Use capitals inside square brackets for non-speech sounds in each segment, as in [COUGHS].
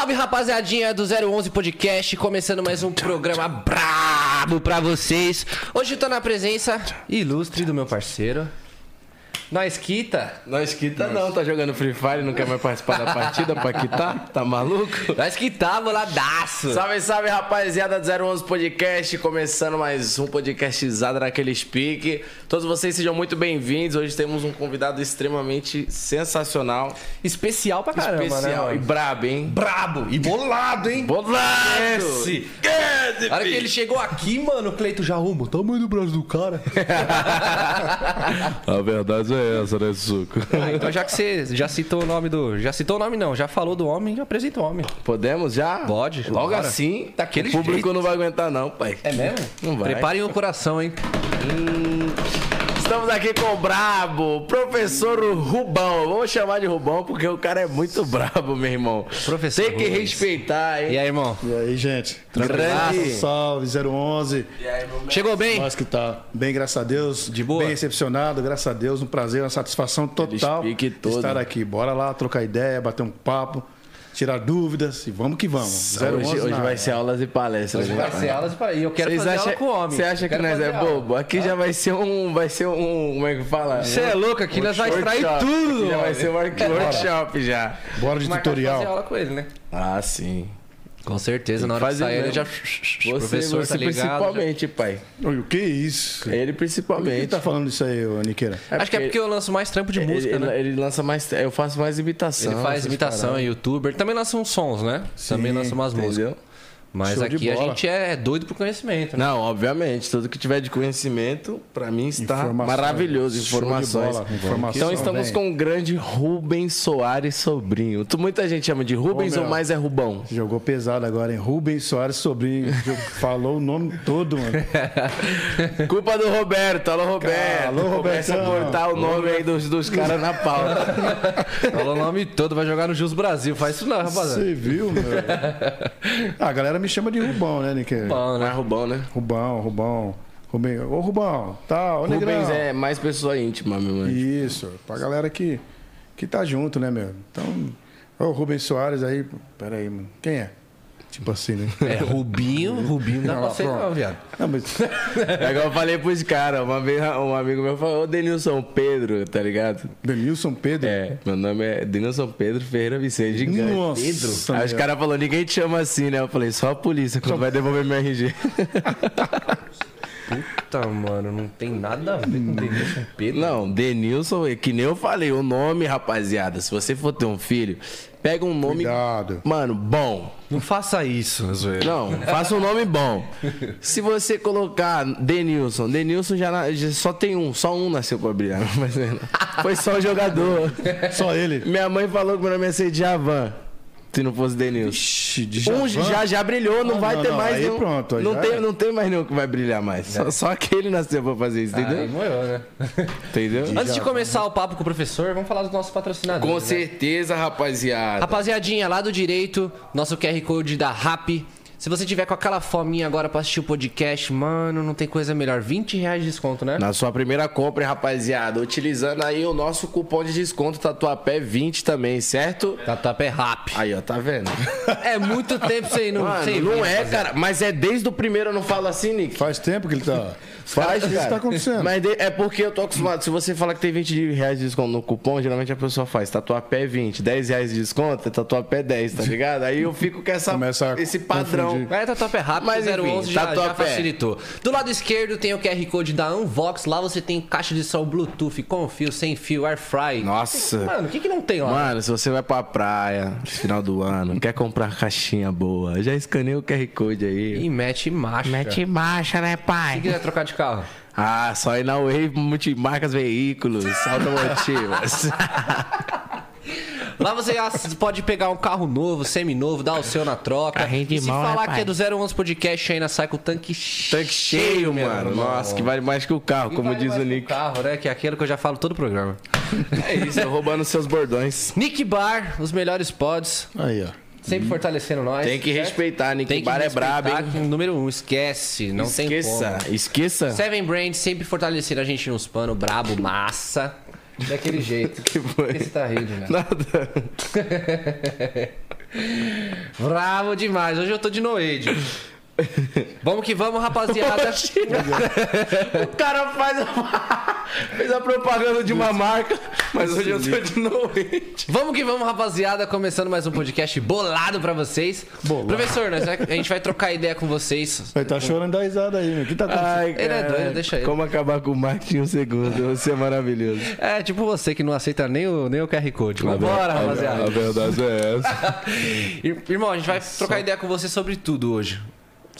salve rapaziadinha do 011 Podcast, começando mais um programa brabo pra vocês. Hoje eu tô na presença ilustre do meu parceiro. Nós quita. Nós quita não, tá jogando Free Fire, não quer mais participar da partida pra quitar? Tá maluco? Nós quita, boladaço. Salve, salve rapaziada do 011 Podcast, começando mais um podcastizado naquele speak. Todos vocês sejam muito bem-vindos. Hoje temos um convidado extremamente sensacional, Especial pra caramba, especial né? e brabo, hein? Brabo e bolado, hein? Bolado! Esquece. Na hora que ele chegou aqui, mano, o Cleito já arruma o tamanho do braço do cara. [LAUGHS] A verdade é essa, né, Suco? Ah, então já que você já citou o nome do... Já citou o nome não, já falou do homem, já apresenta o homem. Podemos já? Pode, Logo bora. assim, Daquele o público jeito. não vai aguentar não, pai. É mesmo? Não vai. Preparem o coração, hein? Estamos aqui com o brabo, professor Rubão. Vamos chamar de Rubão porque o cara é muito brabo, meu irmão. Professor Tem que Rubens. respeitar, hein? E aí, irmão? E aí, gente? Grande. Salve, 011. Chegou bem? Nós que tá bem, graças a Deus. De boa? Bem recepcionado, graças a Deus. Um prazer, uma satisfação total estar aqui. Bora lá, trocar ideia, bater um papo, tirar dúvidas e vamos que vamos. Hoje, 011 hoje vai ser aulas e palestras. Hoje vai ser aulas para E eu quero Vocês fazer acham, aula com o homem. Você acha que nós é aula. bobo? Aqui já vai ser um. Vai ser um. Como é que fala? Você é louco, aqui nós vai extrair tudo. Já vai ser um work- workshop já. Bora de Marcar de fazer tutorial. aula com ele, né? Ah, sim. Com certeza, na hora que sair ele já... Você, professor, você tá ligado? principalmente, pai. Oi, o que é isso? Ele Por que principalmente. tá falando isso aí, Niqueira? Acho que é porque eu lanço mais trampo de música, ele, né? ele lança mais. Eu faço mais imitação. Ele faz imitação, é youtuber. Também lança uns sons, né? Também lança umas músicas. Mas Show aqui a gente é doido por conhecimento, né? Não, obviamente, tudo que tiver de conhecimento, pra mim está Informações. maravilhoso. Informações. bola, informação então estamos com o grande Rubens Soares Sobrinho. Muita gente chama de Rubens Ô, ou mais é Rubão? Jogou pesado agora, hein? Rubens Soares Sobrinho. [LAUGHS] Falou o nome todo, mano. [LAUGHS] Culpa do Roberto. Alô, Roberto. Alô, Começa a botar o nome aí dos, dos caras na pauta. [LAUGHS] Falou o nome todo, vai jogar no Jus Brasil. Faz isso não, rapaziada. Você viu, meu? Ah, a galera me chama de Rubão, né, Niqueira? Bom, Não é né? Rubão, né? Rubão, Rubão. Rubem, ô Rubão, tá, ô Negrão. Rubens é mais pessoa íntima, meu mano. Isso, pra galera que, que tá junto, né, meu? Então, ô Rubens Soares aí, pera aí, mano. Quem é? Tipo assim, né? É Rubinho, Rubinho não, Não, não, sei não, viado. Não, mas [LAUGHS] É igual eu falei pros caras. Uma vez um amigo meu falou, ô Denilson Pedro, tá ligado? Denilson Pedro. É, meu nome é Denilson Pedro Ferreira Vicente Gigante. Nossa, Aí os caras falaram, ninguém te chama assim, né? Eu falei, só a polícia quando vai devolver meu RG. [LAUGHS] Puta, mano, não tem nada a ver com Denilson Pedro. Não, Denilson, é que nem eu falei, o nome, rapaziada, se você for ter um filho, pega um nome, Cuidado. mano, bom. Não faça isso, zoeiro. Não, faça um nome bom. [LAUGHS] Se você colocar Denilson, Denilson já, na- já só tem um, só um nasceu pra brilhar. [LAUGHS] Mas é, foi só o jogador. Só ele. Minha mãe falou que meu nome ia ser Djavan, se não fosse Denilson. Ixi, de Um já, já brilhou, não Ah, vai não, ter não, mais aí nenhum. pronto, aí não, tem, é. não tem mais nenhum que vai brilhar mais. Só, só aquele nasceu pra fazer isso, Aí entendeu? moeu, né? [LAUGHS] Entendeu? Antes de começar o papo com o professor, vamos falar dos nossos patrocinadores. Com né? certeza, rapaziada. Rapaziadinha, lá do direito, nosso QR Code da RAP. Se você tiver com aquela fominha agora pra assistir o podcast, mano, não tem coisa melhor. 20 reais de desconto, né? Na sua primeira compra, rapaziada, utilizando aí o nosso cupom de desconto Tatuapé 20 também, certo? Tatuapé RAP. Aí, ó, tá vendo? É muito tempo sem não Mano, sem não vir, é, rapaziada. cara. Mas é desde o primeiro, eu não falo assim, Nick. Faz tempo que ele tá. Faz, cara. tá acontecendo? Mas de- é porque eu tô acostumado. Se você falar que tem 20 reais de desconto no cupom, geralmente a pessoa faz tatuapé 20, 10 reais de desconto, é tatuapé 10, tá [LAUGHS] ligado? Aí eu fico com essa, Começa esse padrão. Confundir. É, Tatuapé rápido, Mas, enfim, 011 já, já Tatuapé. facilitou. Do lado esquerdo tem o QR Code da Unvox. Lá você tem caixa de som Bluetooth, com fio, sem fio, air fry. Nossa. Mano, o que, que não tem lá? Mano, se você vai pra praia no final do ano, quer comprar caixinha boa, já escaneia o QR Code aí. E mete marcha. marcha, né, Se pai? quiser trocar de carro. Ah, só ir na Wave Multimarcas Veículos [LAUGHS] Automotivas. [LAUGHS] Lá você pode pegar um carro novo, semi-novo, dar o seu na troca. Carrinho de e se mão, né, falar que é do 011 Podcast, ainda sai com o tanque cheio. Tanque cheio, meu mano. Nossa, que vale mais que o carro, E como vale diz mais o que Nick. carro, né? Que é aquilo que eu já falo todo o programa. [LAUGHS] É isso, roubando seus bordões. Nick Bar, os melhores pods. Aí, ó. Sempre fortalecendo nós. Tem que certo? respeitar, Nick. Tem que Bar é brabo, hein? número um, esquece. Não tem esqueça, como. esqueça. Seven Brand sempre fortalecendo a gente nos panos, brabo, massa. Daquele [LAUGHS] jeito. Que foi? Por que você tá rindo, né? Nada. [LAUGHS] Bravo demais. Hoje eu tô de Noade. [LAUGHS] Vamos que vamos, rapaziada. [LAUGHS] o cara faz a... [LAUGHS] fez a propaganda de uma marca, mas hoje eu tô de noite. Vamos que vamos, rapaziada. Começando mais um podcast bolado pra vocês. Bolado. Professor, nós a gente vai trocar ideia com vocês. Ele tá chorando da risada aí, meu. O que tá acontecendo? Ai, Ele é doido, deixa ele. Como acabar com o marketing em um segundo. Você é maravilhoso. É, tipo você que não aceita nem o, nem o QR Code. Vambora, rapaziada. A verdade é essa. Ir- Irmão, a gente vai trocar ideia com você sobre tudo hoje.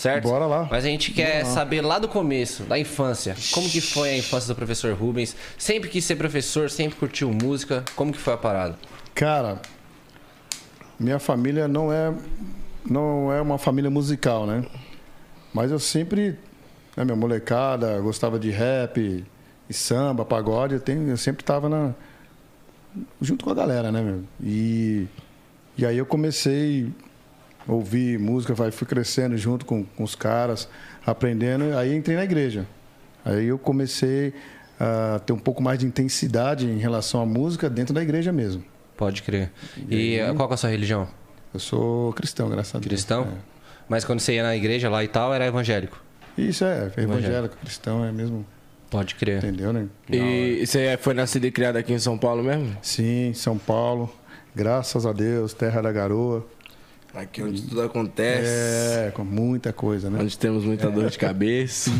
Certo? Bora lá. Mas a gente quer saber lá do começo, da infância. Como que foi a infância do professor Rubens? Sempre quis ser professor, sempre curtiu música. Como que foi a parada? Cara, minha família não é não é uma família musical, né? Mas eu sempre, né, minha molecada gostava de rap, e samba, pagode, eu, tenho, eu sempre tava na junto com a galera, né, meu? E e aí eu comecei ouvir música, vai fui crescendo junto com, com os caras, aprendendo, aí entrei na igreja. Aí eu comecei a ter um pouco mais de intensidade em relação à música dentro da igreja mesmo. Pode crer. E, eh, qual que é a sua religião? Eu sou cristão, graças a Deus. Cristão? Mas quando você ia na igreja lá e tal, era evangélico. É. Isso é, evangélico, cristão é mesmo, Pode crer. entendeu, né? E você foi nascido e criado aqui em São Paulo mesmo? Sim, São Paulo, graças a Deus, terra da garoa. Aqui onde tudo acontece. É, com muita coisa, né? Onde temos muita dor de cabeça.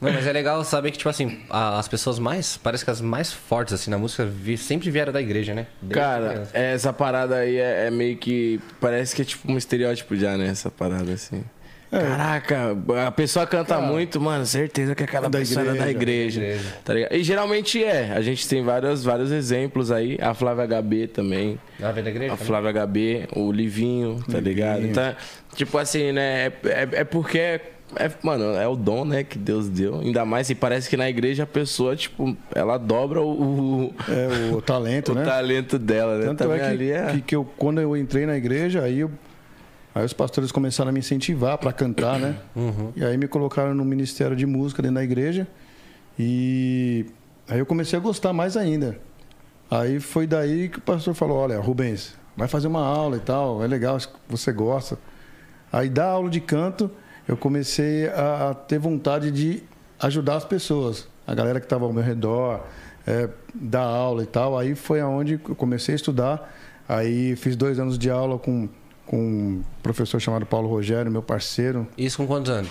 Não, mas é legal saber que, tipo assim, as pessoas mais. Parece que as mais fortes, assim, na música vi- sempre vieram da igreja, né? Desde Cara, criança. essa parada aí é, é meio que. Parece que é tipo um estereótipo já, né? Essa parada assim. Caraca, a pessoa canta muito, mano, certeza que aquela Da pessoa é da igreja. igreja. Tá ligado? E geralmente é. A gente tem vários, vários exemplos aí. A Flávia HB também. Da igreja? A também? Flávia HB, o Livinho, tá ligado? Então, tipo assim, né? É, é, é porque, é, é- mano, é o dom, né, que Deus deu. Ainda mais se parece que na igreja a pessoa, tipo, ela dobra o, o, É o talento, [LAUGHS] o né? talento dela, né? Tanto Também é que, ali é. que, que eu, quando eu entrei na igreja, aí, eu- aí os pastores começaram a me incentivar para cantar, né? Uhum. E aí me colocaram no ministério de música dentro da igreja. E aí eu comecei a gostar mais ainda. Aí foi daí que o pastor falou: Olha, Rubens, vai fazer uma aula e tal, é legal, acho que você gosta. Aí da aula de canto, eu comecei a, a ter vontade de ajudar as pessoas, a galera que estava ao meu redor, é, dar aula e tal. Aí foi aonde eu comecei a estudar. Aí fiz dois anos de aula com, com um professor chamado Paulo Rogério, meu parceiro. Isso com quantos anos?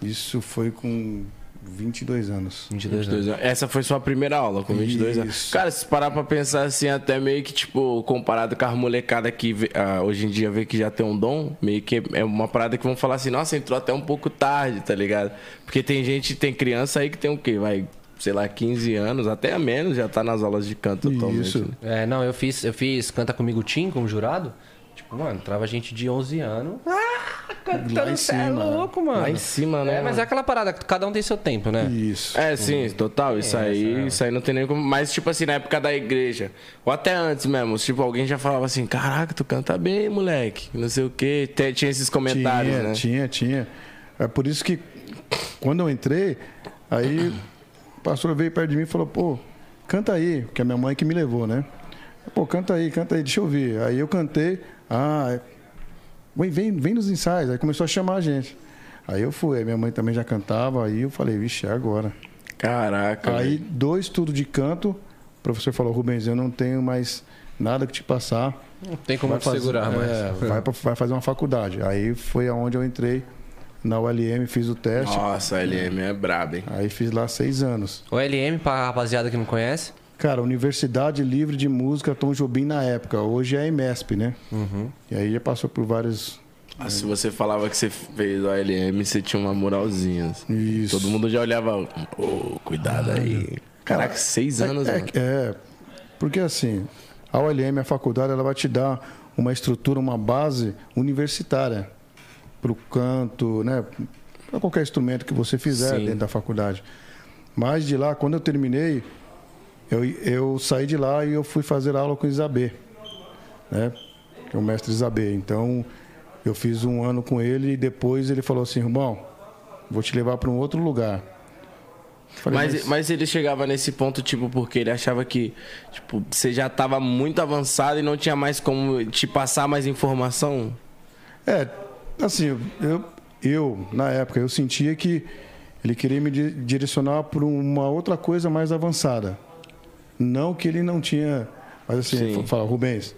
Isso foi com 22 anos. 22 anos. 22 anos. Essa foi sua primeira aula, com 22 anos. Isso. Cara, se parar pra pensar assim, até meio que, tipo, comparado com as molecadas que ah, hoje em dia vê que já tem um dom, meio que é uma parada que vão falar assim, nossa, entrou até um pouco tarde, tá ligado? Porque tem gente, tem criança aí que tem o quê? Vai, sei lá, 15 anos, até a menos, já tá nas aulas de canto atualmente. Isso. né? É, não, eu fiz, eu fiz Canta Comigo Tim como jurado. Mano, trava gente de 11 anos. Ah, cantando, Lá em cê é cima, né? louco, mano. Lá em cima, né? É, mas é aquela parada, que cada um tem seu tempo, né? Isso. É, sim, total. Isso aí, isso aí não tem nem como. Mas, tipo assim, na época da igreja, ou até antes mesmo, tipo, alguém já falava assim: caraca, tu canta bem, moleque. Não sei o quê. Tinha esses comentários, tinha, né? tinha, tinha. É por isso que quando eu entrei, aí o pastor veio perto de mim e falou, pô, canta aí, que é minha mãe que me levou, né? Pô, canta aí, canta aí, deixa eu ouvir. Aí eu cantei, ah, é- vem, vem, vem nos ensaios. Aí começou a chamar a gente. Aí eu fui, aí minha mãe também já cantava, aí eu falei, vixe, é agora. Caraca. Aí, velho. do estudo de canto, o professor falou, Rubens, eu não tenho mais nada que te passar. Não tem como te fazer- segurar mais. é, [LAUGHS] vai, pra- vai fazer uma faculdade. Aí foi aonde eu entrei na ULM, fiz o teste. Nossa, a LM é braba, hein? Aí fiz lá seis anos. O LM, pra rapaziada que não conhece. Cara, Universidade Livre de Música Tom Jobim na época. Hoje é a IMESP, né? E aí já passou por vários. Ah, se você falava que você fez o ALM, você tinha uma moralzinha. Isso. Todo mundo já olhava, ô, cuidado aí. Caraca, seis anos, é, mano. é, porque assim, a ULM, a faculdade, ela vai te dar uma estrutura, uma base universitária para o canto, né? Para qualquer instrumento que você fizer Sim. dentro da faculdade. Mas de lá, quando eu terminei, eu, eu saí de lá e eu fui fazer aula com o Isabê, né? Que é o mestre Isabê. Então, eu fiz um ano com ele e depois ele falou assim, irmão, vou te levar para um outro lugar. Falei, Mas, mas ele chegava nesse ponto, tipo, porque ele achava que, tipo, você já tava muito avançado e não tinha mais como te passar mais informação? É, assim, eu, eu, na época, eu sentia que ele queria me di- direcionar para uma outra coisa mais avançada. Não que ele não tinha. Mas assim, fala, Rubens,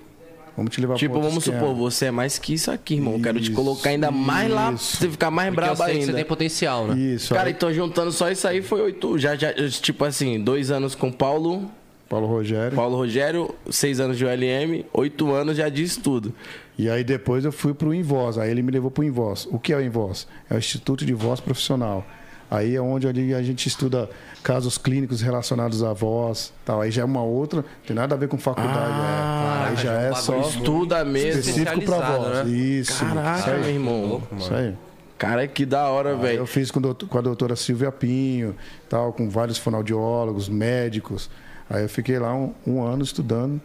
vamos te levar Tipo, vamos esquema." supor, você é mais que isso aqui, irmão. Eu quero te Isso, colocar ainda mais lá, pra isso. você ficar mais Porque eu brabo que você ainda. tem potencial, né? Isso, Cara, aí, então juntando só isso aí foi oito. Já, já, tipo assim, dois anos com Paulo, Paulo Rogério. Paulo Rogério, seis anos de ULM, oito anos já diz tudo. E aí depois eu fui para o Invoz, aí ele me levou para o Invoz. O que é o Invoz? É o Instituto de Voz Profissional. Aí é onde ali a gente estuda casos clínicos relacionados à voz, tal. Aí já é uma outra, não tem nada a ver com faculdade, Ah, é. Aí já já é é só Estuda mesmo. específico para especializado, voz. né? Isso. isso Caraca, meu aí. irmão. Louco, Isso aí. Cara, que da hora, velho. eu fiz com, doutor- com a doutora Silvia Pinho, tal, com vários fonoaudiólogos, médicos. Aí eu fiquei lá um, um ano estudando.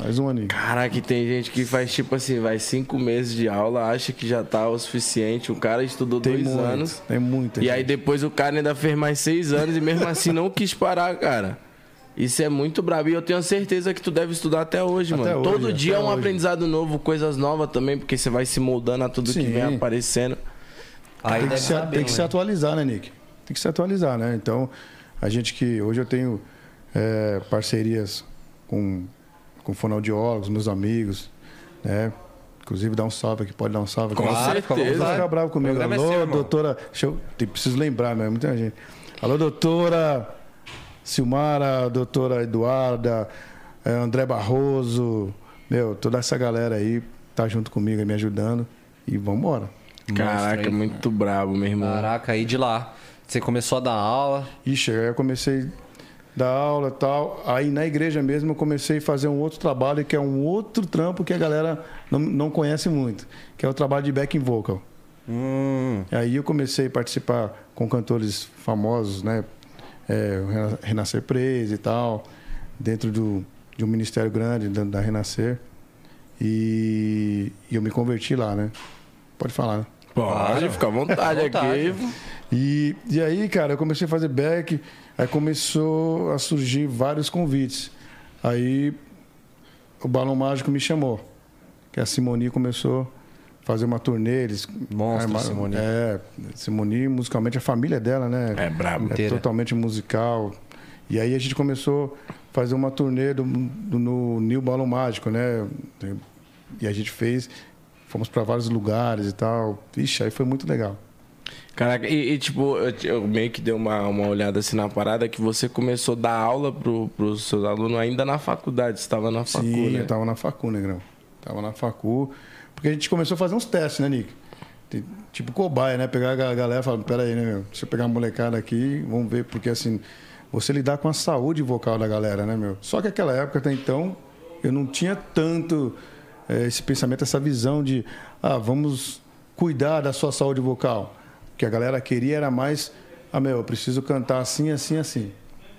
Mais um aninho. Caraca, tem gente que faz tipo assim, vai cinco meses de aula, acha que já tá o suficiente. O cara estudou Tem dois muito, anos. Tem muita. E aí gente. depois o cara ainda fez mais seis anos e mesmo assim não quis parar, cara. Isso é muito brabo. E eu tenho certeza que tu deve estudar até hoje, Até mano. hoje, Todo até dia é um hoje. aprendizado novo, coisas novas também, porque você vai se moldando a tudo que Sim. vem aparecendo. Aí tem que, se, saber, tem que se atualizar, né, Nick? Tem que se atualizar, né? Então, a gente que. Hoje eu tenho é, parcerias com, com fonoaudiólogos, meus amigos, né? Inclusive, dá um salve aqui, pode dar um salve aqui. Com Não certeza. precisa ficar bravo comigo. É Alô, seu, irmão. doutora. Deixa eu, preciso lembrar, né? Muita gente. Alô, doutora Silmara, doutora Eduarda, é, André Barroso. Meu, toda essa galera aí tá junto comigo, me ajudando. E vamos embora. Caraca, aí. muito brabo, meu irmão. Caraca, aí de lá. Você começou a dar aula. Ixi, aí eu comecei a dar aula e tal. Aí na igreja mesmo eu comecei a fazer um outro trabalho, que é um outro trampo que a galera não, não conhece muito, que é o trabalho de backing vocal. Hum. Aí eu comecei a participar com cantores famosos, né? É, Renascer Praise e tal, dentro do, de um ministério grande da, da Renascer. E, e eu me converti lá, né? Pode falar, né? Pode, fica à vontade, À vontade. aqui. E, e aí, cara, eu comecei a fazer back, aí começou a surgir vários convites. Aí o Balão Mágico me chamou, que a Simoni começou a fazer uma turnê. Eles, Monstro, armaram- Simone. É, Simoni, musicalmente, a família dela, né? É brabo. É Inteira. totalmente musical. E aí a gente começou a fazer uma turnê do, do- no New Balão Mágico, né? E a gente fez, fomos para vários lugares e tal. Ixi, aí foi muito legal. Caraca, e, e, tipo, eu, eu meio que dei uma, uma olhada assim na parada que você começou a dar aula pro, pros seus alunos ainda na faculdade. Você estava na facu, Sim, né? eu tava na facu, Negrão. Tava na facu. Porque a gente começou a fazer uns testes, né, Nick? Tipo cobaia, né? Pegar a galera e falar, pera aí, né, meu? Deixa eu pegar uma molecada aqui, vamos ver. Porque, assim, você lidar com a saúde vocal da galera, né, meu? Só que aquela época, até então, eu não tinha tanto eh, esse pensamento, essa visão de, ah, vamos cuidar da sua saúde vocal. O que a galera queria era mais, ah, meu, eu preciso cantar assim, assim, assim.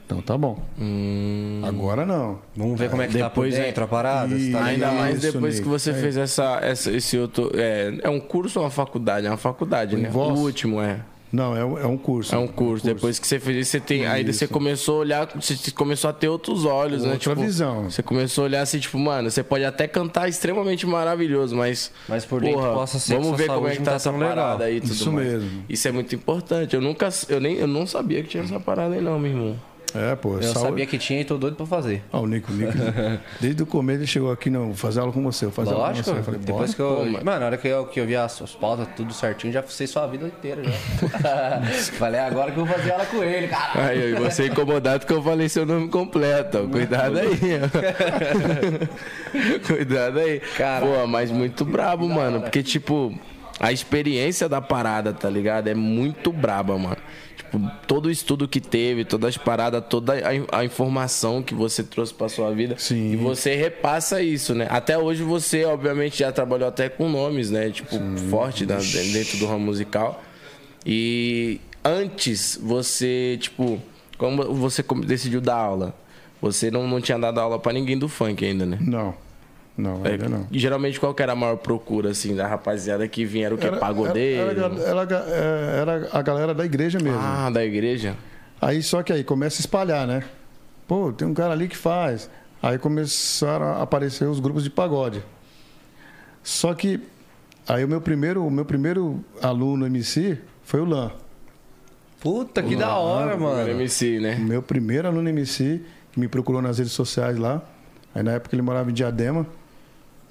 Então tá bom. Hum. Agora não. Vamos ver como é que tá por Depois é- dentro a parada. se tá Ainda mais Isso, depois Nick. que você É. fez essa, essa- esse outro. É, é um curso ou uma faculdade? É uma faculdade, O né? Invoz? O último, é. Não, é um, é um curso. É um curso. Depois que você fez isso, você tem. Aí você começou a olhar, você começou a ter outros olhos, né? Outra Tipo, visão. Você começou a olhar assim, tipo, mano, você pode até cantar extremamente maravilhoso, mas. Mas por dentro possa ser Vamos ver como é que tá tá essa parada aí tudo Isso mais. mesmo. Isso é muito importante. Eu nunca. Eu nem eu não sabia que tinha essa parada aí, não, meu irmão. É, pô. Eu saúde- sabia que tinha e tô doido pra fazer. Ah, o Nico, o Nico. [LAUGHS] desde o começo ele chegou aqui, não, vou fazer aula com você, vou fazer aula com Lógico. você. Eu falei, Depois que eu. Pô, mano. mano, na hora que eu, que eu vi as suas pautas, tudo certinho, já sei sua vida inteira já. [LAUGHS] Falei, agora que eu vou fazer aula com ele, cara. Aí, eu você incomodado que eu falei seu nome completo. Cuidado aí. ó. [LAUGHS] Cuidado aí. Cara, Pô, mas muito brabo, mano. Porque, tipo, a experiência da parada, tá ligado? É muito braba, mano. Todo o estudo que teve, todas as paradas, toda a, a informação que você trouxe pra sua vida. Sim. E você repassa isso, né? Até hoje você, obviamente, já trabalhou até com nomes, né? Tipo, forte da- dentro do ramo musical. E antes você, tipo, como você decidiu dar aula? Você não, não tinha dado aula pra ninguém do funk ainda, né? Não, não, É, ainda não. e geralmente qual que era a maior procura, assim, da rapaziada que vinha? Era o que? Pagodeiro? Era, era, era, era a galera da igreja mesmo. Ah, da igreja? Aí só que aí começa a espalhar, né? Pô, tem um cara ali que faz. Aí começaram a aparecer os grupos de pagode. Só que aí o meu primeiro, o meu primeiro aluno MC foi o Lan. Puta, que da hora, mano. MC, né? Meu primeiro aluno MC, que me procurou nas redes sociais lá. Aí na época ele morava em Diadema.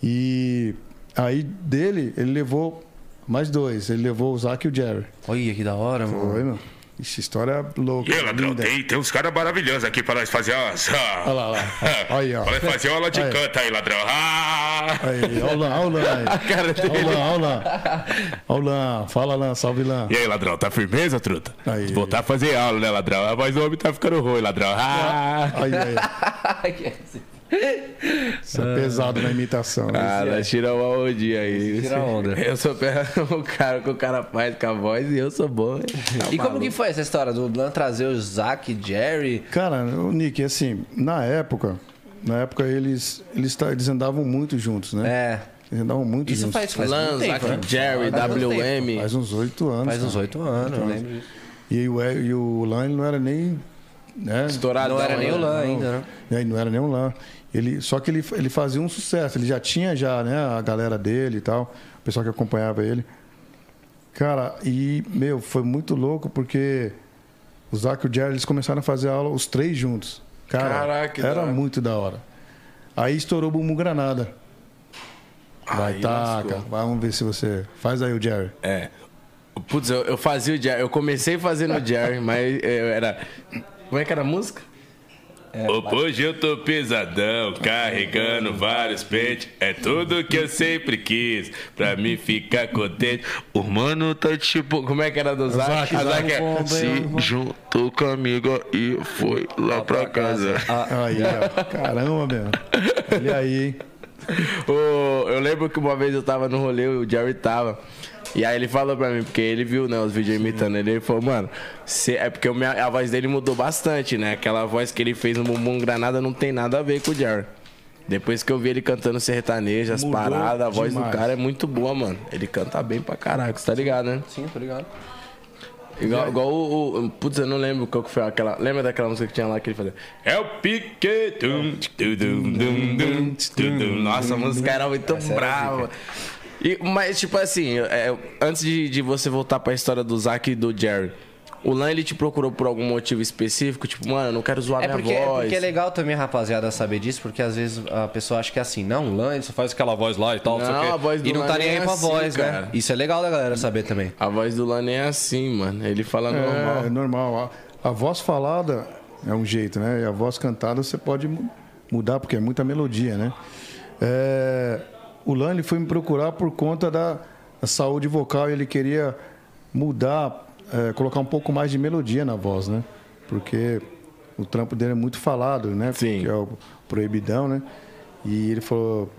E aí dele, ele levou mais dois. Ele levou o Zac e o Jerry. Olha que da hora, mano. Foi, meu. Ixi, história louca. E aí, ladrão, tem, tem uns caras maravilhosos aqui pra nós fazer umas. Olha lá, olha lá. Olha [LAUGHS] aí, ó. Pra nós fazer uma aula de Aí. canto aí, ladrão. Ah! Aí, olha o Lan, olha o Lan aí. cara dele. Olha o Lan, olha o o Lan. Fala, Lan. Salve, Lan. E aí, ladrão, tá firmeza, truta? Aí. Voltar a fazer aula, né, ladrão? A voz do homem tá ficando ruim, ladrão. Ah! Aí, aí. [LAUGHS] Isso é pesado na imitação. né? Ah, nós tira uma ondinha aí. Tira onda. Eu sou [LAUGHS] o cara que o cara faz com a voz e eu sou bom. hein? E como que foi essa história do Lan trazer o Zac, Jerry? Cara, o Nick, assim, na época, na época eles, eles, eles andavam muito juntos, né? É. Eles andavam muito Isso juntos. faz, faz Lanza, tempo, né? Jerry, Faz. WM. Faz uns oito anos. Faz uns oito anos, eu lembro disso. E o, e o Lan ele não era nem. Né? Estouradão. Não era nem o né? Lan ainda, né? Não era nem um Lan. Ele, só que ele, ele fazia um sucesso. Ele já tinha já, né, a galera dele e tal, o pessoal que acompanhava ele. Cara, e, meu, foi muito louco porque o Zac e o Jerry, eles começaram a fazer aula os três juntos. Cara, Caraca, da era hora. muito da hora. Aí estourou o Bumbum Granada. Vai, Aí taca. lascou. Vamos ver se você... Faz aí o Jerry. É. Putz, eu, eu fazia o Jerry. Eu comecei fazendo o Jerry, mas eu era. Como é que era a música? Hoje eu tô pesadão, carregando vários pentes. É tudo que eu sempre quis, pra mim ficar contente. O mano tá tipo. Como é que era do Zac? Zac, A Zac é. Se juntou comigo e foi lá pra casa. Aí, ó. Caramba, meu. Olha aí, hein? [LAUGHS] Ô, eu lembro que uma vez eu tava no rolê, o Jerry tava. E aí ele falou pra mim, porque ele viu, né, os vídeos imitando ele, ele falou, mano, cê- é porque minha- a voz dele mudou bastante, né? Aquela voz que ele fez no Bumbum Granada não tem nada a ver com o Jerry. Depois que eu vi ele cantando sertanejo, as paradas, a voz demais. do cara é muito boa, mano. Ele canta bem pra caraca, você tá ligado, né? Sim, tô ligado. Igual, igual o, o- Putz, eu não lembro qual que foi aquela. Lembra daquela música que tinha lá que ele fazia? É o pique. Dum, dum, dum, dum, dum, dum, dum. Nossa, a música era muito brava. E, mas, tipo assim, é, antes de, de você voltar pra história do Zac e do Jerry, o Lan ele te procurou por algum motivo específico? Tipo, mano, eu não quero zoar É minha porque, é voz. porque é legal também, rapaziada, saber disso, porque às vezes a pessoa acha que é assim, não, o Lan ele só faz aquela voz lá e tal, não, sei o Não, quê. a voz do E não Lan tá nem nem aí é pra assim, voz, né? cara. Isso é legal da galera saber também. A voz do Lan é assim, mano. Ele fala normal. É, normal. A, a voz falada é um jeito, né? E a voz cantada você pode mu- mudar, porque é muita melodia, né? É, o Lan ele foi me procurar por conta da, saúde vocal e ele queria mudar, é, colocar um pouco mais de melodia na voz, né? Porque o trampo dele é muito falado, né? Sim. Que é o proibidão, né? E ele falou,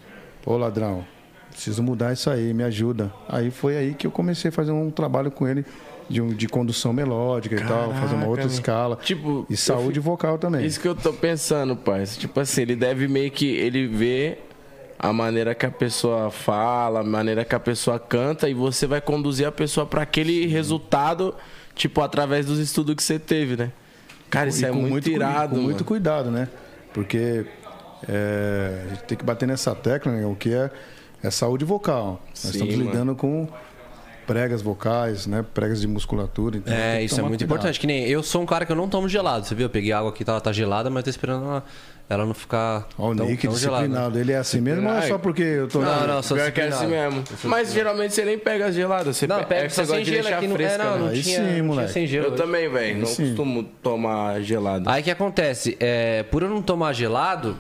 ô ladrão, preciso mudar isso aí, me ajuda. Aí foi aí que eu comecei a fazer um trabalho com ele de, um- de condução melódica e tal, fazer uma outra Caraca, escala. Tipo, e saúde vocal também. Isso que eu tô pensando, pai. Tipo assim, ele deve meio que. Ele vê a maneira que a pessoa fala, a maneira que a pessoa canta, e você vai conduzir a pessoa pra aquele resultado, tipo, através dos estudos que você teve, né? Cara, isso E é muito, cui- irado, Com muito cuidado, né? Porque é, a gente tem que bater nessa tecla, né? o que é, é saúde vocal. Nós Sim, estamos mano. lidando com pregas vocais, né? Pregas de musculatura. Então É, isso é muito cuidado. importante. Que nem eu sou um cara que eu não tomo gelado, você viu? Eu peguei água aqui, tá, tá gelada, mas tô esperando ela, ela não ficar Ó, o tão, Nick tão gelada. disciplinado. Ele é assim mesmo ou é só porque eu tô. Não, não, Pior que é assim mesmo. Mas geralmente você nem pega as geladas. Você Não, pe- pega é só você sem gelo aqui. Não, fresca, é, não, né? não Aí tinha, sim, não tinha moleque. sem gelo. Eu também, velho. Não sim. costumo tomar gelado. Aí o que acontece? É, por eu não tomar gelado,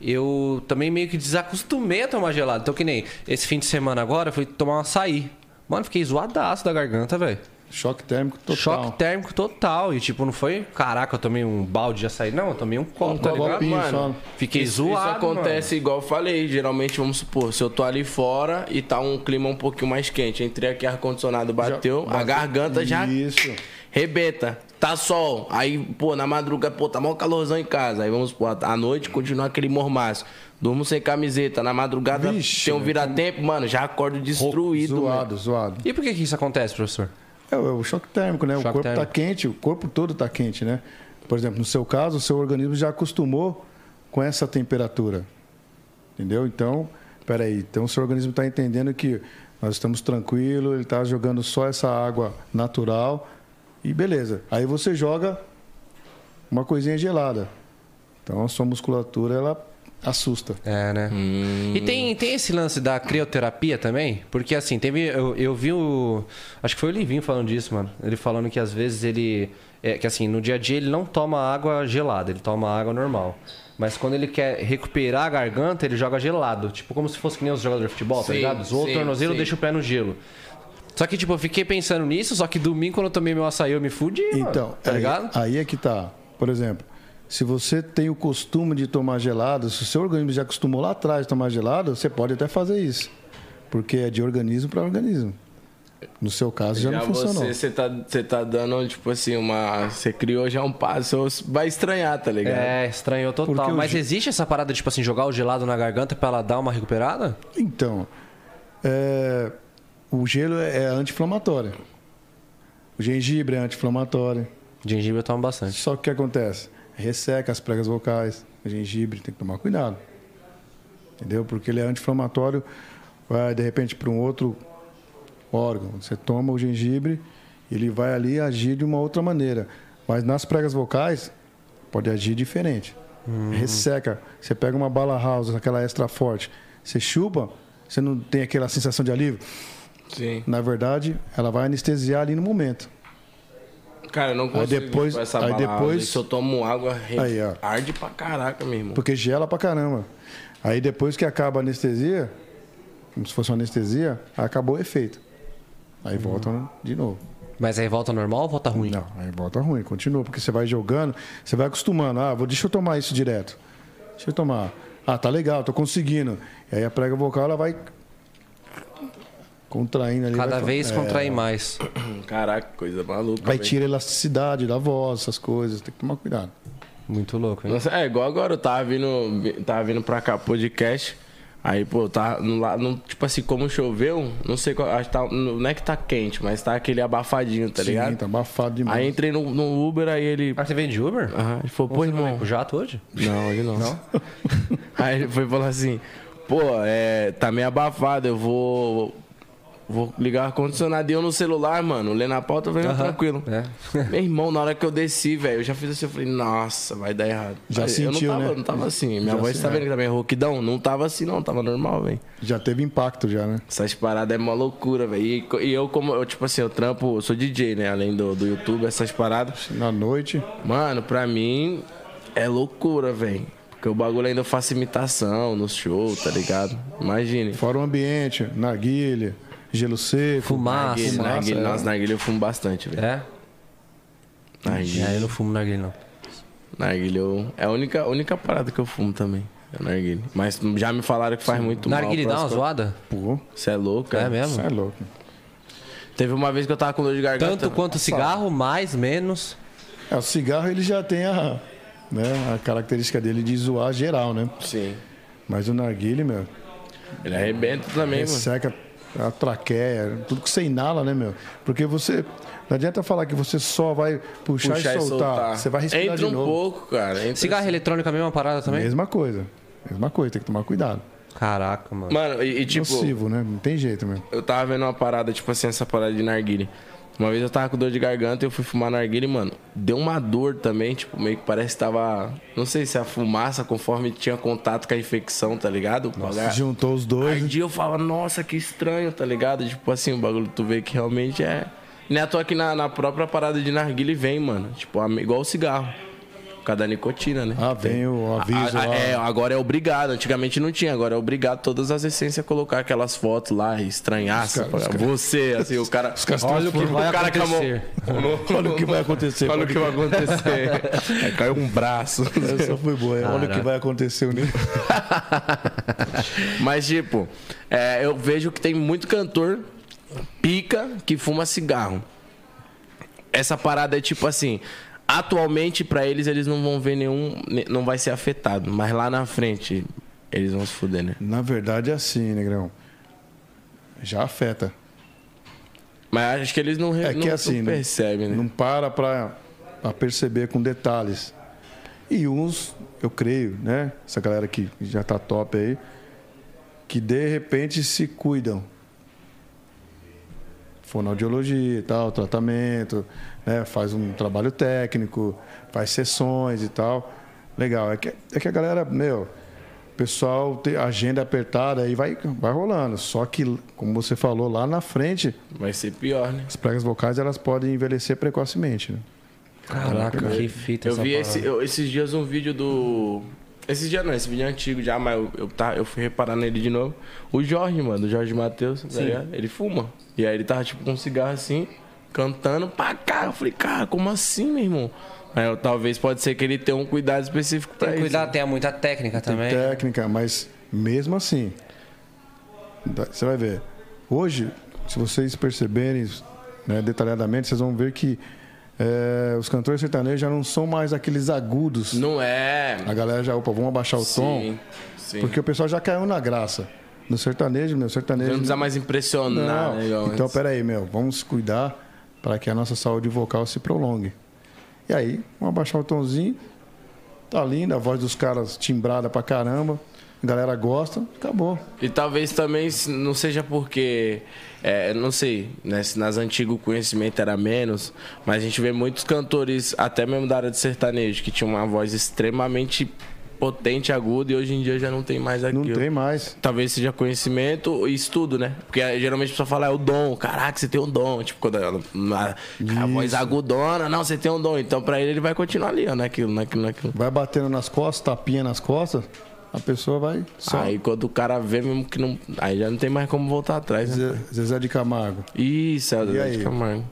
eu também meio que desacostumei a tomar gelado. Então, que nem esse fim de semana agora, eu fui tomar um açaí. Mano, fiquei zoadaço da garganta, velho. Choque térmico total. Choque térmico total. E tipo, não foi, caraca, eu tomei um balde de açaí. Não, eu tomei um copo, tá ligado? mano. Fiquei Isso, zoado, isso acontece igual eu falei. Geralmente, vamos supor, se eu tô ali fora e tá um clima um pouquinho mais quente, entrei aqui, ar-condicionado bateu, a bateu. garganta já Isso. rebenta. Tá sol. Aí, pô, na madrugada, pô, tá mó calorzão em casa. Aí vamos, pô, à noite continua aquele mormaço. Durmo sem camiseta. Na madrugada Vixe, tem um vira-tempo, mano, já acordo destruído, mano. Zoado, zoado. E por que, que isso acontece, professor? É o, é o choque térmico, né? Choque o corpo está quente, o corpo todo está quente, né? Por exemplo, no seu caso, o seu organismo já acostumou com essa temperatura. Entendeu? Então, peraí. Então, o seu organismo está entendendo que nós estamos tranquilos, ele está jogando só essa água natural e beleza. Aí você joga uma coisinha gelada. Então, a sua musculatura, ela assusta. É, né? E tem, tem esse lance da crioterapia também? Porque assim, teve. Eu, eu vi o. Acho que foi o Livinho falando disso, mano. Ele falando que às vezes ele. É, que assim, no dia a dia ele não toma água gelada, ele toma água normal. Mas quando ele quer recuperar a garganta, ele joga gelado. Tipo, como se fosse que nem os jogadores de futebol, tá Sim, ligado? Zoou o tornozelo, sim. deixa o pé no gelo. Só que, tipo, eu fiquei pensando nisso, só que domingo, quando eu tomei meu açaí, eu me fudi, mano. Então, Tá aí, ligado? aí é que tá. Por exemplo, se você tem o costume de tomar gelado, se o seu organismo já acostumou lá atrás de tomar gelado, você pode até fazer isso. Porque é de organismo para organismo. No seu caso já, Já não funcionou. você, você tá, você tá dando, tipo assim, uma. Você criou já um passo, você vai estranhar, tá ligado? É, estranhou total. Porque Mas ge- existe essa parada, tipo assim, jogar o gelado na garganta pra ela dar uma recuperada? Então, é, o gelo é é anti-inflamatório. O gengibre é anti-inflamatório. Gengibre eu tomo bastante. Só que o que acontece? Resseca as pregas vocais, gengibre, tem que tomar cuidado. Entendeu? Porque ele é anti-inflamatório, vai de repente para um outro órgão. Você toma o gengibre, ele vai ali agir de uma outra maneira. Mas nas pregas vocais, pode agir diferente. Resseca. Você pega uma bala house, aquela extra forte, você chupa, você não tem aquela sensação de alívio. Sim. Na verdade, ela vai anestesiar ali no momento. Cara, eu não consigo depois- com essa aí balada. depois- Se eu tomo água, re- Aí, ó. arde pra caraca, meu irmão. Porque gela pra caramba. Aí depois que acaba a anestesia, como se fosse uma anestesia, acabou o efeito. Aí volta de novo. Mas aí volta normal ou volta ruim? Não, aí volta ruim, continua, porque você vai jogando, você vai acostumando. Ah, vou, deixa eu tomar isso direto. Deixa eu tomar. Ah, tá legal, tô conseguindo. E aí a prega vocal ela vai contraindo ali. Cada vez é, contrai mais. [CLEARS THROAT] Caraca, coisa maluca. Vai tirar a elasticidade da voz, essas coisas. Tem que tomar cuidado. Muito louco, hein? Nossa, é igual agora, eu tava vindo, vi- tava vindo pra cá podcast. Aí, pô, tá no, lá- no- tipo assim, como choveu, não sei qual, acho que tá, não é que tá quente, mas tá aquele abafadinho, tá Sim, ligado? tá abafado demais. Aí entrei no, no Uber, aí ele. Ah, você vem de Uber? Aham, ele falou, pô, não vem irmão. com jato hoje? Não, ele não. [LAUGHS] Aí ele foi e falou assim: pô, é, tá meio abafado, eu vou. Vou ligar o ar-condicionado e eu no celular, mano, lendo a pauta, não, Aham. tranquilo. É. [LAUGHS] Meu irmão, na hora que eu desci, velho, eu já fiz assim, eu falei, nossa, vai dar errado. Já Aí, sentiu, eu não tava, né? não tava assim. Minha Já voz tá é. vendo que tá meio rouquidão? Não tava assim, não, tava normal, velho. Já teve impacto já, né? Essas paradas é uma loucura, velho. E, e eu, como, eu, tipo assim, eu trampo, eu sou DJ, né? Além do, do YouTube, essas paradas. Na noite, Mano, pra mim é loucura, velho. Porque o bagulho ainda eu faço imitação no show, tá ligado? Imagine. fora o ambiente, narguilha, gelo seco. Fumaça. Narguilha, fumaça, narguilha, é. Nossa, narguilha eu fumo bastante, velho. É? Narguilha, É, eu não fumo narguilha, não. narguilha eu- é a única, a única parada que eu fumo também. É narguilha. Mas já me falaram que faz muito mal. Narguilha dá uma zoada? Pô, Você é louco, É cara. mesmo? isso é louco. Teve uma vez que eu tava com dor de garganta. Tanto quanto cigarro, mais, menos. É, o cigarro ele já tem a, né, a característica dele de zoar geral, né? Sim. Mas o narguile, meu, Ele arrebenta também, mano. seca a traqueia, tudo que você inala, né, meu? Porque você. Não adianta falar que você só vai puxar, Puxar e, soltar. Você vai respirar Entra de um novo. pouco, cara. Entra Cigarro eletrônico é a mesma parada também? Mesma coisa. Mesma coisa, tem que tomar cuidado. Caraca, mano. Mano, e, e tipo. Nocivo, né? Não tem jeito, meu. Eu tava vendo uma parada, tipo assim, essa parada de narguile. Uma vez eu tava com dor de garganta e eu fui fumar narguile, mano. Deu uma dor também, tipo, meio que parece que tava. Não sei se a fumaça, conforme tinha contato com a infecção, tá ligado? Pagar- Juntou os dois. Ardia, eu falava, nossa, que estranho, tá ligado? Tipo assim, o bagulho tu vê que realmente é. Nem à toa que na, na própria parada de narguile vem, mano. Tipo, igual o cigarro. Por causa da nicotina, né? Ah, vem o aviso A- a- é, agora é obrigado. Antigamente não tinha, agora é obrigado todas as essências a colocar aquelas fotos lá, estranhaça. Os caras- pra- Você, assim, o cara. caras Olha o que vai cara com a mão- acontecer. Olha o que vai acontecer. Olha o que vai acontecer. Aí caiu um braço. Essa foi boa. Olha o que vai acontecer. Né? [LAUGHS] Mas, tipo, é, eu vejo que tem muito cantor pica que fuma cigarro. Essa parada é tipo assim. Atualmente, pra eles, eles não vão ver nenhum. ne- Não vai ser afetado. Mas lá na frente, eles vão se fuder, né? Na verdade é assim, Negrão. Já afeta. Mas acho que eles não, É não, que assim, não- percebem, né? não para pra, pra perceber com detalhes. E uns, eu creio, né? Essa galera que já tá top aí, que de repente se cuidam. Fonoaudiologia e tal, tratamento, né? faz um trabalho técnico, faz sessões e tal. Legal. É que, é que a galera, meu, o pessoal tem agenda apertada e vai, vai rolando. Só que, como você falou, lá na frente, Vai ser pior, né? as pregas vocais elas podem envelhecer precocemente. Né? Caraca, que fita Eu essa vi esse- eu- esses dias um vídeo do. Esses dias não, esse vídeo é antigo já, mas eu, eu, tá, eu fui reparar nele de novo. O Jorge, mano, o Jorge Matheus, tá ligado? Ele fuma. E aí ele tava tipo com um cigarro assim, cantando pra cá. Eu falei, cara, como assim, meu irmão? Aí eu, talvez pode ser que ele tenha um cuidado específico pra Tem que isso. cuidar, tem muita técnica também. Técnica, mas mesmo assim, você vai ver. Hoje, se vocês perceberem né, detalhadamente, vocês vão ver que é, os cantores sertanejos já não são mais aqueles agudos. Não é. A galera já, opa, vamos abaixar o tom. Sim, sim. Porque o pessoal já caiu na graça. No sertanejo, meu, sertanejo. Não precisa mais impressionar, Não. né? Então, peraí, meu, vamos cuidar para que a nossa saúde vocal se prolongue. E aí, vamos abaixar o tomzinho. Tá linda, a voz dos caras timbrada pra caramba. A galera gosta, acabou. E talvez também não seja porque, é, não sei, né, se nas antigas o conhecimento era menos, mas a gente vê muitos cantores, até mesmo da área de sertanejo, que tinham uma voz extremamente potente, aguda, e hoje em dia já não tem mais aquilo. Não tem mais. Talvez seja conhecimento e estudo, né? Porque eh, geralmente a pessoa fala, é o dom. Caraca, você tem um dom. Tipo, quando ela, a, a voz agudona, não, você tem um dom. Então, pra ele, ele vai continuar ali, ó, naquilo, naquilo, naquilo. Vai batendo nas costas, tapinha nas costas, a pessoa vai só. Aí quando o cara vê mesmo que não. Aí já não tem mais como voltar atrás, né? Zé- Zezé de Camargo. Isso, é o E Zé aí? de Camargo.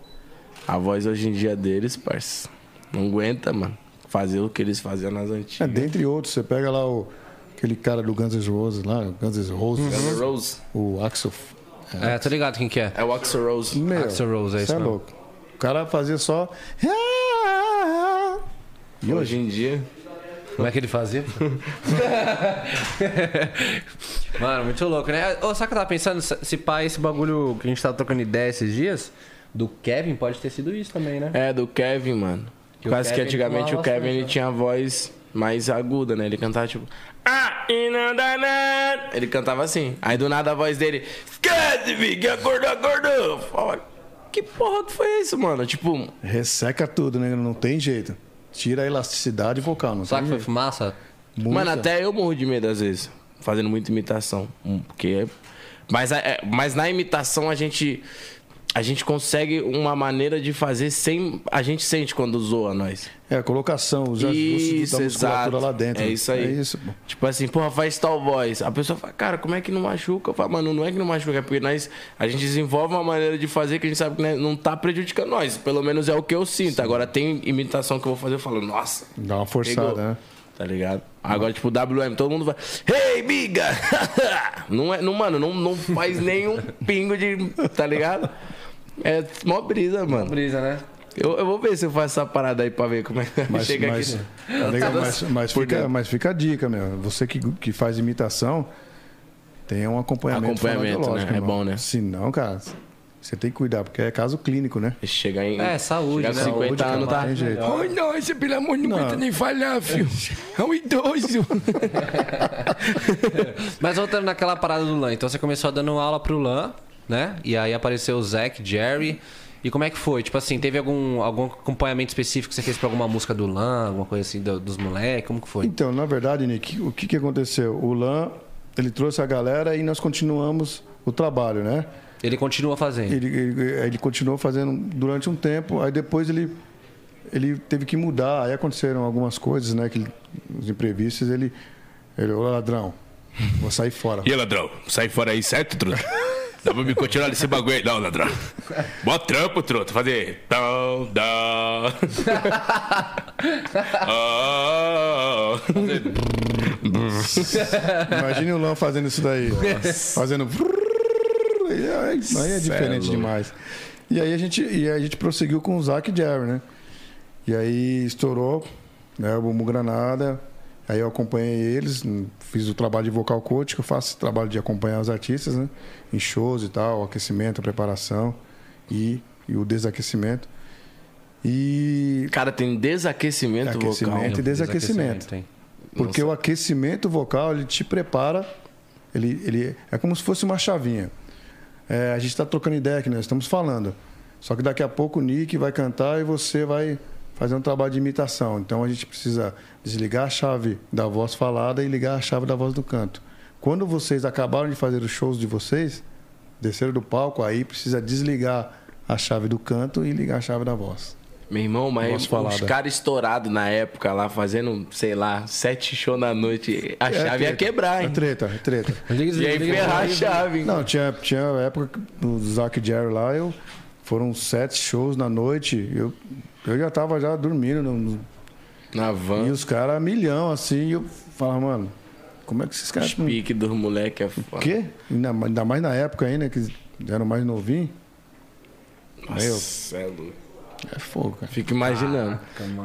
A voz hoje em dia deles, parça, não aguenta, mano. Fazer o que eles faziam nas É, antigas. dentre outros, você pega lá o, aquele cara do Guns N' Roses lá, Guns N' Roses, Guns N' Rose. o Axel. É, tô ligado quem que é. É o Axel Rose. Meu, Axl Rose, é isso é mesmo. louco. O cara fazia só. E hoje em dia. Como é que ele fazia? [LAUGHS] Mano, muito louco, né? Ô, sabe o que eu tava pensando? Se se pá, esse bagulho que a gente tava trocando ideia esses dias, do Kevin, pode ter sido isso também, né? É, do Kevin, mano. Que Quase que Kevin antigamente fumava o Kevin bastante, ele né? tinha a voz mais aguda, né? Ele cantava tipo. Ah, e não dá nada. Ele cantava assim. Aí do nada a voz dele. Esquece, que acordou, acordou. Fala, Que porra que foi isso, mano? Tipo, Resseca tudo, né? Não tem jeito. Tira a elasticidade vocal, não Será que foi jeito. fumaça? Muita. Mano, até eu morro de medo às vezes, fazendo muita imitação. Hum, Porque. Mas, é- mas na imitação a gente. A gente consegue uma maneira de fazer sem. A gente sente quando zoa nós. É, a colocação, os ajustes da musculatura lá dentro. É isso aí. É isso. Tipo assim, porra, faz tal voz. A pessoa fala, cara, como é que não machuca? Eu falo, mano, não é que não machuca, é porque nós, a gente desenvolve uma maneira de fazer que a gente sabe que né, não tá prejudicando nós. Pelo menos é o que eu sinto. Agora tem imitação que eu vou fazer, eu falo, nossa, Dá uma forçada, Pegou. né? Tá ligado? Agora, tipo, WM, todo mundo vai. Hey, biga! [LAUGHS] não é, não, mano, não, não faz nenhum pingo de. Tá ligado? É mó brisa, mano. Brisa, né? Eu, eu vou ver se eu faço essa parada aí pra ver como é que [LAUGHS] Mas, chega mas, aqui. é legal, mas, mas Por fica, mas fica a dica, meu. Você que, que faz imitação, tem um acompanhamento, Acompanhamento, né? É irmão. bom, né? Se não, cara, você tem que cuidar, porque é caso clínico, né? Chegar em. É, saúde, chegar né? 50 Saúde, anos, tá? não tem jeito. Ai, nossa, pelo amor de Deus, não aguenta nem falhar, filho. É um idoso. [LAUGHS] Mas voltando naquela parada do Lan, então você começou dando aula pro Lan, né? E aí apareceu o Zac, Jerry. E como é que foi? Tipo assim, teve algum, algum acompanhamento específico que você fez pra alguma música do Lan, alguma coisa assim do- dos moleques? Como que foi? Então, na verdade, Nick, o que, que aconteceu? O Lan, ele trouxe a galera e nós continuamos o trabalho, né? Ele continua fazendo. Ele, ele, ele continuou fazendo durante um tempo, aí depois ele, ele teve que mudar, aí aconteceram algumas coisas, né? Que os imprevistos, ele, ele, ô ladrão, vou sair fora. E aí, ladrão? Sai fora aí, certo, truta? Dá pra me continuar nesse bagulho aí? Não, ladrão. Bó trampo, truta. Fazer. Dá. Ah, [LAUGHS] Imagine o Lan fazendo isso daí, fazendo. Aí, aí é diferente demais. E aí a gente, e a gente prosseguiu com o Zac e Jerry, né? E aí estourou, né? O Bumbum Granada. Aí eu acompanhei eles, hum, fiz o trabalho de vocal coach, que eu faço trabalho de acompanhar os artistas, né? Em shows e tal, aquecimento, preparação. e, e o desaquecimento. E Cara, tem desaquecimento, Aquecimento vocal. e desaquecimento. tem. porque o aquecimento vocal ele te prepara, ele, ele é como se fosse uma chavinha. É, a gente está trocando ideia aqui, nós estamos falando. Só que daqui a pouco o Nick vai cantar e você vai fazer um trabalho de imitação. Então a gente precisa desligar a chave da voz falada e ligar a chave da voz do canto. Quando vocês acabaram de fazer os shows de vocês, desceram do palco, aí precisa desligar a chave do canto e ligar a chave da voz. Meu irmão, mas os caras estourados na época lá, fazendo, sei lá, sete shows na noite, a chave ia treta. quebrar, É hein? treta, é treta. [LAUGHS] E aí ferrar a chave. hein? Não, tinha, tinha época que o Zac e Jerry lá, eu, foram sete shows na noite. Eu, eu já tava já dormindo. no- no- Na e van, os caras milhão, assim. E eu falava, mano, como é que esses os caras. não- piques dos moleques é O foda. quê? Ainda, ainda mais na época ainda, que eram mais novinhos. Nossa, é louco. É fogo, cara. Fico imaginando.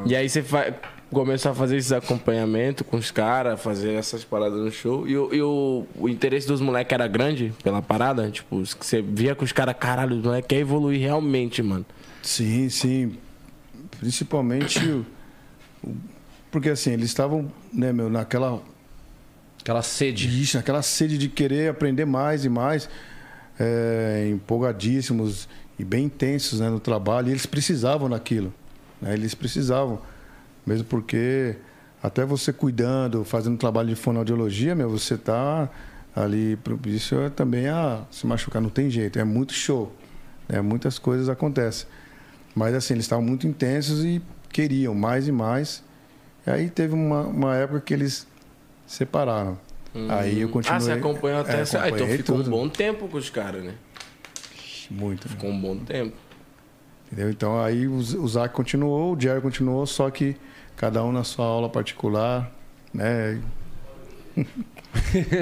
e aí você fa... começou a fazer esses acompanhamentos com os caras, fazer essas paradas no show. E, o, e o, o interesse dos moleques era grande pela parada? Tipo, você via com os caras, caralho, os moleques querem evoluir realmente, mano. Sim, sim. Principalmente. o- o- porque assim, eles estavam, né, meu, naquela Aquela sede. Isso, aquela sede de querer aprender mais e mais, é, empolgadíssimos e bem intensos né, no trabalho. E eles precisavam daquilo. Né? Eles precisavam. Mesmo porque até você cuidando, fazendo trabalho de fonoaudiologia, meu, você tá ali propício é também a se machucar. Não tem jeito, é muito show. Né? Muitas coisas acontecem. Mas assim, eles estavam muito intensos e queriam mais e mais. E aí teve uma, uma época que eles separaram. Aí eu continuei. Ah, você acompanhou até É, essa. Ah, então ficou tudo. um bom tempo com os caras, né? Muito. Ficou um bom tempo. Entendeu? Então aí o Zac continuou, o Jerry continuou, só que cada um na sua aula particular, né? [LAUGHS]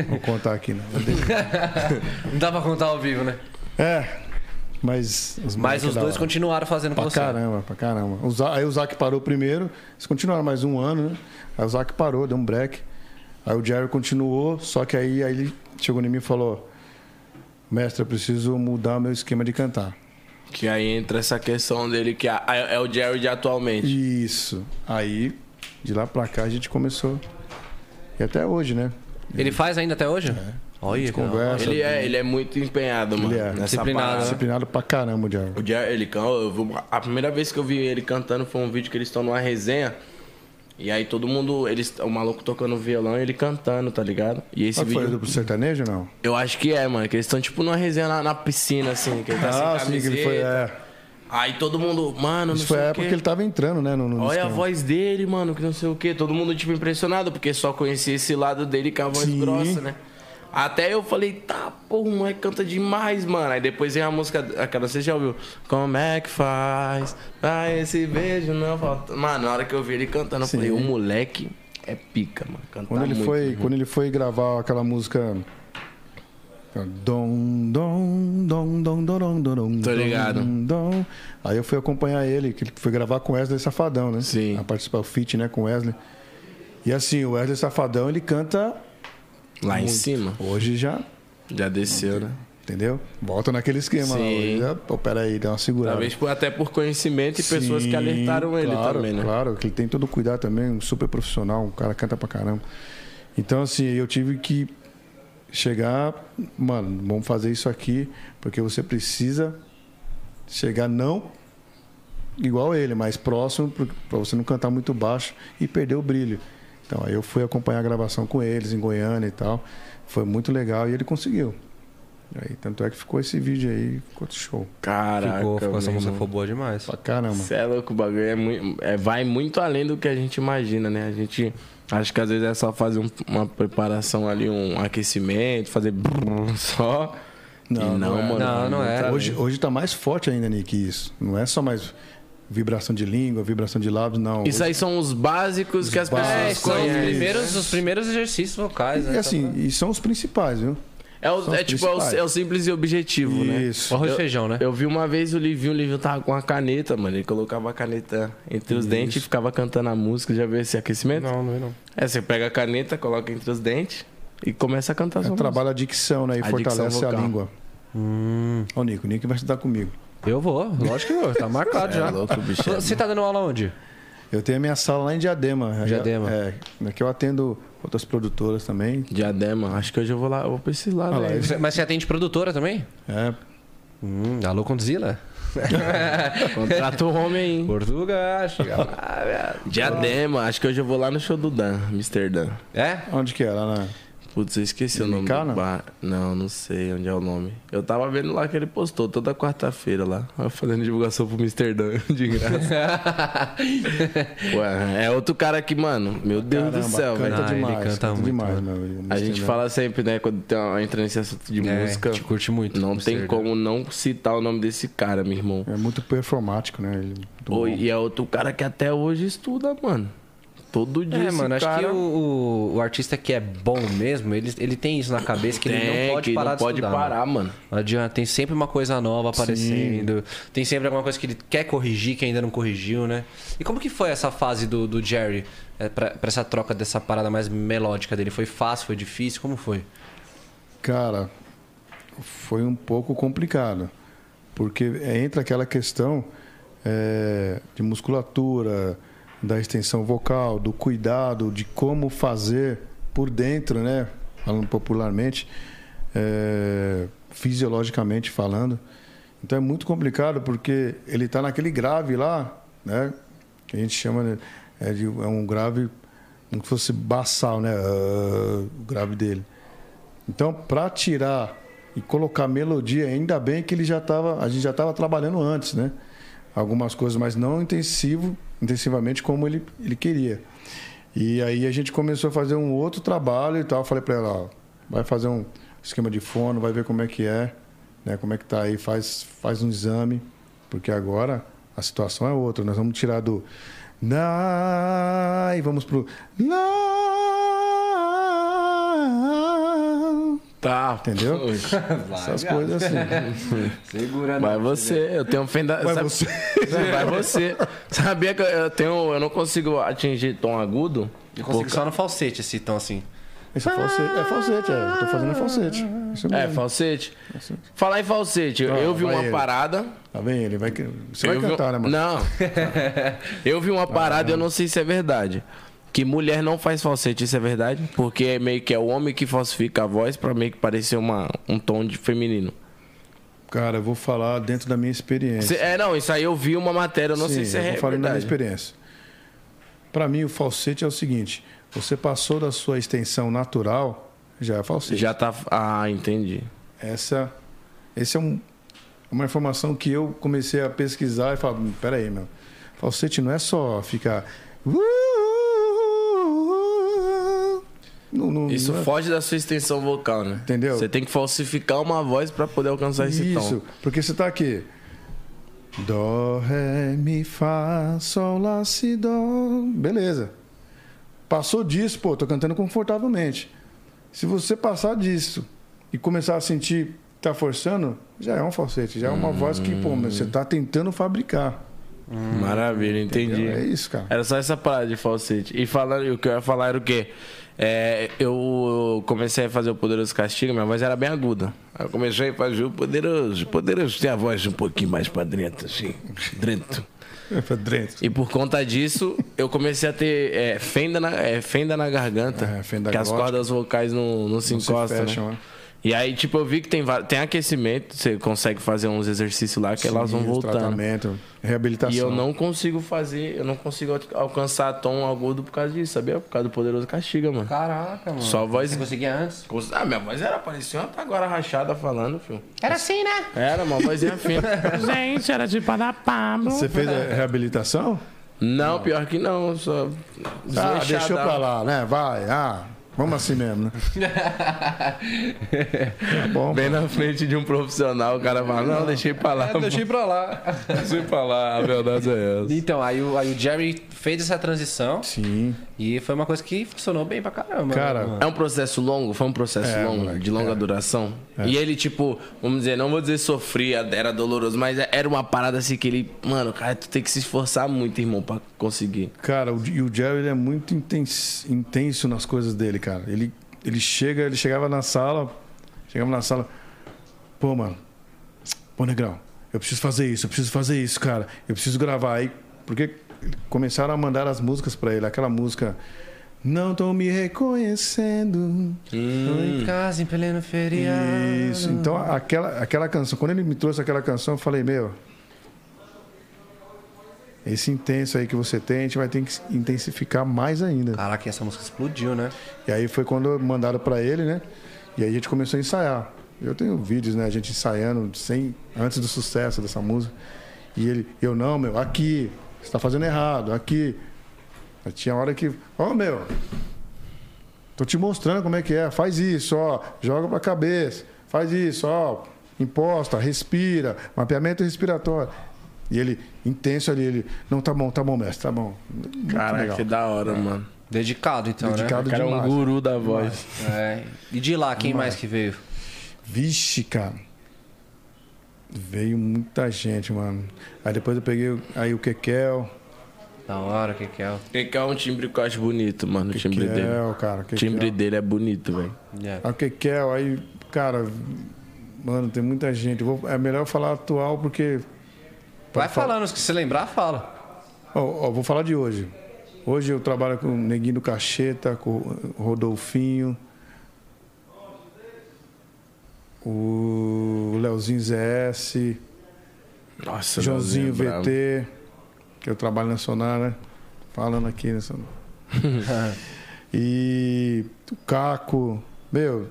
Vou contar aqui, né? [LAUGHS] Não dá pra contar ao vivo, né? É, mas os Mas os dois continuaram fazendo com Pra você. caramba, pra caramba. O Za- aí o Zac parou primeiro, eles continuaram mais um ano, né? Aí o Zac parou, deu um break. Aí o Jerry continuou, só que aí, aí ele chegou em mim e falou: Mestre, eu preciso mudar meu esquema de cantar. Que aí entra essa questão dele, que é, é o Jared atualmente. Isso. Aí, de lá pra cá, a gente começou. E até hoje, né? Ele faz ainda até hoje? Olha, que conversa. Ele é, ele é muito empenhado, mano. Ele é. Nessa Disciplinado, né? Disciplinado pra caramba o Jerry. O Jerry, ele canta. A primeira vez que eu vi ele cantando foi um vídeo que eles estão numa resenha. E aí todo mundo, eles, o maluco tocando violão e ele cantando, tá ligado? E esse Ah, foi vídeo. do sertanejo não? Eu acho que é, mano. Que eles estão tipo numa resenha na, na piscina, assim, que ele tá ah, sem sim, que ele foi. camiseta. É. Aí todo mundo, mano, não Isso foi sei a época que ele tava entrando, né? No, no Olha a voz dele, mano, que não sei o quê. Todo mundo, tipo, impressionado, porque só conhecia esse lado dele com a voz Sim. grossa, né? Até eu falei, tá, porra, o moleque canta demais, mano. Aí depois vem a música, aquela, você já ouviu? Como é que faz? Ah, esse beijo não falta. Mano, na hora que eu vi ele cantando, eu falei, o moleque é pica, mano. Canta Quando ele, muito. foi, quando ele foi gravar aquela música. Dom, dom, dom, dom, dom, dom, dom, Tô ligado. dom. Aí eu fui acompanhar ele, que ele foi gravar com Wesley Safadão, né? Sim. A participar o feat, né, com Wesley. E assim, o Wesley Safadão, ele canta Lá em muito. cima. Hoje já, Já desceu, né? entendeu? Volta naquele esquema lá. Sim. Hoje já, pô, peraí, dá uma segurada. Talvez por- até por conhecimento e pessoas que Sim, alertaram ele claro, também, né? Claro, que ele tem todo o cuidado também, um super profissional, um cara canta pra caramba. Então, assim, eu tive que chegar, mano, vamos fazer isso aqui, porque você precisa chegar não igual ele, mas próximo, para você não cantar muito baixo e perder o brilho. Então, aí eu fui acompanhar a gravação com eles em Goiânia e tal. Foi muito legal e ele conseguiu. Aí, tanto é que ficou esse vídeo aí, ficou show. Caraca, Ficou, ficou essa música ficou boa demais. Pra caramba. Cê é louco, o bagulho é muito, é, vai muito além do que a gente imagina, né? A gente acho que às vezes é só fazer um- uma preparação ali, um aquecimento, fazer brrr só. Não, e não, não é. mano. Não, não muito é. Hoje, hoje tá mais forte ainda, Nick, isso. Não é só mais vibração de língua, vibração de lábios, não. Isso aí são os básicos que as básicos. É, pessoas são os conhecem. primeiros, os primeiros exercícios vocais, E né? assim, e são os principais, viu? É, o- os é tipo, é o, é o simples e objetivo, né? Isso. O arroz e Eu- feijão, né? Eu vi uma vez o Livinho, o Livinho tava com uma caneta, mano. Ele colocava a caneta entre os dentes e ficava cantando a música. Já viu esse aquecimento? Não, não, não. É, você pega a caneta, coloca entre os dentes e começa a cantar a É, sua trabalha a dicção, né? E A fortalece a língua. Hum. Ó, o Nico, o Nico vai estudar comigo. Eu vou, lógico que eu vou. Tá marcado É já. louco, bicho, é Você tá dando aula onde? Eu tenho a minha sala lá em Diadema. Diadema. É, que eu atendo outras produtoras também. Diadema, acho que hoje eu vou lá, eu vou pra esse lado Ah lá, aí. Mas você atende produtora também? É, Hum, alô, Condzilla? [LAUGHS] Contrata o homem aí. Portugal, chega lá, viado. Diadema, acho que hoje eu vou lá no show do Dan, Mr. Dan. É? onde que é? Lá na... Putz, eu esqueci o MK, nome do não? bar. Não, não sei onde é o nome. Eu tava vendo lá que ele postou toda quarta-feira lá. Eu fazendo divulgação pro Mr. Dan, [LAUGHS] de graça. [LAUGHS] Ué, é outro cara que, mano, meu Deus do Caramba, céu, canta velho. Ele demais. canta Canta, muito, demais, mano. meu amigo. A gente fala sempre, né, quando tem uma- entra nesse assunto de É, música, te curte muito. não tem como não citar o nome desse cara, meu irmão. É muito performático, né? Ele, e é outro cara que até hoje estuda, mano. Todo dia É, esse mano, acho cara... que o, o, o artista que é bom mesmo, ele, ele tem isso na cabeça que ele Tem, não pode que parar não de pode estudar. parar, mano. mano. Não adianta, tem sempre uma coisa nova aparecendo. Tem sempre alguma coisa que ele quer corrigir, que ainda não corrigiu, né? E como que foi essa fase do, do Jerry é, pra, pra essa troca dessa parada mais melódica dele? Foi fácil, foi difícil? Como foi? Cara, foi um pouco complicado. Porque entra aquela questão é, de musculatura, da extensão vocal, do cuidado, de como fazer por dentro, né? Falando popularmente, é, fisiologicamente falando. Então é muito complicado porque ele está naquele grave lá, né? Que a gente chama de, é, de- é um grave como se fosse baçal, né? Ah, o grave dele. Então, para tirar e colocar melodia, ainda bem que ele já tava, a gente já estava trabalhando antes, né? Algumas coisas, mas não intensivo, intensivamente como ele, ele queria. E aí a gente começou a fazer um outro trabalho e tal. Falei para ela, ó, vai fazer um esquema de fono, vai ver como é que é, né? Como é que tá aí, faz, faz um exame, porque agora a situação é outra. Nós vamos tirar do na e vamos pro lá. Tá. Entendeu? [LAUGHS] Essas coisas assim. [LAUGHS] Segura, Vai você, eu tenho fenda. Vai sabe- você. [LAUGHS] Vai você. Sabia que eu tenho. Eu não consigo atingir tom agudo? Eu consigo só no falsete esse tom assim. Esse é falsete, é falsete, é. Eu tô fazendo falsete. Isso É, mesmo. falsete. Falar em falsete, eu- Ah, eu vi vai uma ele. parada. Tá vendo? Ele vai. Você vai eu vi- cantar, né, mano? Não. eu vi uma parada e eu não sei se é verdade. Que mulher não faz falsete, isso é verdade? Porque é meio que é o homem que falsifica a voz pra meio que parecer uma, um tom de feminino. Cara, eu vou falar dentro da minha experiência. Cê- é, não, isso aí eu vi uma matéria, eu não sei Sim, se eu é vou falar da minha experiência. Pra mim, o falsete é o seguinte: você passou da sua extensão natural, já é falsete. Já tá. Ah, entendi. Essa, esse é um, uma informação que eu comecei a pesquisar e falar: "Hum, peraí, meu. Falsete não é só ficar. Não, não, Isso não é- foge da sua extensão vocal, né? Entendeu? Você tem que falsificar uma voz pra poder alcançar esse tom. Isso, porque você tá aqui. Dó, ré, mi, fá, sol, lá, si, dó. Beleza. Passou disso, pô, tô cantando confortavelmente. Se você passar disso e começar a sentir que tá forçando, já é um falsete, já é uma voz que, pô, mas você tá tentando fabricar. Maravilha, entendi. É isso, cara. Era só essa parada de falsete. E falando, o que eu ia falar era o quê? É, eu comecei a fazer o Poderoso Castigo, minha voz era bem aguda. Eu comecei a fazer o Poderoso. Poderoso tem a voz um pouquinho mais pra dentro, assim. Dentro. É. E por conta disso, eu comecei a ter é, fenda, na, é, fenda na garganta. É, fenda que as cordas vocais não, não se Não se encostam, fecham, né? né? E aí, tipo, eu vi que tem, tem aquecimento, você consegue fazer uns exercícios lá que elas vão Sim, voltando. Tratamento, reabilitação. E eu não consigo fazer, eu não consigo al- alcançar tom agudo por causa disso, sabia? Por causa do poderoso castiga, mano. Caraca, mano. Só voz. Você conseguia antes? Ah, minha voz era parecia uma tá agora rachada falando, filho. Era assim, né? Era, uma vozinha [LAUGHS] fina. Gente, era tipo a da Pablo. Você fez a reabilitação? Não, pior que não, só. Ah, deixou pra lá, né? Vai, ah, vamos assim mesmo, né? [LAUGHS] tá bom. Bem na frente de um profissional, o cara fala, não, deixei pra lá. É, deixei pra lá. [LAUGHS] deixei pra lá, a verdade é essa. Então, aí o, aí o Jerry fez essa transição Sim. e foi uma coisa que funcionou bem pra caramba. Cara, né? É um processo longo? Foi um processo É, longo, moleque, de longa é. duração? E ele, tipo, vamos dizer, não vou dizer sofria, era doloroso, mas era uma parada assim que ele. Mano, cara, tu tem que se esforçar muito, irmão, pra conseguir. Cara, o, e o Jerry ele é muito intenso, intenso nas coisas dele, cara. Ele, ele chega, ele chegava na sala, chegava na sala, pô, mano, pô, negrão, eu preciso fazer isso, eu preciso fazer isso, cara. Eu preciso gravar. Aí, porque começaram a mandar as músicas pra ele. Aquela música. Não tô me reconhecendo. Tô em casa, em pleno feriado. Isso. Então, aquela, aquela canção, quando ele me trouxe aquela canção, eu falei, meu. Esse intenso aí que você tem, a gente vai ter que intensificar mais ainda. Caraca, essa música explodiu, né? E aí foi quando mandaram pra ele, né? E aí a gente começou a ensaiar. Eu tenho vídeos, né? A gente ensaiando sem, antes do sucesso dessa música. E ele, eu não, meu, aqui, você tá fazendo errado, aqui. Aí tinha hora que, ó, meu, tô te mostrando como é que é, faz isso, ó, joga pra cabeça, faz isso, ó, imposta, respira, mapeamento respiratório. E ele, intenso ali, ele, não, tá bom, tá bom, mestre, tá bom. Muito Caraca, legal. que da hora, mano. Dedicado, então, Dedicado O cara é um demais. guru da voz. né? É. E de lá, quem mais que veio? Vixe, cara. Veio muita gente, mano. Aí depois eu peguei o- aí o Kekel. Da hora, que que é? o- um timbre que eu acho bonito, mano, o timbre dele. Kekel, cara. O Kekel. timbre dele é bonito, velho. Yeah. Aí o Kekel, aí, cara, mano, tem muita gente. Vou, é melhor eu falar atual porque. Vai falar. falando, se você lembrar, fala. Ó, ó, vou falar de hoje. Hoje eu trabalho com o Neguinho do Cacheta, com o Rodolfinho, o Leozinho ZS, Nossa, Joãozinho é. VT, que eu trabalho na Sonar, né? Falando aqui nessa. [LAUGHS] e o Caco, meu,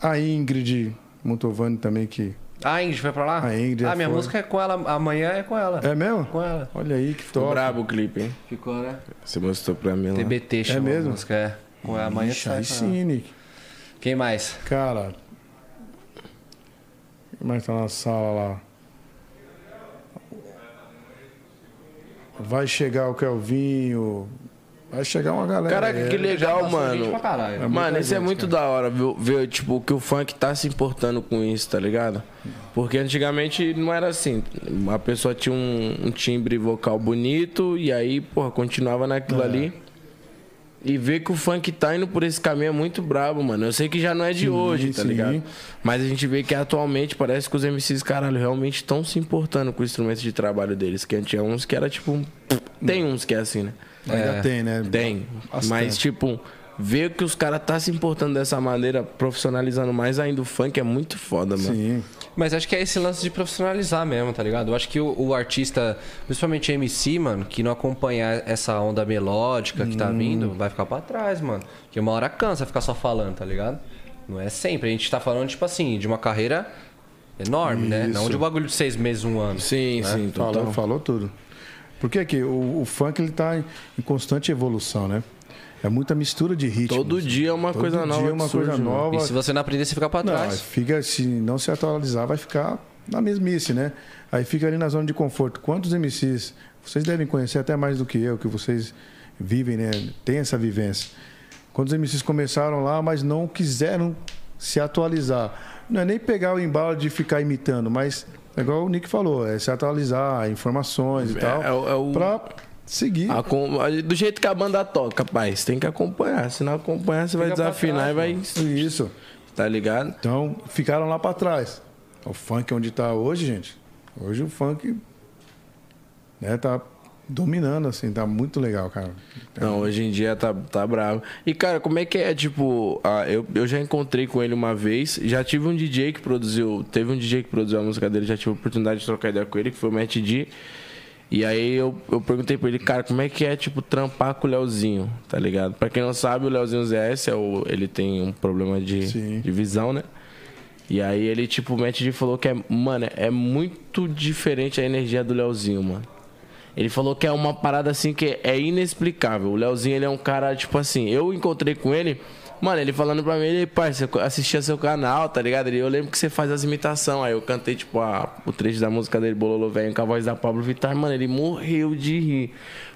a Ingrid Montovani também, que. Ah, a Ingrid foi pra lá? A Ingrid Ah, minha foi. música é com ela, amanhã é com ela. É mesmo? Com ela. Olha aí que Ficou top. brabo o clipe, hein? Ficou, né? Você mostrou pra mim lá. TBT chama mesmo? a música, é. Com ela, amanhã Ixi, sai aí com ela. sim, Nick. Quem mais? Cara. Quem mais tá na sala lá? Vai chegar o Kelvinho. Vai chegar uma galera. Caraca, que legal, passou gente mano. muita Mano, isso é gente, muito da hora, ver, ver, tipo, que o funk tá se importando com isso, tá ligado? Porque antigamente não era assim. A pessoa tinha um, um timbre vocal bonito e aí, porra, continuava naquilo É. ali. E ver que o funk tá indo por esse caminho é muito brabo, mano. Eu sei que já não é de Sim, hoje, tá sim. ligado? Mas a gente vê que atualmente parece que os MCs, caralho, realmente estão se importando com o instrumento de trabalho deles. Que tinha uns que era tipo. Tem uns que é assim, né? Ainda É. tem, né? Tem. Bastante. Mas, tipo, ver que os caras tá se importando dessa maneira, profissionalizando mais ainda o funk é muito foda, mano. Sim. Mas acho que é esse lance de profissionalizar mesmo, tá ligado? Eu acho que o, o artista, principalmente MC, mano, que não acompanhar essa onda melódica que tá Hum. vindo, vai ficar pra trás, mano. Porque uma hora cansa ficar só falando, tá ligado? Não é sempre. A gente tá falando, tipo assim, de uma carreira enorme, né? Não Isso. de um bagulho de seis meses, um ano. Sim, né? sim, Falou, falou tudo. Porque aqui, o, o funk ele tá em, em constante evolução, né? É muita mistura de ritmos. Todo dia é uma Todo coisa dia nova. é uma que surge, coisa mano. nova. E se você não aprender, você fica pra Não, trás. fica, se não se atualizar, vai ficar na mesmice, né? Aí fica ali na zona de conforto. Quantos MCs, vocês devem conhecer até mais do que eu, que vocês vivem, né? Tem essa vivência. Quantos MCs começaram lá, mas não quiseram se atualizar. Não é nem pegar o embalo de ficar imitando, mas é igual o Nick falou, é se atualizar, informações e É, tal, é é o- pra seguir. A Do jeito que a banda toca, pai, você tem que acompanhar. Se não acompanhar, você vai Fica pra desafinar trás, e vai. Isso. Tá ligado? Então, ficaram lá para trás. O funk onde está hoje, gente. Hoje o funk né, tá dominando, assim, tá muito legal, cara. Não, hoje em dia tá, tá bravo. E, cara, como é que é, tipo, ah, eu, eu já encontrei com ele uma vez, já tive um DJ que produziu, teve um DJ que produziu a música dele, já tive a oportunidade de trocar ideia com ele, que foi o Matt D. E aí eu, eu perguntei pra ele, cara, como é que é, tipo, trampar com o Leozinho, tá ligado? Pra quem não sabe, o Leozinho ZS, é o, ele tem um problema de, Sim. de visão, né? E aí ele, tipo, o Matt D falou que é, mano, é muito diferente a energia do Leozinho, mano. Ele falou que é uma parada assim que é inexplicável. O Leozinho, ele é um cara, tipo assim, eu encontrei com ele, mano, ele falando pra mim, ele, parça, assistia seu canal, tá ligado? Ele, eu lembro que você faz as imitações. Aí eu cantei, tipo, a, o trecho da música dele, Bololo Velho, com a voz da Pablo Vittar, mano, ele morreu de rir.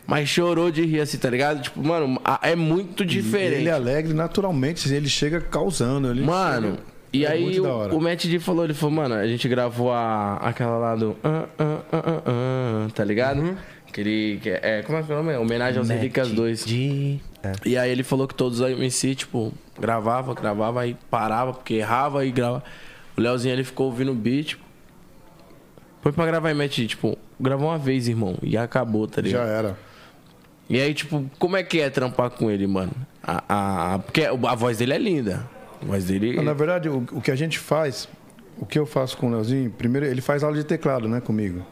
Mas chorou de rir, assim, tá ligado? Tipo, mano, é muito diferente. Ele é alegre naturalmente, ele chega causando. Ele Mano, chega- e é aí o, o Matt D falou, ele falou, mano, a gente gravou a, aquela lá do. ah, ah, ah, ah, ah, tá ligado? Uhum. Aquele. que é, como é que é o nome? Homenagem aos Relíquias 2. É. E aí ele falou que todos os MC, tipo, gravava, gravava, aí parava, porque errava e gravava. O Leozinho ele ficou ouvindo o beat. Põe pra gravar e mete, tipo, gravou uma vez, irmão, e acabou, tá ligado? Já era. E aí, tipo, como é que é trampar com ele, mano? A, a, a- porque a voz dele é linda. Mas, Na verdade, o, o que a gente faz, o que eu faço com o Leozinho, primeiro ele faz aula de teclado, né, comigo.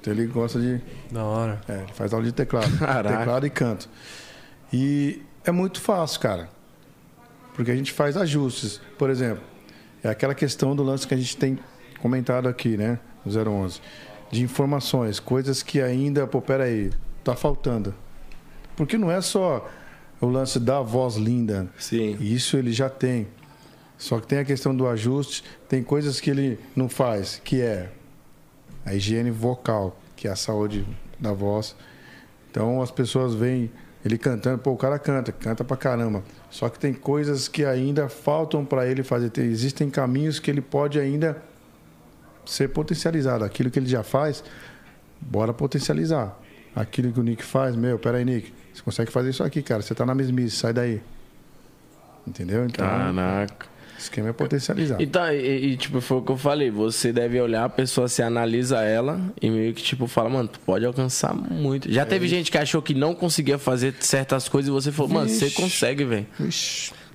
Então ele gosta de. Da hora. É, ele faz aula de teclado. [LAUGHS] Caraca. Teclado e canto. E é muito fácil, cara. Porque a gente faz ajustes. Por exemplo, é aquela questão do lance que a gente tem comentado aqui, né? No 011. De informações, coisas que ainda, pô, peraí, tá faltando. Porque não é só o lance da voz linda. Sim. Isso ele já tem. Só que tem a questão do ajuste, tem coisas que ele não faz, que é a higiene vocal, que é a saúde da voz. Então as pessoas veem ele cantando, pô, o cara canta, canta pra caramba. Só que tem coisas que ainda faltam para ele fazer. Tem- Existem caminhos que ele pode ainda ser potencializado. Aquilo que ele já faz, bora potencializar. Aquilo que o Nick faz, meu, peraí, Nick, você consegue fazer isso aqui, cara. Você tá na mesmice, sai daí. Entendeu? Então, Caraca. O esquema é potencializar. Então, e, e, tipo, foi o que eu falei. Você deve olhar a pessoa, se analisa ela e meio que, tipo, fala, mano, tu pode alcançar muito. Já teve gente que achou que não conseguia fazer certas coisas e você falou, mano, você consegue, velho.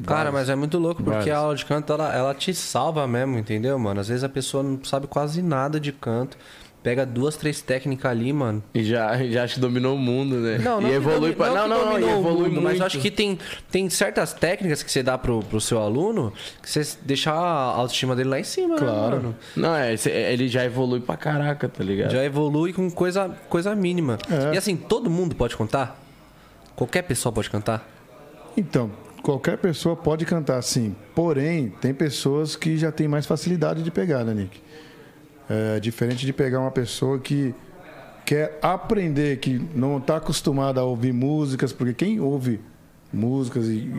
Cara, mas é muito louco, porque a aula de canto, ela, ela te salva mesmo, entendeu, mano? Às vezes a pessoa não sabe quase nada de canto. Pega duas, três técnicas ali, mano. E já, já acho que dominou o mundo, né? Não, não e evolui domi- pra. Não, não, não, e dominou o evolui mundo, muito. Mas eu acho que tem, tem certas técnicas que você dá pro, pro seu aluno que você deixa a autoestima dele lá em cima, Claro. né, mano? Não, é, cê- ele já evolui pra caraca, tá ligado? Já evolui com coisa, coisa mínima. É. E assim, todo mundo pode cantar? Qualquer pessoa pode cantar? Então, qualquer pessoa pode cantar sim. Porém, tem pessoas que já têm mais facilidade de pegar, né, Nick? É diferente de pegar uma pessoa que quer aprender, que não está acostumada a ouvir músicas, porque quem ouve músicas e,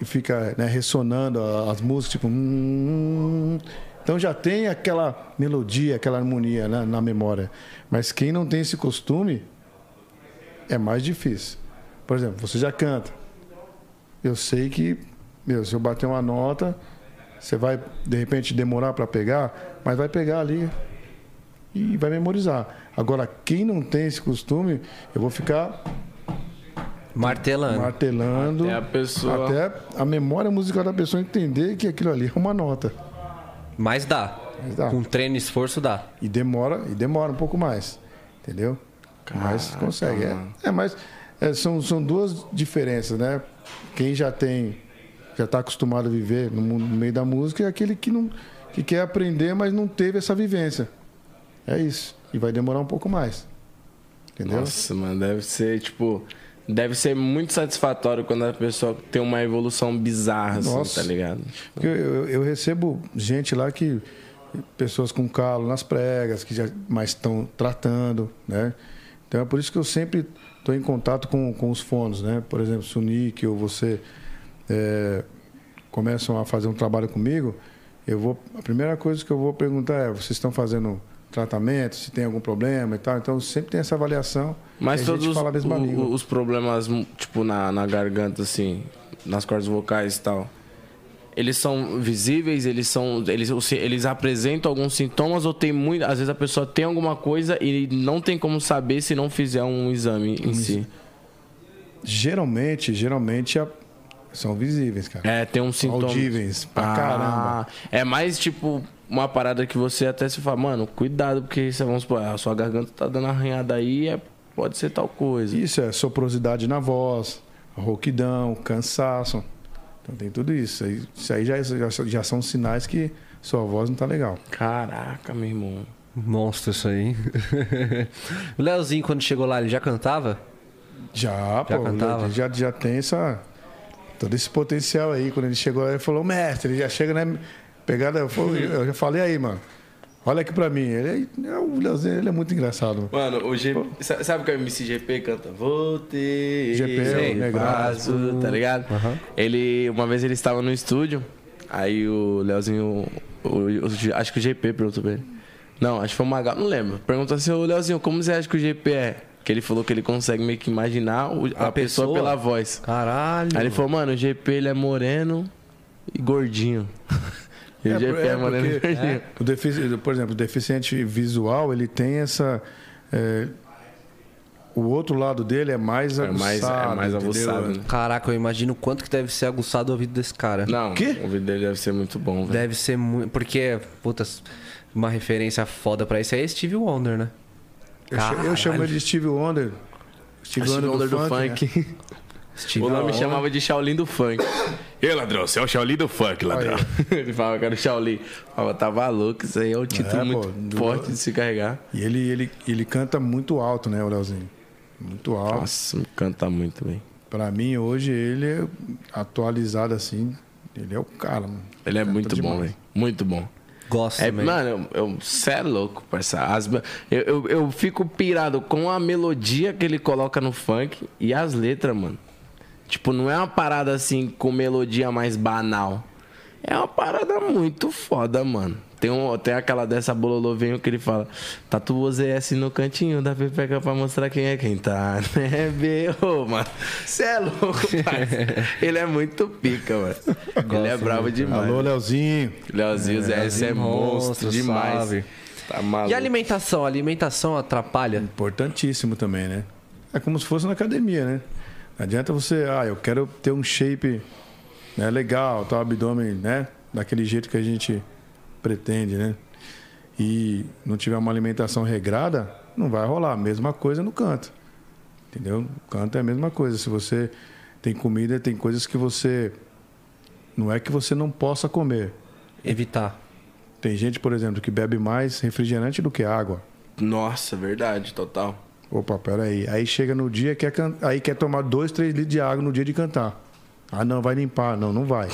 e fica né, ressonando as músicas, tipo. hum, então já tem aquela melodia, aquela harmonia né, na memória. Mas quem não tem esse costume é mais difícil. Por exemplo, você já canta. Eu sei que, meu, se eu bater uma nota, você vai de repente demorar para pegar, mas vai pegar ali e vai memorizar. Agora, quem não tem esse costume, eu vou ficar Martelando. martelando Até a pessoa- até a memória musical da pessoa entender que aquilo ali é uma nota. Mas dá. Mas dá. Com treino e esforço dá. E demora, e demora um pouco mais. Entendeu? mas consegue. É, é mas é, são, são duas diferenças, né? Quem já tem, já está acostumado a viver no, mundo- no meio da música é aquele que não que quer aprender, mas não teve essa vivência. É isso. E vai demorar um pouco mais. Entendeu? Nossa, mano, deve ser, tipo. Deve ser muito satisfatório quando a pessoa tem uma evolução bizarra, assim, Nossa. tá ligado? Eu, eu- eu recebo gente lá que. Pessoas com calo nas pregas, que já mais estão tratando, né? Então é por isso que eu sempre estou em contato com, com os fonos, né? Por exemplo, se o Nick ou você é, começam a fazer um trabalho comigo, eu vou. A primeira coisa que eu vou perguntar é: vocês estão fazendo tratamento? Se tem algum problema e tal? Então sempre tem essa avaliação. Mas todos os, fala a mesma o- os problemas, tipo, na, na garganta, assim, nas cordas vocais e tal, eles são visíveis, eles são. Eles, eles apresentam alguns sintomas ou tem muito. Às vezes a pessoa tem alguma coisa e não tem como saber se não fizer um exame em si. Geralmente, geralmente a- são visíveis, cara. É, tem um sintoma. Audíveis pra Ah, caramba. É mais tipo uma parada que você até se fala, mano, cuidado, porque você, vamos supor, a sua garganta tá dando arranhada aí, é, pode ser tal coisa. Isso é soprosidade na voz, rouquidão, cansaço. Então tem tudo isso. Aí- Isso aí já, já, já são sinais que sua voz não tá legal. Caraca, meu irmão. Monstro isso aí. [LAUGHS] o Leozinho, quando chegou lá, ele já cantava? Já, pô, cantava? ele já, já tem essa, todo esse potencial aí. Quando ele chegou, ele falou, mestre, ele já chega, né? Pegada, eu, falei- [LAUGHS] eu já falei aí, mano. Olha aqui pra mim. Ele, é- o Leozinho, ele é muito engraçado. mano. Mano, o GP. Sabe o que é o MCGP canta? Vou ter. GP, o sei, Negraço. faço, tá ligado? Ele. Uma vez ele estava no estúdio, aí o Leozinho. o- o- acho que o GP perguntou pra ele. Não, acho que foi o Magal, não lembro. Perguntou assim, ô Leozinho, como você acha que o GP é? Que ele falou que ele consegue meio que imaginar o- a, A pessoa, pessoa? pela voz. Caralho. Aí ele falou, mano, o GP ele é moreno e gordinho. [LAUGHS] E o É, GP é, é, Moreno e porque- Verdinho. O defici- por exemplo, o deficiente visual, ele tem essa. é, o outro lado dele é mais É aguçado. mais, é mais aguçado, né? Caraca, eu imagino o quanto que deve ser aguçado o ouvido desse cara. Não, Quê? o vídeo dele deve ser muito bom, velho. Deve ser muito. Porque, putas, uma referência foda pra isso é Steve Wonder, né? Eu, cha- eu chamo ele de Steve Wonder. Steve Steve Wonder, do, funk. né? Steve O nome Wonder. chamava de Shaolin do funk. Ei, ladrão, você é o Shaolin do funk, ladrão. [LAUGHS] Ele falava que era o Shaolin. Falava, tava louco, isso aí é um título É, muito pô, do- forte de se carregar. E ele, ele, ele canta muito alto, né, o Leozinho? Muito alto. Nossa, canta muito bem. Pra mim, hoje, ele é atualizado assim. Ele é o cara, mano. Ele é Canta muito bom, velho. Muito bom. Gosto É, também. mano, eu, eu, cê é louco, parça. As, eu, eu, eu fico pirado com a melodia que ele coloca no funk e as letras, mano. Tipo, não é uma parada assim com melodia mais banal. É uma parada muito foda, mano. Tem, um, tem aquela dessa bololô venho que ele fala: Tatu o ZS no cantinho da pepeca pra mostrar quem é quem tá, [LAUGHS] né, B.O., mano? Cê é louco, [LAUGHS] parça. Ele é muito pica, mano. ele é bravo demais. Alô, Leozinho. Leozinho ZS é monstro monstro, demais. salve. Tá maluco. E a alimentação? A alimentação atrapalha? Importantíssimo também, né? É como se fosse na academia, né? Não adianta você, ah, eu quero ter um shape né, legal, tá, o abdômen, né? Daquele jeito que a gente pretende, né? E não tiver uma alimentação regrada, não vai rolar. Mesma coisa no canto. Entendeu? O canto é a mesma coisa. Se você tem comida, tem coisas que você. Não é que você não possa comer. Evitar. Tem gente, por exemplo, que bebe mais refrigerante do que água. Nossa, verdade, total. Opa, peraí. Aí chega no dia, quer can... aí quer tomar dois, três litros de água no dia de cantar. Ah, não, vai limpar. Não, não vai.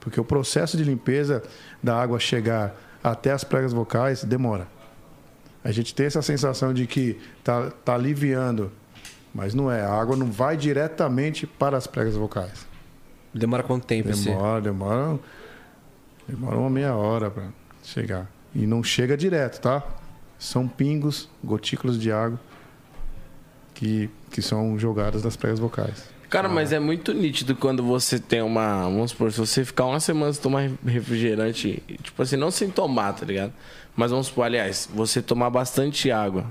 Porque o processo de limpeza da água chegar até as pregas vocais demora. A gente tem essa sensação de que tá, tá aliviando, mas não é. A água não vai diretamente para as pregas vocais. Demora quanto tempo esse? Demora, demora. Demora uma meia hora para chegar. E não chega direto, tá? São pingos, gotículas de água que, que são jogadas das pregas vocais. Cara, mas é muito nítido quando você tem uma. Vamos supor, se você ficar uma semana sem tomar refrigerante, tipo assim, não sem tomar, tá ligado? Mas vamos supor, aliás, você tomar bastante água.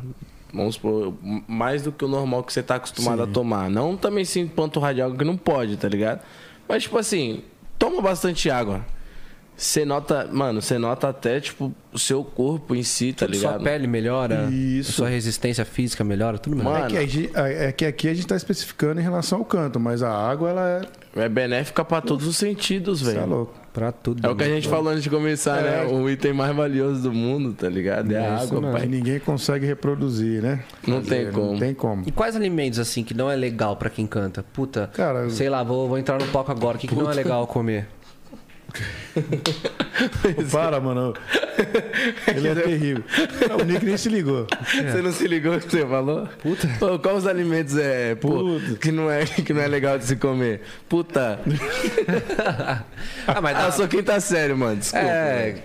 Vamos supor, mais do que o normal que você tá acostumado Sim. a tomar. Não também sem panturrar de água que não pode, tá ligado? Mas, tipo assim, toma bastante água. Você nota, mano, você nota até, tipo, o seu corpo em si, tá Sua ligado? pele melhora? Isso. Sua resistência física melhora? Tudo melhora? Mano, É que, a gente- é que aqui a gente está especificando em relação ao canto, mas a água, ela é. É benéfica pra todos os sentidos, Você é velho. louco. Pra tudo. É o que a gente falou antes de começar, É. né? O item mais valioso do mundo, tá ligado? É, a É isso água. E pai. ninguém consegue reproduzir, né? Não tem como. Não tem como. E quais alimentos, assim, que não é legal pra quem canta? Puta, Cara, sei lá, vou, vou entrar no palco agora. O que, que não é legal comer? [LAUGHS] Para, mano. Ele é terrível. O Nick nem se ligou. Você não se ligou que você falou? Puta. Pô, quais os alimentos é, pô, que não é que não é legal de se comer? Puta. [LAUGHS] Ah, mas Ah, dá... eu sou quinta série, mano. Desculpa. É.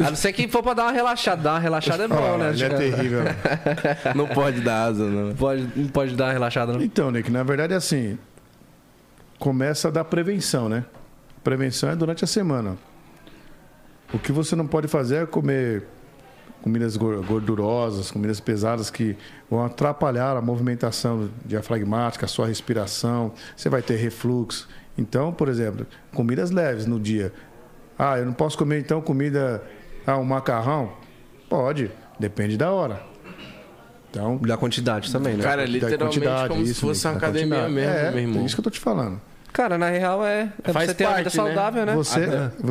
A não ser que for pra dar uma relaxada. Dar uma relaxada é bom, Ah, né? ele é terrível. [LAUGHS] Não pode dar asa, não. Pode, não pode dar uma relaxada, não. Então, Nick, na verdade é assim. Começa da prevenção, né? Prevenção é durante a semana. O que você não pode fazer é comer comidas gor- gordurosas, comidas pesadas que vão atrapalhar a movimentação diafragmática, a sua respiração. Você vai ter refluxo. Então, por exemplo, comidas leves no dia. Ah, eu não posso comer então comida, ah, um macarrão? Pode, depende da hora. Então, Da quantidade também, né? Cara, é literalmente quantidade, como se fosse uma academia quantidade. mesmo, é, meu irmão. É isso que eu tô te falando. Cara, na real é, é pra Faz você ter uma vida parte, né? saudável, né? Você,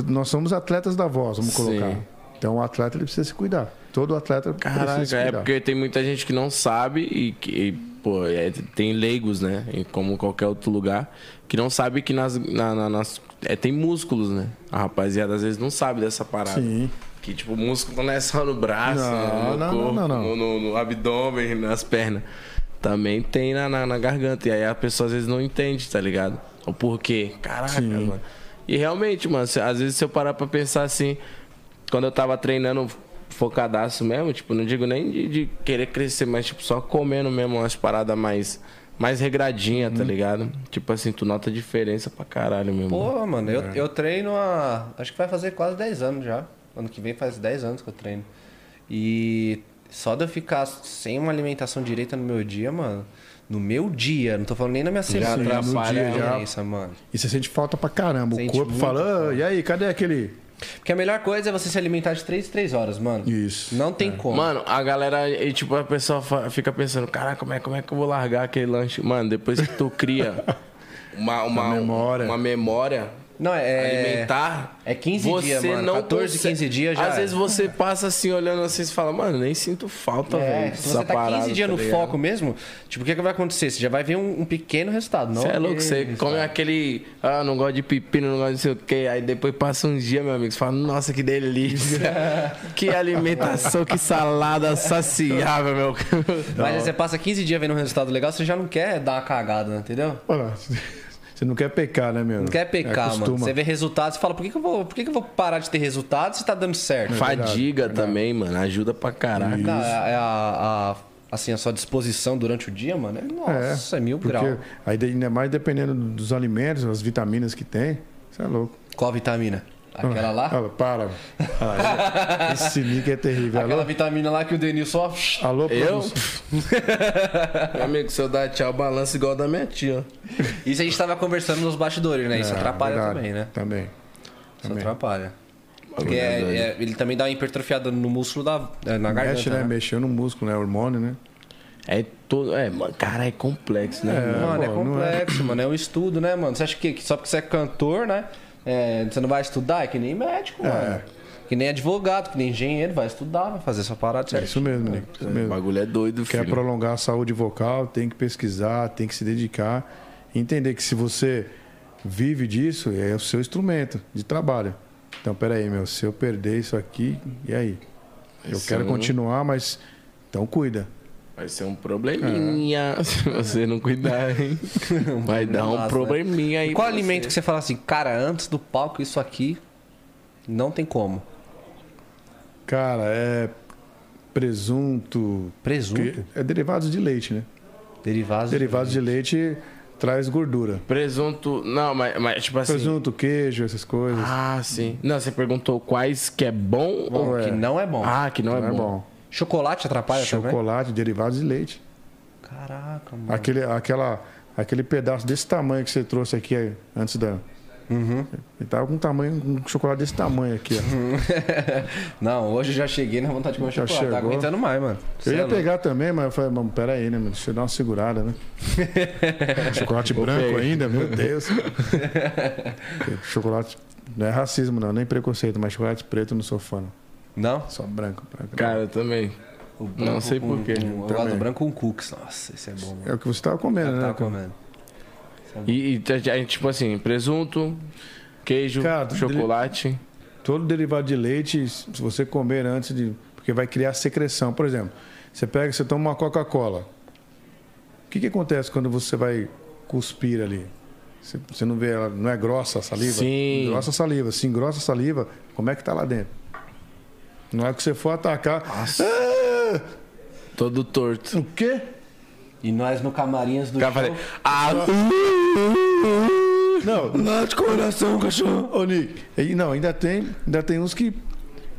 nós somos atletas da voz, vamos Sim. colocar. Então o atleta ele precisa se cuidar. Todo atleta precisa Caraca, se é cuidar. porque tem muita gente que não sabe e que, e, pô, é, tem leigos, né? Como qualquer outro lugar, que não sabe que nas, na- na- nas. É, tem músculos, né? A rapaziada às vezes não sabe dessa parada. Sim. Que tipo, músculo não é só no braço, Não, né? no não, corpo, não, não, não. No, no- no abdômen, nas pernas. Também tem na, na, na garganta. E aí a pessoa às vezes não entende, tá ligado? O porquê. Caraca, Sim. mano. E realmente, mano, se- às vezes se eu parar pra pensar assim, quando eu tava treinando focadaço mesmo, tipo, não digo nem de, de querer crescer, mas tipo, só comendo mesmo umas paradas mais, mais regradinha, Uhum. tá ligado? Tipo assim, tu nota diferença pra caralho mesmo. Pô, mano, eu, É. eu treino há. Acho que vai fazer quase 10 anos já. Ano que vem faz 10 anos que eu treino. E só de eu ficar sem uma alimentação direita no meu dia, mano. No meu dia, não tô falando nem na minha semana. no atrapalha dia a já. diferença, mano. E você sente falta pra caramba. Sente o corpo muito fala, "Ah, e aí, cadê aquele. Porque a melhor coisa é você se alimentar de 3 em 3 horas, mano. Isso. Não tem como. Mano, a galera, e, tipo, a pessoa fica pensando, caraca, como é, como é que eu vou largar aquele lanche? Mano, depois que tu cria [LAUGHS] uma, uma, Uma memória. uma memória não, é. alimentar. é 15 dias, mano. 14, 15 dias já Às é. vezes você passa assim, olhando assim, e fala, mano, nem sinto falta, É, velho. se você tá 15 dias no foco mesmo, tipo, o que, que vai acontecer? Você já vai ver um, um pequeno resultado, não? Você é louco, você come aquele. Ah, não gosto de pepino, não gosto de não sei o quê. Aí depois passa um dia, meu amigo, você fala, nossa, que delícia. [LAUGHS] que alimentação, que salada saciável, meu. Mas aí você passa 15 dias vendo um resultado legal, você já não quer dar uma cagada, entendeu? Olha, você não quer pecar, né, meu? Não quer pecar, mano. Acostuma. Você vê resultados e fala, por que, que, eu vou, por que, que eu vou parar de ter resultados se tá dando certo? Fadiga também, mano. Ajuda pra caralho. É a, a- assim, a sua disposição durante o dia, mano, é, nossa, é, mil porque graus. Aí ainda mais dependendo dos alimentos, as vitaminas que tem, você é louco. Qual vitamina? Aquela lá? Olha, para. Ah, esse nick é terrível. Aquela Alô, vitamina lá que o Denilson só... alô Eu? [LAUGHS] Meu amigo, se eu dar tchau, balança igual da minha tia. Isso a gente tava conversando nos bastidores, né? Isso É, atrapalha verdade. também, né? Também. Isso Também. atrapalha. Porque é é- é- ele também dá uma hipertrofiada no músculo da é, na garganta. Mexe, né? né? Mexeu no músculo, né? Hormônio, né? É todo. É, mano, cara, é complexo, né? mano? Mano, é é. complexo, mano. É um estudo, né, mano? Você acha que só porque você é cantor, né? É, você não vai estudar? É que nem médico, mano. Que nem advogado, que nem engenheiro, vai estudar, vai fazer sua parada É certo. isso mesmo, Nick. Isso O mesmo. bagulho é doido, Quer filho. prolongar a saúde vocal, tem que pesquisar, tem que se dedicar. Entender que se você vive disso, é o seu instrumento de trabalho. Então, peraí, meu, se eu perder isso aqui, e aí? Eu Isso quero não- continuar, mas. Então cuida. Vai ser um probleminha [LAUGHS] se você não cuidar, hein? [LAUGHS] Vai dar um Nossa, né? probleminha aí. Qual pra alimento você. que você fala assim, cara, antes do palco, isso aqui não tem como? Cara, é presunto. Presunto? que- É derivados de leite, né? Derivados. Derivados de leite traz gordura. Presunto. Não, mas, mas tipo assim. Presunto, queijo, essas coisas. Ah, sim. Não, você perguntou quais que é bom Bom, ou que não é bom. Ah, que não, é, bom. Chocolate atrapalha também? Chocolate, derivados de leite. Caraca, mano. Aquele, aquela, aquele pedaço desse tamanho que você trouxe aqui antes da. Uhum. Ele tava com um tamanho, um chocolate desse tamanho aqui, ó. [LAUGHS] não, hoje eu já cheguei na vontade de comer Já chocolate. Tá chegou. aguentando mais, mano. Eu Cê ia é louco. pegar também, mas eu falei, mano, pera aí, né, mano? Deixa eu dar uma segurada, né? [LAUGHS] chocolate branco ainda, meu Deus. [LAUGHS] chocolate. Não é racismo, não, nem preconceito, mas chocolate preto não sou fã. não. Não? Só branco, branco. Cara, eu também. O Não sei com- por quê. com- Eu gosto branco com cookies. Nossa, esse é bom, mano. É o que você tava comendo, né? tava comendo. E, e a gente, tipo assim, presunto, queijo, Cara, chocolate. Todo derivado de leite, se você comer antes de. Porque vai criar secreção. Por exemplo, você pega, você toma uma Coca-Cola. O que, que acontece quando você vai cuspir ali? Você, você não vê ela, não é grossa a saliva? Sim. Grossa a saliva. Se engrossa a saliva, como é que tá lá dentro? Não é que você for atacar. Ah, Todo torto. o quê? E nós no Camarinhas do cara show... falei, ah, Não, lá de coração, cachorro. Ô, Nick, e não, ainda tem, ainda tem uns que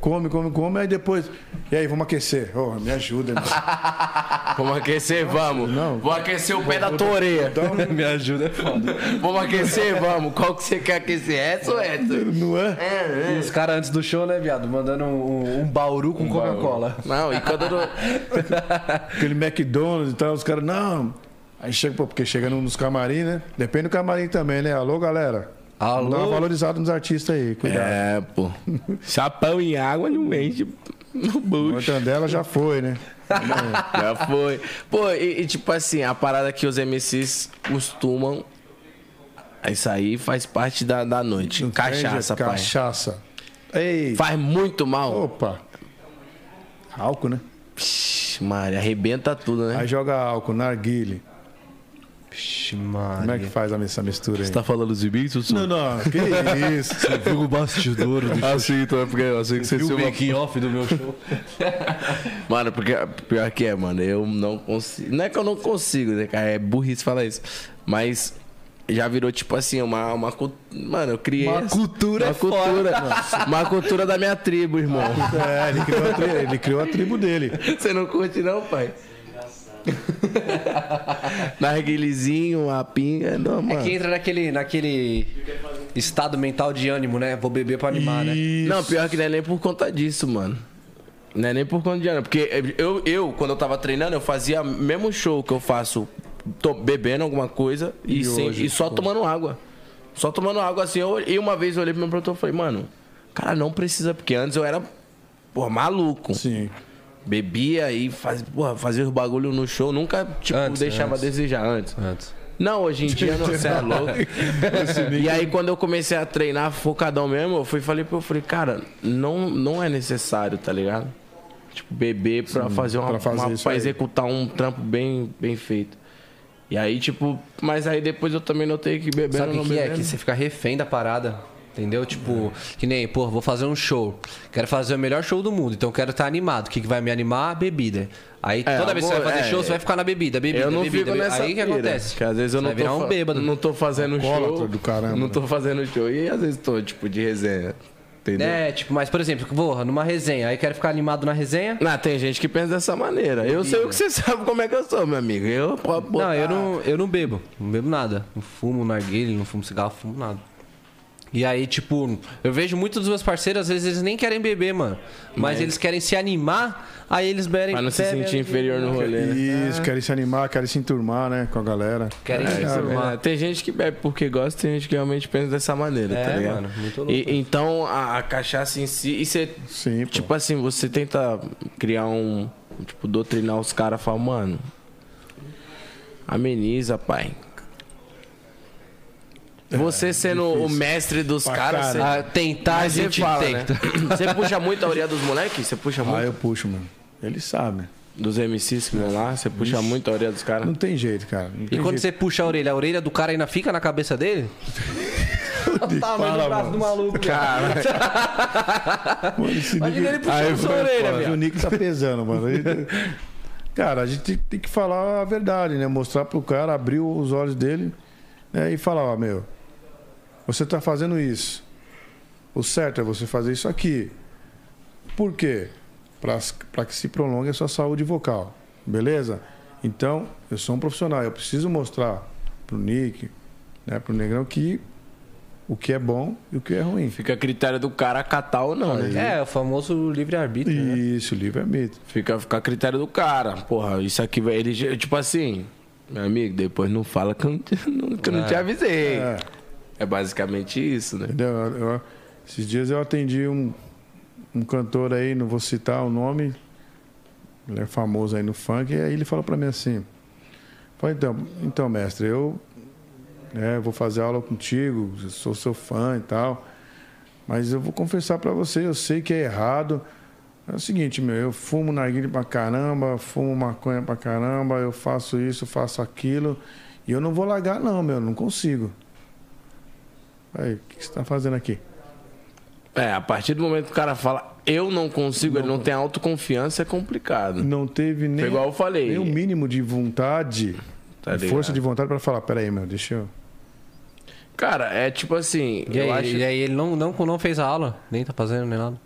come, come, come, aí depois. E aí, vamos aquecer. Ô, me ajuda, irmão. [LAUGHS] Vamos aquecer, vamos. Não. Vamos aquecer o pé da tua orelha. [LAUGHS] Me ajuda, é foda. Vamos aquecer, vamos. Qual que você quer aquecer? Essa ou essa? Não é? E os caras antes do show, né, viado? Mandando um, um bauru com Coca-Cola. Não, e quando eu... [LAUGHS] Aquele McDonald's e tal, os caras, não. Aí chega, pô, porque chega nos camarim, né? Depende do camarim também, né? Alô, galera. Alô? Dá uma valorizada nos artistas aí, cuidado. É, pô. Chapão em água não mente no bucho. Mortandela já foi, né? [LAUGHS] Já foi. Pô, e, e, tipo assim, a parada que os MCs costumam. Isso aí faz parte da, da noite. Cachaça, pai. Cachaça. Ei, Faz muito mal. opa. Álcool, né? Psh, Maria, arrebenta tudo, né? Aí joga álcool, narguile. Vixe, mano. Como é que faz essa mistura aí? Você tá falando de mim, Sussu? Não, não, que isso. viu o bastidor do Ah, sim, então é porque eu sei que você viu o se uma... making off do meu show. [LAUGHS] Mano, porque pior que é, mano, eu não consigo. Não é que eu não consigo, né, cara? É burrice falar isso. Mas já virou, tipo assim, uma. uma Mano, eu criei. Uma essa- cultura Uma é cultura. uma cultura da minha tribo, irmão. É, ele criou, a tri- ele criou a tribo dele. Você não curte, não, pai? [LAUGHS] Narguilizinho, a pinga. Não, É mano. que entra naquele, naquele estado mental de ânimo, né? Vou beber pra animar, né? Isso. Não, pior que não é nem por conta disso, mano. Não é nem por conta de ano. Porque eu, eu, quando eu tava treinando, eu fazia mesmo show que eu faço tô bebendo alguma coisa e, E sem- hoje, e só pô. tomando água. Só tomando água assim. Eu, e uma vez eu olhei pro meu produtor e falei, mano, cara, não precisa, porque antes eu era, porra, maluco. Sim. Bebia e faz, porra, fazia os bagulho no show, nunca, tipo, Antes, deixava antes. a desejar antes. Antes. Não, hoje em dia não, você é [LAUGHS] louco. E aí quando eu comecei a treinar focadão mesmo, eu fui falei pro eu falei, cara, não, não é necessário, tá ligado? Tipo, beber pra fazer uma, pra fazer uma- pra executar um trampo bem, bem feito. E aí, tipo, mas aí depois eu também notei que bebendo Sabe o não que, é? bebendo. Que você fica refém da parada. Entendeu? Tipo, que nem, pô, vou fazer um show. Quero fazer o melhor show do mundo, então quero estar animado. O que, que vai me animar? A bebida. Aí É, toda vez que você vai fazer é. show, você vai ficar na bebida, bebida, eu não bebida. fico bebida. nessa Aí o que pira, acontece? Que às vezes eu Você não vai virar tô, um fa- bêbado. não tô fazendo Alcoólatra show. do caramba. Não tô fazendo show. E às vezes tô, tipo, de resenha. Entendeu? É, tipo, mas por exemplo, vou numa resenha, aí quero ficar animado na resenha. Não, tem gente que pensa dessa maneira. Eu sei o que você [LAUGHS] sabe como é que eu sou, meu amigo. Eu botar- Não, eu não, eu não bebo. Não bebo nada. Não fumo narguilha, não fumo cigarro, fumo nada. E aí, tipo, eu vejo muitos dos meus parceiros, às vezes eles nem querem beber, mano. Mas, eles querem se animar, aí eles bebem. Pra não se bebem, sentir inferior no rolê, né? Isso, querem se animar, querem se enturmar, né, com a galera. Querem É, se é enturmar. verdade. Tem gente que bebe porque gosta, tem gente que realmente pensa dessa maneira, É, tá ligado? mano, muito louco E- então a, a cachaça em si, e você, Sim, pô. tipo assim, você tenta criar um, tipo, doutrinar os caras, falar, mano, ameniza, pai. Você sendo o mestre dos Pra caras, você, Ah, tentar, a mas você gente fala, tenta. né? [LAUGHS] Você puxa muito a orelha dos moleques? Você puxa Ah, muito eu puxo, mano. Eles sabem. dos MCs que vão lá? Você puxa muito a orelha dos caras? Não tem jeito, cara. Não E tem quando jeito. você puxa a orelha, a orelha do cara ainda fica na cabeça dele? o [LAUGHS] tamanho Fala, do braço do maluco. Cara, [LAUGHS] Mano, Imagina ele puxando sua orelha, Mas viado. o Nick tá pesando, mano. Cara, a gente tem que falar a verdade, né? Mostrar pro cara, abrir os olhos dele né? e falar, ó, meu, você tá fazendo isso. O certo é você fazer isso aqui. Por quê? Para que se prolongue a sua saúde vocal. Beleza? Então, eu sou um profissional. Eu preciso mostrar pro Nick, né, pro Negrão, que o que é bom e o que é ruim. fica a critério do cara acatar ou não, né? É, o famoso livre-arbítrio, né? Isso, livre-arbítrio. Fica, fica a critério do cara. Porra, isso aqui vai. Ele, tipo assim, meu amigo, depois não fala que eu não que eu não te avisei. É. É. basicamente isso, né? Entendeu? Eu- esses dias eu atendi um, um cantor aí, não vou citar o nome, ele é famoso aí no funk, e aí ele falou pra mim assim, falei, então, então mestre, eu né, vou fazer aula contigo, sou seu fã e tal, mas eu vou confessar pra você, eu sei que é errado, é o seguinte, meu, eu fumo narguilha pra caramba, fumo maconha pra caramba, eu faço isso, faço aquilo, e eu não vou largar não, meu, não consigo. Aí, o que você tá fazendo aqui? É, a partir do momento que o cara fala, eu não consigo, ele não tem autoconfiança, é complicado. Não teve nem, Foi igual eu falei. nem o mínimo de vontade, Tá de força de vontade pra falar, peraí, meu, deixa eu... Cara, é tipo assim, E aí, eu acho. e aí ele não, não, não fez a aula, nem tá fazendo nem nada.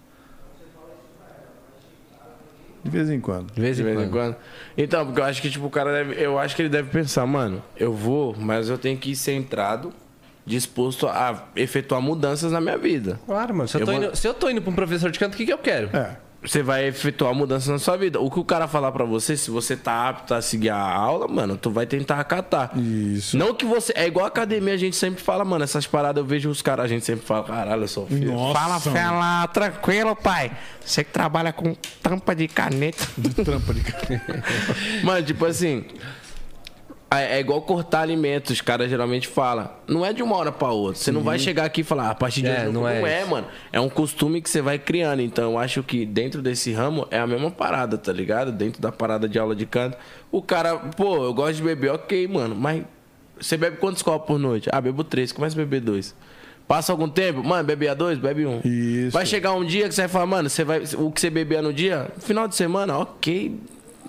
De vez em quando. De vez De em vez em quando. quando. Então, porque eu acho que, tipo, o cara deve. Eu acho que ele deve pensar, mano, eu vou, mas eu tenho que ir centrado, disposto a efetuar mudanças na minha vida. Claro, mano. Se eu, Eu tô vou- indo, se eu tô indo pra um professor de canto, o que, que eu quero? É, Você vai efetuar mudanças na sua vida. O que o cara falar pra você, se você tá apto a seguir a aula, mano, tu vai tentar acatar. isso. Não que você. É igual a academia, a gente sempre fala, mano, essas paradas eu vejo os caras, a gente sempre fala, caralho, eu sou filho. Nossa, fala, fela, tranquilo, pai. Você que trabalha com tampa de caneta. [LAUGHS] De trampa de Mano, tipo assim. É é igual cortar alimentos, os caras geralmente falam. Não é de uma hora pra outra. Você não vai chegar aqui e falar, "Ah, a partir de É, hoje não não, é é, mano. É um costume que você vai criando. Então eu acho que dentro desse ramo é a mesma parada, tá ligado? Dentro da parada de aula de canto. O cara, pô, eu gosto de beber, ok, mano. Mas Você bebe quantos copos por noite? Ah, bebo três, começa a beber dois. Passa algum tempo, mano, bebia dois, bebe um. Isso. Vai chegar um dia que você vai falar, mano, você vai, o que você bebia no dia, final de semana, ok.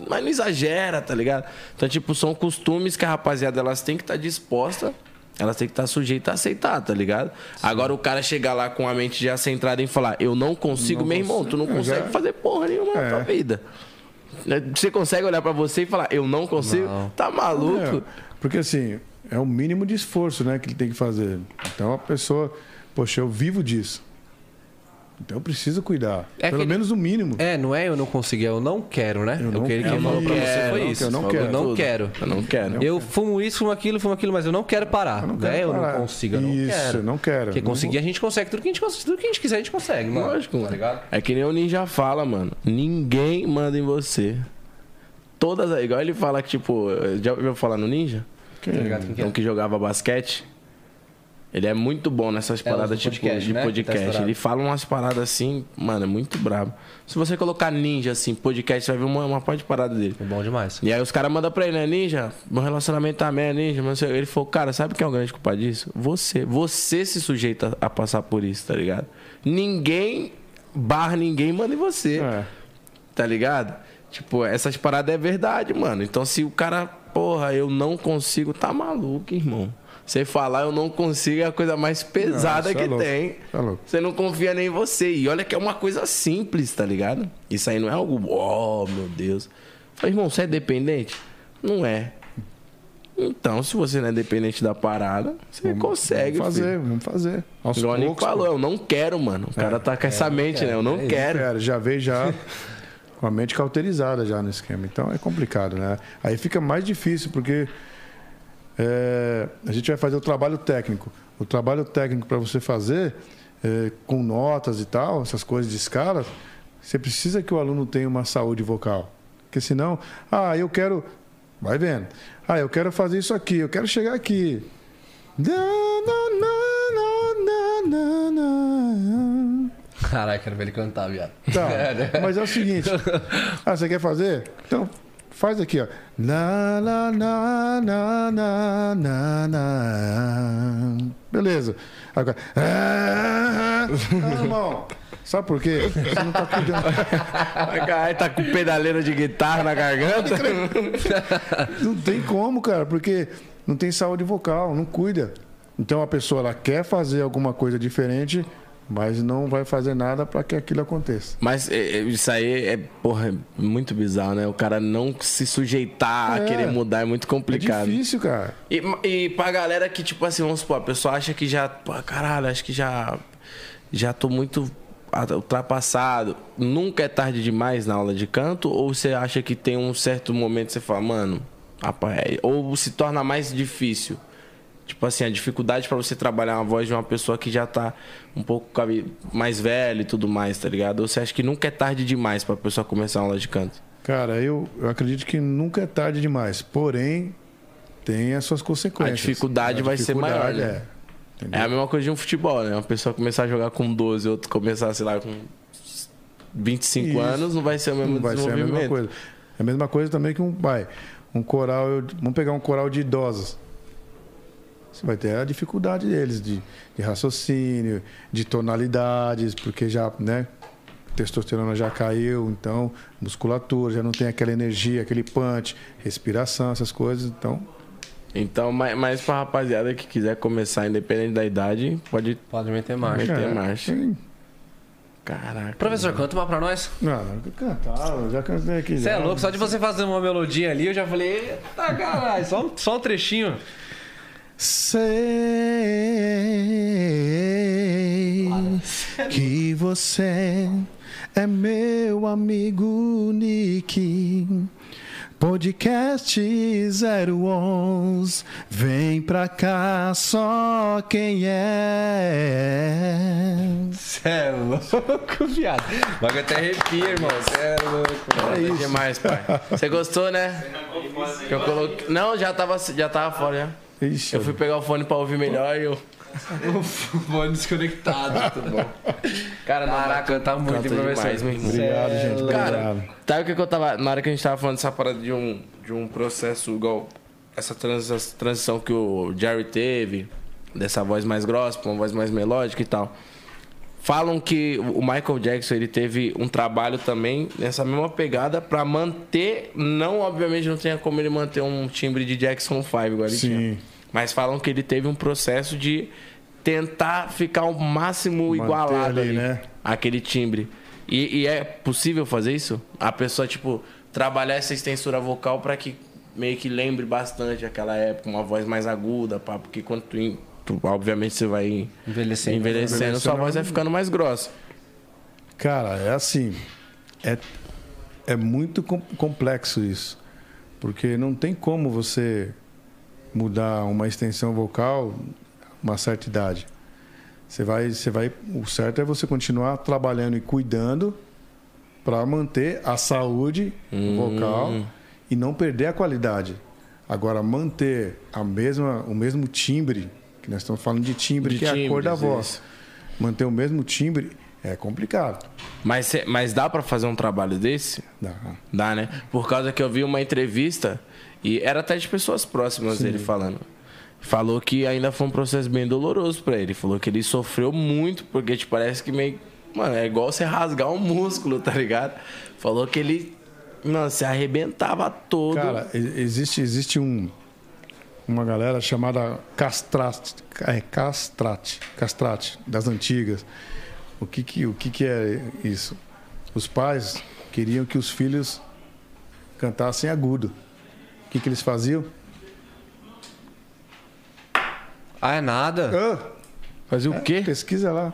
Mas não exagera, tá ligado? Então, tipo, são costumes que a rapaziada elas tem que estar disposta, elas têm que estar sujeitas a aceitar, tá ligado? Agora o cara chegar lá com a mente já centrada em falar, eu não consigo, Não meu irmão, tu não consegue já- fazer porra nenhuma na É. tua vida. Né? Você consegue olhar pra você e falar, eu não consigo? Não. Tá maluco? É, porque assim, é o mínimo de esforço né, que ele tem que fazer. Então a pessoa, poxa, eu vivo disso. Então eu preciso cuidar. É Pelo aquele- menos o mínimo. É, não é eu não consegui, é eu não quero, né? Eu não o que ele quero. falou pra você Quero, foi não isso. quero, não quero. Eu não quero. Eu não quero. Eu fumo isso, fumo aquilo, fumo aquilo, mas eu não quero parar. não né? quero eu parar. não consigo, eu não Isso, quero. eu não quero. Porque Não conseguir a gente consegue. Tudo que a gente, consegue, tudo que a gente quiser, a gente consegue, mano. Lógico, Tá mano. ligado? É que nem o Ninja fala, mano. Ninguém manda em você. Todas. Igual ele fala que, tipo, já ouviu falar no Ninja? Quem- Tá ligado? Quem que é? Um que jogava basquete. Ele é muito bom nessas É, paradas, tipo, podcast, de né? Que tá podcast. ele fala umas paradas assim, mano, é muito brabo. Se você colocar ninja, assim, podcast, você vai ver uma, uma parte de parada dele. É bom demais. E aí os caras mandam pra ele, né, ninja? Meu relacionamento tá merda, ninja. Mas ele falou, cara, sabe quem é o grande culpado disso? Você. Você se sujeita a passar por isso, tá ligado? Ninguém barra ninguém manda em você É. tá ligado? Tipo, essas paradas é verdade, mano. Então, se o cara, porra, eu não consigo, tá maluco, irmão. Você falar eu não consigo é a coisa mais pesada isso que é tem. Louco. Você não confia nem em você. E olha que é uma coisa simples, tá ligado? Isso aí não é algo, oh, meu Deus. Falei, irmão, você é dependente? Não é. Então, se você não é dependente da parada, você consegue, Vamos filho. fazer, vamos fazer. Aos Igual o Nico poucos, falou, pô. eu não quero, mano. O cara tá com essa mente, né? Eu não é quero. Cara, já veio já [LAUGHS] com a mente cauterizada já no esquema. Então é complicado, né? Aí fica mais difícil, porque é, a gente vai fazer o trabalho técnico. O trabalho técnico para você fazer, é, com notas e tal, essas coisas de escala, você precisa que o aluno tenha uma saúde vocal. Porque senão, ah, eu quero. Vai vendo. Ah, eu quero fazer isso aqui, eu quero chegar aqui. Caralho, quero ver ele cantar, viado. Tá, [LAUGHS] mas é o seguinte. [LAUGHS] Ah, você quer fazer? Então, faz aqui, ó. Na, na, na, na, na, na, na. Beleza. Agora. Ah, ah, irmão. Sabe por quê? Você não tá cuidando. [LAUGHS] Caralho, tá com pedaleira de guitarra na garganta. [LAUGHS] Não tem como, cara, porque não tem saúde vocal, não cuida. Então a pessoa ela quer fazer alguma coisa diferente, mas não vai fazer nada para que aquilo aconteça. Mas é, é, isso aí é, porra, é muito bizarro, né? O cara não se sujeitar a É. querer mudar é muito É complicado. difícil, cara. E, e pra galera que, tipo assim, vamos supor, a pessoa acha que já. Pô, caralho, acho que já. Já tô muito a- ultrapassado. Nunca é tarde demais na aula de canto? Ou você acha que tem um certo momento que você fala, mano, rapaz, é- ou se torna mais difícil? Tipo assim, a dificuldade pra você trabalhar uma voz de uma pessoa que já tá um pouco mais velha e tudo mais, tá ligado? Ou você acha que nunca é tarde demais pra pessoa começar uma aula de canto? Cara, eu, eu acredito que nunca é tarde demais. Porém, tem as suas consequências. A dificuldade vai ser maior, né? É. É a mesma coisa de um futebol, né? Uma pessoa começar a jogar com 12, outro começar, sei lá, com 25 Isso. anos, não vai ser o mesmo Não vai ser a mesma coisa. É a mesma coisa também que um pai. Um coral, eu- vamos pegar um coral de idosos. Você vai ter a dificuldade deles de, de raciocínio, de tonalidades, porque já, né? Testosterona já caiu, então musculatura, já não tem aquela energia, aquele punch, respiração, essas coisas. Então, Então, mas, mas pra rapaziada que quiser começar, independente da idade, pode Pode meter marcha. Meter é, marcha. Caraca. Professor, canta uma pra nós. Não, não, cantar, eu já cantei aqui. Você é louco, só de você fazer uma melodia ali, eu já falei, eita caralho, só, só um trechinho. Sei que você é meu amigo Nick. Podcast 011, vem pra cá só quem é. Você é louco, viado. Vai até arrepia, irmão. Você é louco, mano. É demais, pai. Você gostou, né? Que eu coloquei... Não, já tava, já tava fora, já. Ixi, Eu fui pegar o fone pra ouvir melhor e eu... [LAUGHS] Fone desconectado, tudo bom. Cara, na hora Caraca, muito, Canta hein, professor. demais, meu irmão. Obrigado, é gente. louco. Cara, Obrigado. sabe o que, que eu tava. Na hora que a gente tava falando dessa parada de um, de um processo igual. essa trans- transição que o Jerry teve, dessa voz mais grossa pra uma voz mais melódica e tal. Falam que o Michael Jackson ele teve um trabalho também nessa mesma pegada pra manter, não obviamente não tinha como ele manter um timbre de Jackson 5 igual ele Sim. tinha. Mas falam que ele teve um processo de tentar ficar o máximo Manter igualado ali, ali, né? aquele timbre. E, e é possível fazer isso? A pessoa, tipo, trabalhar essa extensura vocal pra que meio que lembre bastante aquela época, uma voz mais aguda, pá, porque quando tu, in- tu- obviamente você vai Envelhecendo. envelhecendo, sua voz vai ficando mais grossa. Cara, é assim. É, é muito com- complexo isso. Porque não tem como você mudar uma extensão vocal uma certa idade. Você vai, você vai, o certo é você continuar trabalhando e cuidando para manter a saúde vocal e não perder a qualidade. Agora manter a mesma, o mesmo timbre, que nós estamos falando de timbre, De que é a cor da timbres, voz. Manter o mesmo timbre é complicado. Mas, mas dá pra fazer um trabalho desse? Dá. Dá, né? Por causa que eu vi uma entrevista e era até de pessoas próximas dele falando. Falou que ainda foi um processo bem doloroso pra ele. Falou que ele sofreu muito, porque te parece que meio. Mano, é igual você rasgar um músculo, tá ligado? Falou que ele. Não, se arrebentava todo. Cara, existe, existe um, uma galera chamada castrate, é, castrate, castrate, das antigas. O que que, o que que é isso? Os pais queriam que os filhos cantassem agudo. O que que eles faziam? Ah, é nada. Ah, Fazia o quê? pesquisa lá.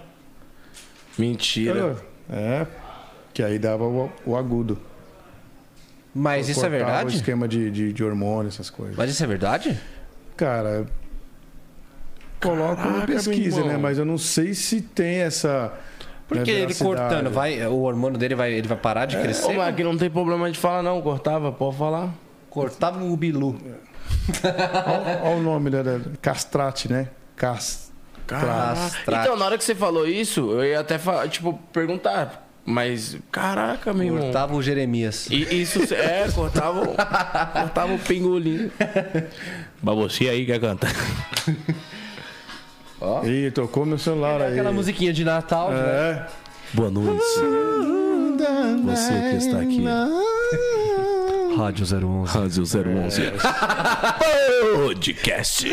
Mentira. Ah, É, que aí dava o, o agudo. Mas isso é Cortava O verdade? esquema de, de, de hormônio, essas coisas. Mas isso é verdade? Cara, coloco na Caraca, pesquisa, né? Mas eu não sei se tem essa. Porque né, ele cortando, vai, o hormônio dele vai, ele vai parar de Ô, crescer? mas aqui não tem problema de falar, não. Cortava, pode falar. Cortava o bilu. Olha o nome da, da castrate, né? Cas... Castrate. Então, na hora que você falou isso, eu ia até falar, tipo, perguntar. Mas, caraca, meu irmão. Cortava o Jeremias. E isso é, cortava, o- cortava o pingolim. Mas você aí quer cantar. Ih, tocou meu celular aí. Aquela musiquinha de Natal. né? É. Boa noite. Você que está aqui. [LAUGHS] Rádio 011. Rádio 011. [LAUGHS] Podcast.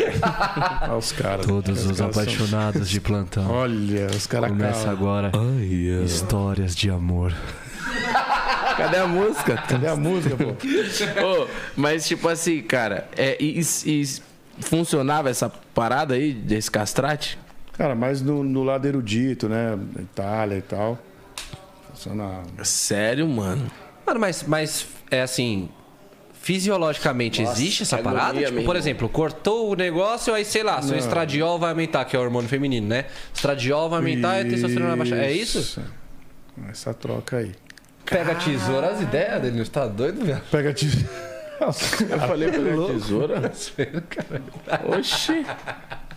Olha os caras. Todos Os os caras são- apaixonados de plantão. Olha, os caras Começa calam. agora Ai, ai. Histórias de Amor. [LAUGHS] Cadê a música? Cadê a música, pô? Ô, mas, tipo assim, cara, é, e, e- funcionava essa parada aí desse castrate? Cara, mas no, no lado erudito, né? Itália e tal. Funciona. Sério, mano? Mano, mas, mas é assim. Fisiologicamente existe essa parada? Tipo, por exemplo, cortou o negócio, aí sei lá, seu estradiol vai aumentar, que é o hormônio feminino, né? Estradiol vai aumentar e a testosterona vai baixar. É isso? Essa troca aí. Pega a tesoura, as ideias dele, não tá doido, velho? Pega te... [LAUGHS] Eu falei pela tesoura? [LAUGHS] Oxi.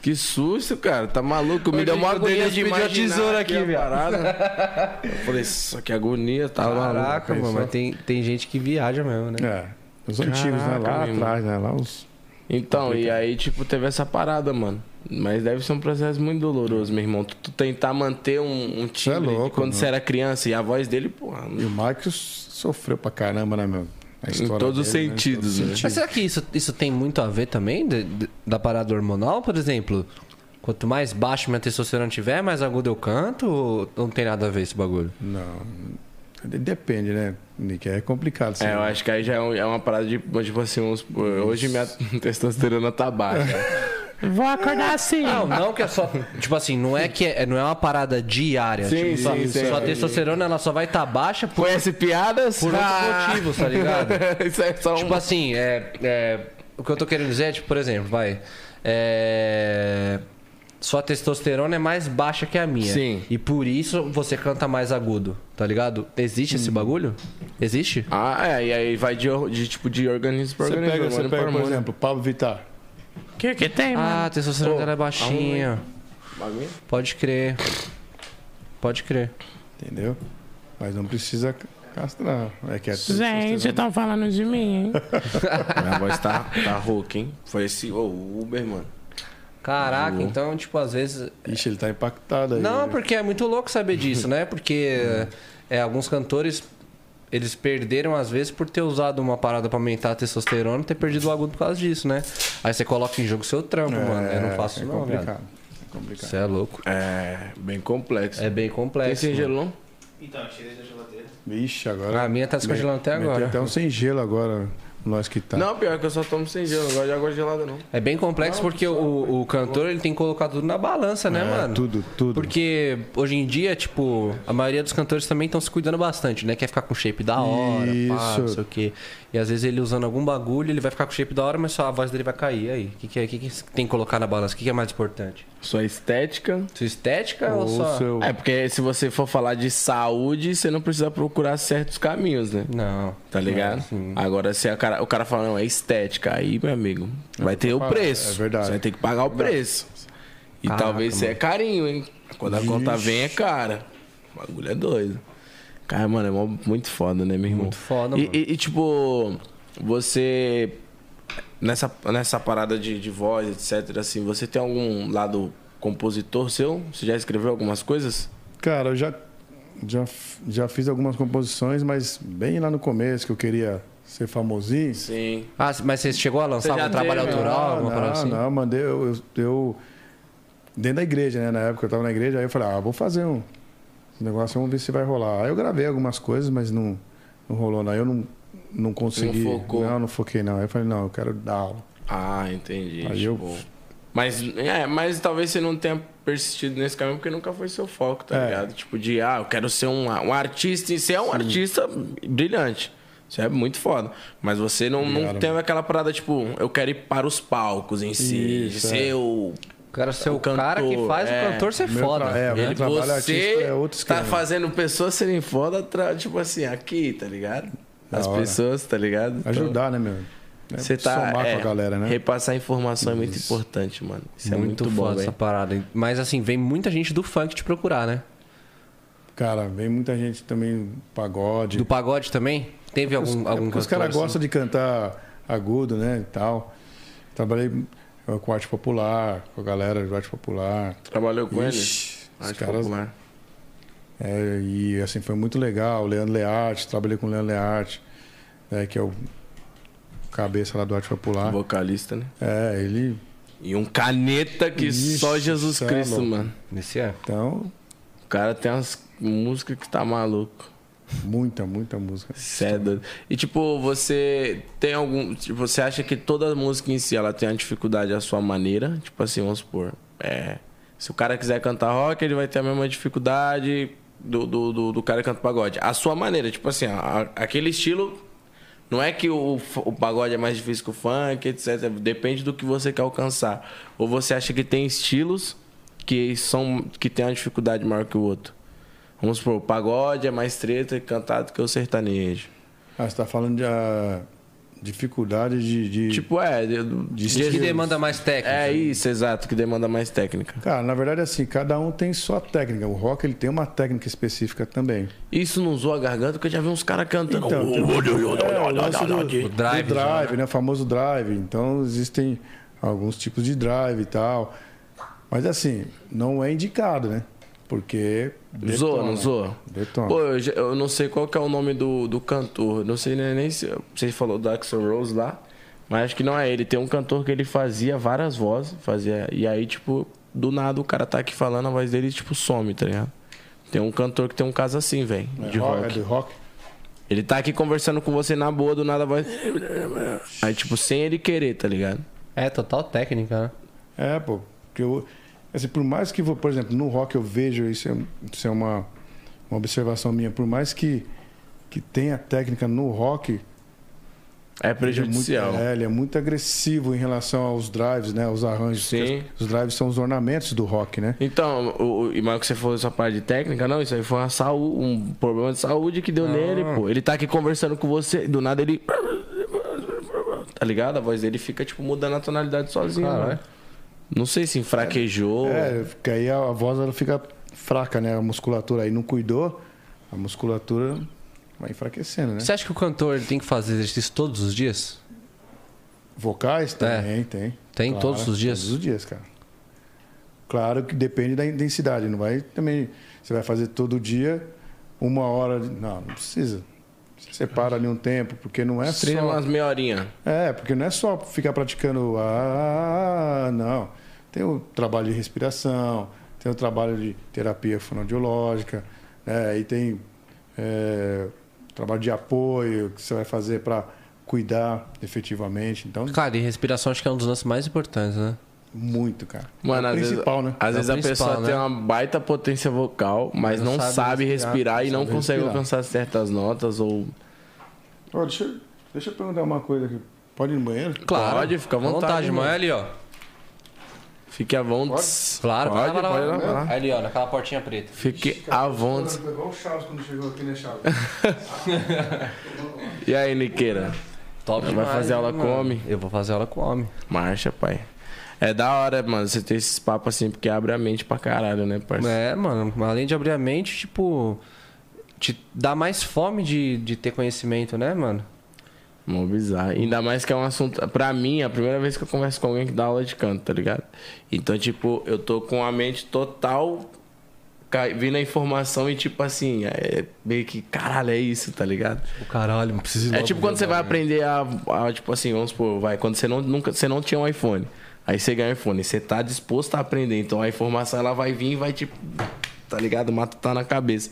Que susto, cara. Tá maluco? Me Hoje deu uma agonia de a imaginar tesoura aqui, parada. Eu [LAUGHS] falei, isso que agonia, tá Caraca, maluco. mano, mas tem, tem gente que viaja mesmo, né? É. Os antigos, né? Lá Caraca, meu atrás, né? Lá os. Então, e aí, tipo, teve essa parada, mano. Mas deve ser um processo muito doloroso, meu irmão. Tu, tu tentar manter um, um é timbre louco, quando mano. você era criança e a voz dele, porra, E o Michael sofreu pra caramba, né, meu? Em história todos os dele, né? Sentidos, né? Mas sentidos. será que isso, isso tem muito a ver também de- de- da parada hormonal, por exemplo? Quanto mais baixo minha testosterona tiver, mais agudo eu canto? Ou não tem nada a ver esse bagulho? Não. de- Depende, né, Nick? É complicado. assim. É, eu acho que aí já é, é uma parada de, tipo assim, uns, hoje minha [LAUGHS] testosterona tá baixa. [LAUGHS] Vou acordar assim. Não, não que é só. Tipo assim, não é que é, não é uma parada diária. Sim, tipo, só, sim, sim. sua testosterona ela só vai estar baixa por, Conhece piadas? por outros Ah! motivos, tá ligado? [LAUGHS] Isso é só um... Tipo assim, é, é, o que eu tô querendo dizer é, tipo, por exemplo, vai. É, sua testosterona é mais baixa que a minha. Sim. E por isso você canta mais agudo, tá ligado? Existe esse bagulho? Existe? Ah, é, e aí vai de, de tipo de organismo pra Você organismo. pega, você pega por exemplo, Pablo Vittar. O que que tem, mano? Ah, a testosterona é baixinha. Pode crer. Pode crer. Entendeu? Mas não precisa Castrão. É que é Gente, estão falando de mim, hein? [LAUGHS] Minha voz tá, tá rouca, hein? Foi esse, ô, o Uber, mano. Caraca, então, tipo, às vezes. Ixi, ele tá impactado aí. Não, porque é muito louco saber disso, né? Porque [LAUGHS] é, alguns cantores. Eles perderam, às vezes, por ter usado uma parada pra aumentar a testosterona e ter perdido o agudo por causa disso, né? Aí você coloca em jogo seu trampo, mano. Eu não faço é isso, não, complicado. velho. É complicado. Isso é louco. É, bem complexo. É bem Tem complexo. sem mano. gelo, não? Então, tirei da geladeira. Vixe, agora. A minha tá descongelando até agora. até um sem gelo agora, nós que tá. Não, pior que eu só tomo sem gelo, não gosto de água gelada, não. É bem complexo porque o, o cantor ele tem que colocar tudo na balança, né, É, mano? tudo, tudo. Porque hoje em dia, tipo, a maioria dos cantores também estão se cuidando bastante, né? Quer ficar com shape da hora, pá, Isso. não sei o quê. E às vezes ele usando algum bagulho, ele vai ficar com shape da hora, mas só a voz dele vai cair. Aí, o que, que, é, que, que tem que colocar na balança? O que, que é mais importante? Sua estética. Sua estética ou, Ou só. seu... É, porque se você for falar de saúde, você não precisa procurar certos caminhos, né? Não. Tá ligado? sim. Agora, se a cara, o cara fala, não, é estética, aí, meu amigo, vai ter o preço. é verdade. Você vai ter que pagar o preço. E Caraca, talvez você é carinho, hein? Quando a conta vem, é cara. O bagulho é doido. Cara, mano, é mó- muito foda, né, meu irmão? Muito foda, e, mano. E, e, tipo, você. Nessa, nessa parada de, de voz, etc., assim, você tem algum lado compositor seu? Você já escreveu algumas coisas? Cara, eu já, já, já fiz algumas composições, mas bem lá no começo, que eu queria ser famosinho. Sim. Ah, mas você chegou a lançar um trabalho teve, autoral, não, alguma parada não, assim? não, mandei eu, eu, eu- dentro da igreja, né? Na época eu tava na igreja, aí eu falei, ah, vou fazer um esse negócio, vamos ver se vai rolar. Aí eu gravei algumas coisas, mas não, não rolou, não. Eu não, não consegui. Não focou. Não, não foquei, não. Aí eu falei, não, eu quero dar aula. Ah, entendi. Aí tipo... eu- Mas, é, mas talvez você não tenha persistido nesse caminho porque nunca foi seu foco, tá É. ligado? Tipo, de, ah, eu quero ser um, um artista e você é um artista brilhante. Isso é muito foda. Mas você não, não tem aquela parada, tipo, eu quero ir para os palcos em si. Isso, ser é. o. O cara ser O o, cara que cantor, faz é. o cantor ser foda. tra- é, né? trabalho você é outro tá esquema. fazendo pessoas serem foda, tra- tipo assim, aqui, tá ligado? Da As hora. pessoas, tá ligado? Então, Ajudar, né, meu? É, Você tá. Somar é, com a galera, né? Repassar informação é muito importante, mano. Isso é muito, bom, foda essa velho. parada. Mas assim, vem muita gente do funk te procurar, né? Cara, vem muita gente também, pagode. Do pagode também? Teve algum, Os, algum é porque os cantor, caras assim? gostam de cantar agudo, né? E tal. Trabalhei com arte popular, com a galera de arte popular. Trabalhou com ele? Ixi, os Arte caras. popular. é, e assim, foi muito legal. O Leandro Learte, trabalhei com o Leandro Learte, né, que é o cabeça lá do arte popular. Vocalista, né? É, ele. E um caneta que Ixi, só Jesus é Cristo, louco. mano. Esse é. Então, O cara tem umas músicas que tá maluco. Muita, muita música. Cê é. E tipo, você tem algum. Tipo, você acha que toda música em si ela tem uma dificuldade à sua maneira? Tipo assim, vamos supor. É, se o cara quiser cantar rock, ele vai ter a mesma dificuldade do, do, do, do cara que canta pagode. A sua maneira, tipo assim, a- aquele estilo. Não é que o, o pagode é mais difícil que o funk, etc. Depende do que você quer alcançar. Ou você acha que tem estilos que são que tem uma dificuldade maior que o outro? Vamos supor, o pagode é mais treta cantado que o sertanejo. Ah, você tá falando de a dificuldade de. de- Tipo, é. De, De de- Que demanda mais técnica. é isso, exato, que demanda mais técnica. Cara, na verdade, assim, cada um tem sua técnica. O rock ele tem uma técnica específica também. Isso não zoa a garganta, porque eu já vi uns caras cantando. Então, tem o- é, o do, O drive, do drive, já, né? O famoso drive. Então, existem alguns tipos de drive e tal. Mas, assim, não é indicado, né? Porque. Zoa, não zoa? Detona. Pô, eu, já- eu não sei qual que é o nome do, do cantor. Não sei nem, nem se você falou do Axel Rose lá. Mas acho que não é ele. Tem um cantor que ele fazia várias vozes. Fazia, e aí, tipo, do nada o cara tá aqui falando, a voz dele, tipo, some, tá ligado? Tem um cantor que tem um caso assim, velho. É de rock, rock. É de rock. Ele tá aqui conversando com você na boa, do nada a voz. Aí, tipo, sem ele querer, tá ligado? É, total técnica, né? É, pô. Porque eu, assim, por mais que, por exemplo, no rock eu vejo, isso é, isso é uma, uma observação minha, por mais que, que tenha técnica no rock, É ele é, muito, prejudicial. é, ele é muito agressivo em relação aos drives, né? Os arranjos. Sim. Porque Os drives são os ornamentos do rock, né? Então, o, e mais que você falou essa parte de técnica, não, isso aí foi uma saúde, um problema de saúde que deu nele, pô. Ele tá aqui conversando com você, do nada ele. Tá ligado? A voz dele fica, tipo, mudando a tonalidade sozinho, Caralho. né? Não sei se enfraquejou. É, porque aí a, a voz ela fica fraca, né? A musculatura aí não cuidou, a musculatura vai enfraquecendo, né? Você acha que o cantor ele tem que fazer exercício todos os dias? Vocais? Tem, tem. É. Tem todos os dias? Todos os dias, cara. Claro que depende da intensidade. Não vai também. Você vai fazer todo dia, uma hora. Não, não precisa. Você separa ali um tempo, porque não é Treina só. umas meia horinha. É, porque não é só ficar praticando. Ah, não. Tem o trabalho de respiração, tem o trabalho de terapia fonoaudiológica, né? e tem é, trabalho de apoio que você vai fazer para cuidar efetivamente. Então, Cara, e respiração acho que é um dos lances mais importantes, né? muito, cara. Mano, é o às principal, vezes, né? às É vezes a pessoa né? tem uma baita potência vocal, mas Não não, sabe sabe, respirar, respirar, e não não consegue respirar. alcançar certas notas ou Ó, deixa, eu- deixa eu perguntar uma coisa aqui. Pode ir no banheiro? Claro. Pode, fica à vontade, mano. É ali, ó. fique à vontade. Claro, pode, vai lá, vai lá, vai lá. Ali, ó, naquela portinha preta. Fique à vontade. Igual o Chaves quando chegou aqui, né, Chaves? [LAUGHS] E aí, Niqueira? Top Vai demais, fazer aula né, com mano? homem? Eu vou fazer aula com homem. Marcha, pai. É da hora, mano, você ter esses papos assim, porque abre a mente pra caralho, né, parceiro? É, mano, além de abrir a mente, tipo, te dá mais fome de, de ter conhecimento, né, mano? Mó bizarro. Ainda mais que é um assunto. Pra mim, é a primeira vez que eu converso com alguém que dá aula de canto, tá ligado? Então, tipo, eu tô com a mente total. Vindo a informação e, tipo assim, é meio que, caralho, é isso, tá ligado? O caralho, não preciso É tipo quando você vai aprender a, a, tipo assim, vamos supor, vai, quando você não, nunca, você não tinha um iPhone. Aí você ganha um iPhone, você tá disposto a aprender. Então a informação ela vai vir e vai tipo, tá ligado? Mata tá na cabeça.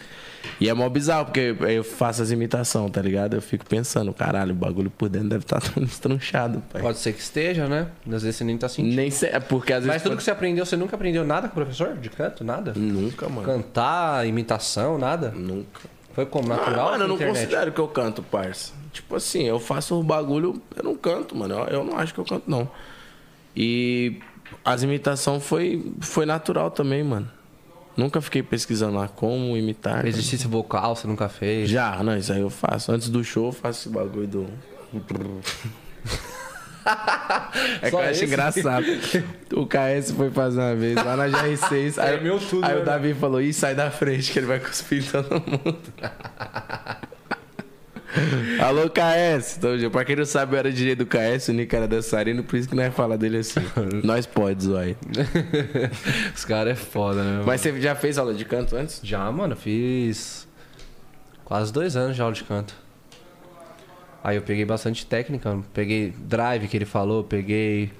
E é mó bizarro, porque eu faço as imitações, tá ligado? Eu fico pensando, caralho, o bagulho por dentro deve [LAUGHS] estar todo estranchado, pai. Pode ser que esteja, né? Às vezes você nem tá sentindo. Nem sei, é porque às vezes. Mas tudo que você aprendeu, você nunca aprendeu nada com o professor de canto? Nada? Nunca, mano. Cantar, imitação, nada? Nunca. Foi como? Ah, Natural? mano, eu não internet? considero que eu canto, parça. Tipo assim, eu faço o bagulho, eu não canto, mano. Eu, eu não acho que eu canto, não. E as imitações foi, foi natural também, mano. Nunca fiquei pesquisando lá como imitar. Exercício vocal, você nunca fez? Já, não, isso aí eu faço. Antes do show, eu faço esse bagulho do. [LAUGHS] É que Só eu acho engraçado. [LAUGHS] O KS foi fazer uma vez lá na GR6. [LAUGHS] Aí, Tremeu tudo, aí né? o Davi falou: Ih, sai da frente que ele vai cuspir todo mundo. Alô, KS. Então, pra quem não sabe, eu era DJ do KS, o Nick era dançarino, por isso que nós fala dele assim. [LAUGHS] nós pode, zoar. Os caras é foda, né? mano? Mas você já fez aula de canto antes? Já, mano, fiz quase dois anos de aula de canto. Aí eu peguei bastante técnica, mano. peguei drive que ele falou, peguei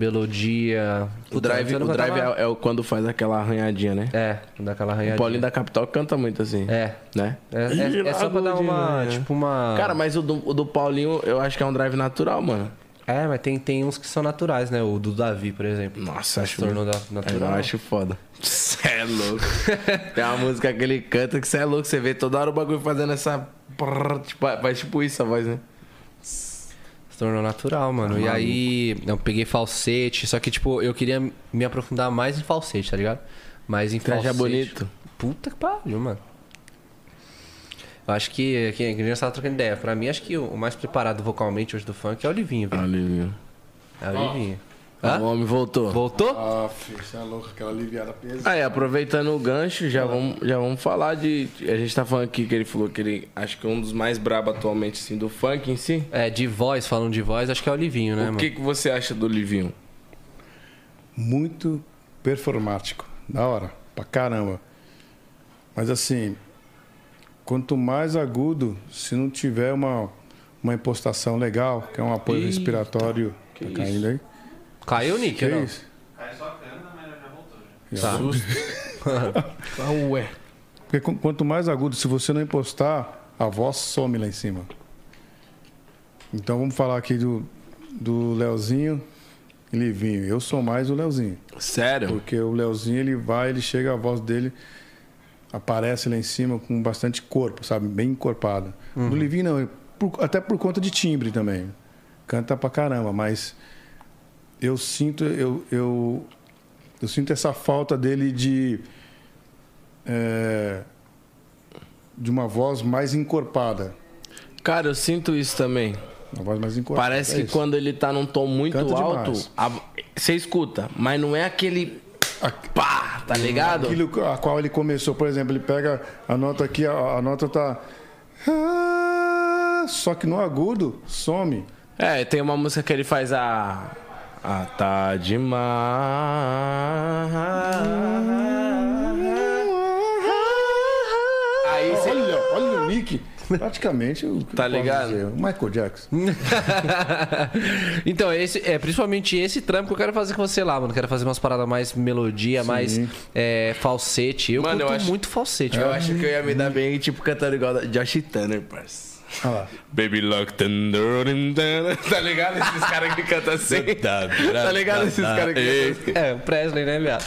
melodia. O drive, o drive é, é o quando faz aquela arranhadinha, né? É, daquela O arranhadinha. Paulinho da Capital canta muito assim. É. Né? É, é- é só pra dar uma, tipo uma... Cara, mas o do, o do Paulinho eu acho que é um drive natural, mano. É, mas tem, tem uns que são naturais, né? O do Davi, por exemplo. Nossa, Se tornou da- Eu natural. acho foda. [LAUGHS] Cê é louco. [LAUGHS] Tem uma música que ele canta que você é louco. Você vê toda hora o bagulho fazendo essa. Tipo, faz tipo isso a voz, né? Se tornou natural, mano. e aí eu peguei falsete, só que, tipo, eu queria me aprofundar mais em falsete, tá ligado? Mas em Você acha falsete. bonito? Puta que pariu, mano. Eu acho que, que, a gente tava trocando ideia. Pra mim, acho que o mais preparado vocalmente hoje do funk é o Livinho, velho. Olha, É o Livinho. O Hã? homem voltou. Voltou? Ah, filho, você é louco, aquela aliviada pesada. Aí, aproveitando o gancho, já vamos, já vamos falar de. A gente tá falando aqui que ele falou que ele acho que é um dos mais brabos atualmente, assim, do funk em si. É, de voz, falando de voz, acho que é o Livinho, né, o mano? que, que você acha do Livinho? Muito performático. Da hora, pra caramba. Mas assim, quanto mais agudo, se não tiver uma, uma impostação legal, que é um apoio Eita, respiratório, que tá isso? caindo aí? Caiu o Nick, Que não? isso? Cai só a câmera, mas já voltou. Já. Tá. [LAUGHS] Ah, ué. Porque qu- quanto mais agudo, se você não impostar, a voz some lá em cima. Então vamos falar aqui do, do Leozinho e Livinho. Eu sou mais o Leozinho. Sério? Porque o Leozinho, ele vai, ele chega, a voz dele aparece lá em cima com bastante corpo, sabe? Bem encorpada. Do Livinho, não. por- até por conta de timbre também. Canta pra caramba, mas eu sinto, eu, eu, eu sinto essa falta dele de. é, de uma voz mais encorpada. Cara, eu sinto isso também. Uma voz mais encorpada. Parece é que isso. quando ele tá num tom muito Canta alto, a- você escuta, mas não é aquele pá, tá ligado? Aquilo a qual ele começou, por exemplo, ele pega a nota aqui, a, a nota tá. canta, só que no agudo some. É, tem uma música que ele faz a. A tá demais. Aí cê- Olha, olha o Nick. Praticamente o que Tá eu posso ligado? dizer, O Michael Jackson. [LAUGHS] então, esse, é principalmente esse trampo que eu quero fazer com você lá, mano. Quero fazer umas paradas mais melodia, mais é, falsete. Eu Mano, eu curto acho- muito falsete. Eu mano. acho que eu ia me dar bem, tipo, cantando igual a Josh Tanner, parça. Olha lá. Baby Lock Thunder. Tá ligado? Esses caras que cantam assim. tá ligado? Esses caras que cantam assim. É, o Presley, né, viado?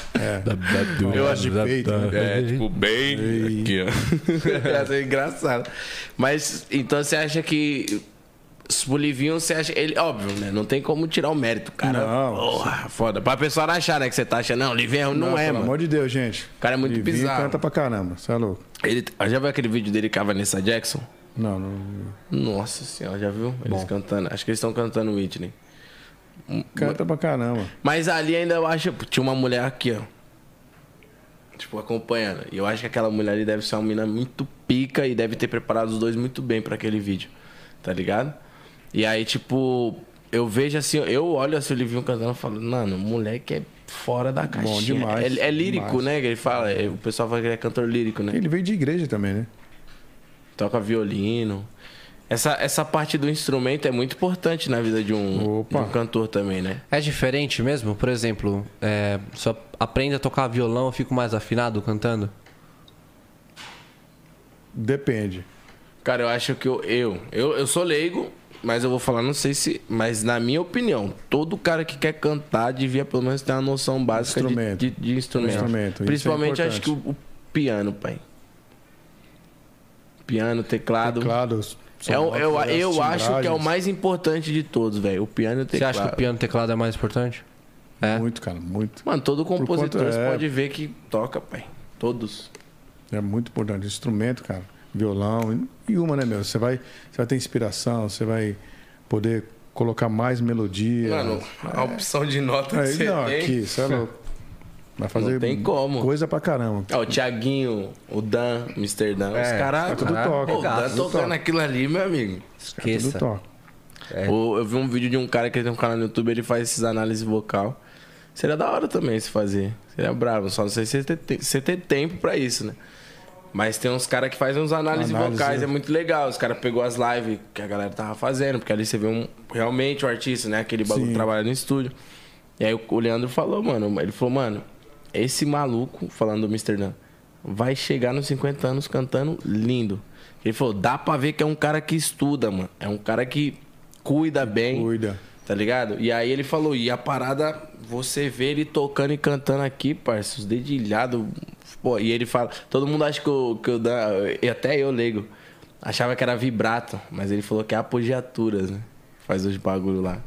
Eu acho de peito, né? É, tipo, bem. Aqui, ó. [LAUGHS] Ser engraçado. Mas, então você acha que. O Livinho, você acha. Ele, óbvio, né? Não tem como tirar o mérito, cara. Não. Porra, foda. Pra pessoa não achar, né? Que você tá achando. Não, Livinho não, é, pelo mano. amor de Deus, gente. O cara é muito Livinho bizarro. canta pra caramba, você é louco. Ele, já viu aquele vídeo dele com a Vanessa Jackson? Não, não. Nossa senhora, já viu? Eles cantando. Acho que eles estão cantando Whitney. Canta pra caramba. Mas ali ainda eu acho. Tinha uma mulher aqui, ó. Tipo, acompanhando. E eu acho que aquela mulher ali deve ser uma mina muito pica e deve ter preparado os dois muito bem pra aquele vídeo. Tá ligado? E aí, tipo, eu vejo assim, eu olho assim o Livinho cantando e falo, mano, o moleque é fora da caixinha. demais, É, é lírico, demais. né? Que ele fala. É, o pessoal fala que ele é cantor lírico, né? Ele veio de igreja também, né? Toca violino. Essa, essa parte do instrumento é muito importante na vida de um, de um cantor também, né? É diferente mesmo? Por exemplo, é, se eu aprendo a tocar violão, eu fico mais afinado cantando? Depende. Cara, eu acho que eu, eu, eu, eu sou leigo, mas eu vou falar, não sei se. Mas na minha opinião, todo cara que quer cantar devia pelo menos ter uma noção básica de- Instrumento. De, de instrumento. Instrumento, isso é Principalmente acho que o, o piano, pai. Piano, teclado. Teclados. É o- eu, sonoras, eu acho que é o mais importante de todos, velho. O piano e o Você teclado. acha que o piano e o teclado é mais importante? É. Muito, cara, muito. Mano, todo compositor você é- pode ver que toca, pai. Todos. É muito importante. Instrumento, cara. Violão. E uma, né, meu? Você vai, você vai ter inspiração, você vai poder colocar mais melodia. Mano, a opção de nota que Aí, você não, tem. aqui, você é [LAUGHS] louco. Vai fazer Não tem como. coisa pra caramba. Ó, o Thiaguinho, o Dan, o Mr. Dan. os É, caras. tá tudo toca, O Dan tudo tocando toca. aquilo ali, meu amigo. Tudo Esqueça. toca. É. O- eu vi um vídeo de um cara que tem um canal no YouTube, ele faz esses análises vocal. Seria da hora também se fazer. Seria bravo, só não sei se você tem, tempo pra isso, né? Mas tem uns caras que fazem uns análises Análise, vocais, é. é muito legal. Os caras pegou as lives que a galera tava fazendo, porque ali você vê um, realmente o artista, né? Aquele bagulho Sim. que trabalha no estúdio. E aí o Leandro falou, mano, ele falou, mano, esse maluco, falando do Mr. Dan, vai chegar nos 50 anos cantando lindo. Ele falou, dá pra ver que é um cara que estuda, mano. É um cara que cuida bem. Cuida. Tá ligado? E aí ele falou, e a parada, você vê ele tocando e cantando aqui, parça, os dedilhados. Pô, e ele fala, todo mundo acha que o, que o Dan, e até eu, leigo, achava que era vibrato, mas ele falou que é apogiaturas, né? Faz os bagulho lá.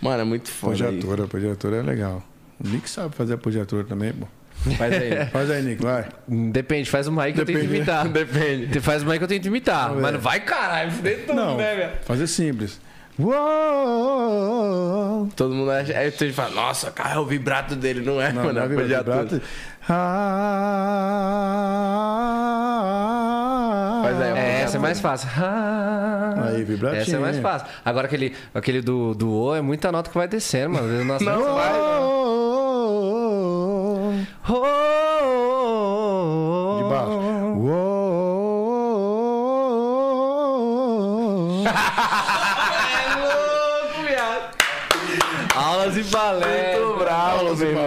Mano, é muito foda. Apogiatura, apogiatura é legal. O Nick sabe fazer apogiatura também, pô. Faz aí. [LAUGHS] Faz aí, Nick, vai. Depende, faz uma aí que eu tento Depende. imitar. Depende. Você faz uma aí que eu tento imitar. Mas não vai caralho, fuder tudo, Não, né, velho? fazer simples. Uou! Todo mundo acha. Aí você fala, nossa, cara, é o vibrato dele, não é, Não, mano? não é vibrato. Faz aí, É, essa é mais fácil. Aí, vibratinho. Essa é mais fácil. Agora aquele, aquele do, do O é muita nota que vai descendo, mano. Nossa, Não, vai. Oh, oh, De baixo. [LAUGHS] Uou! Aulas e palestras. Bravo, meu irmão.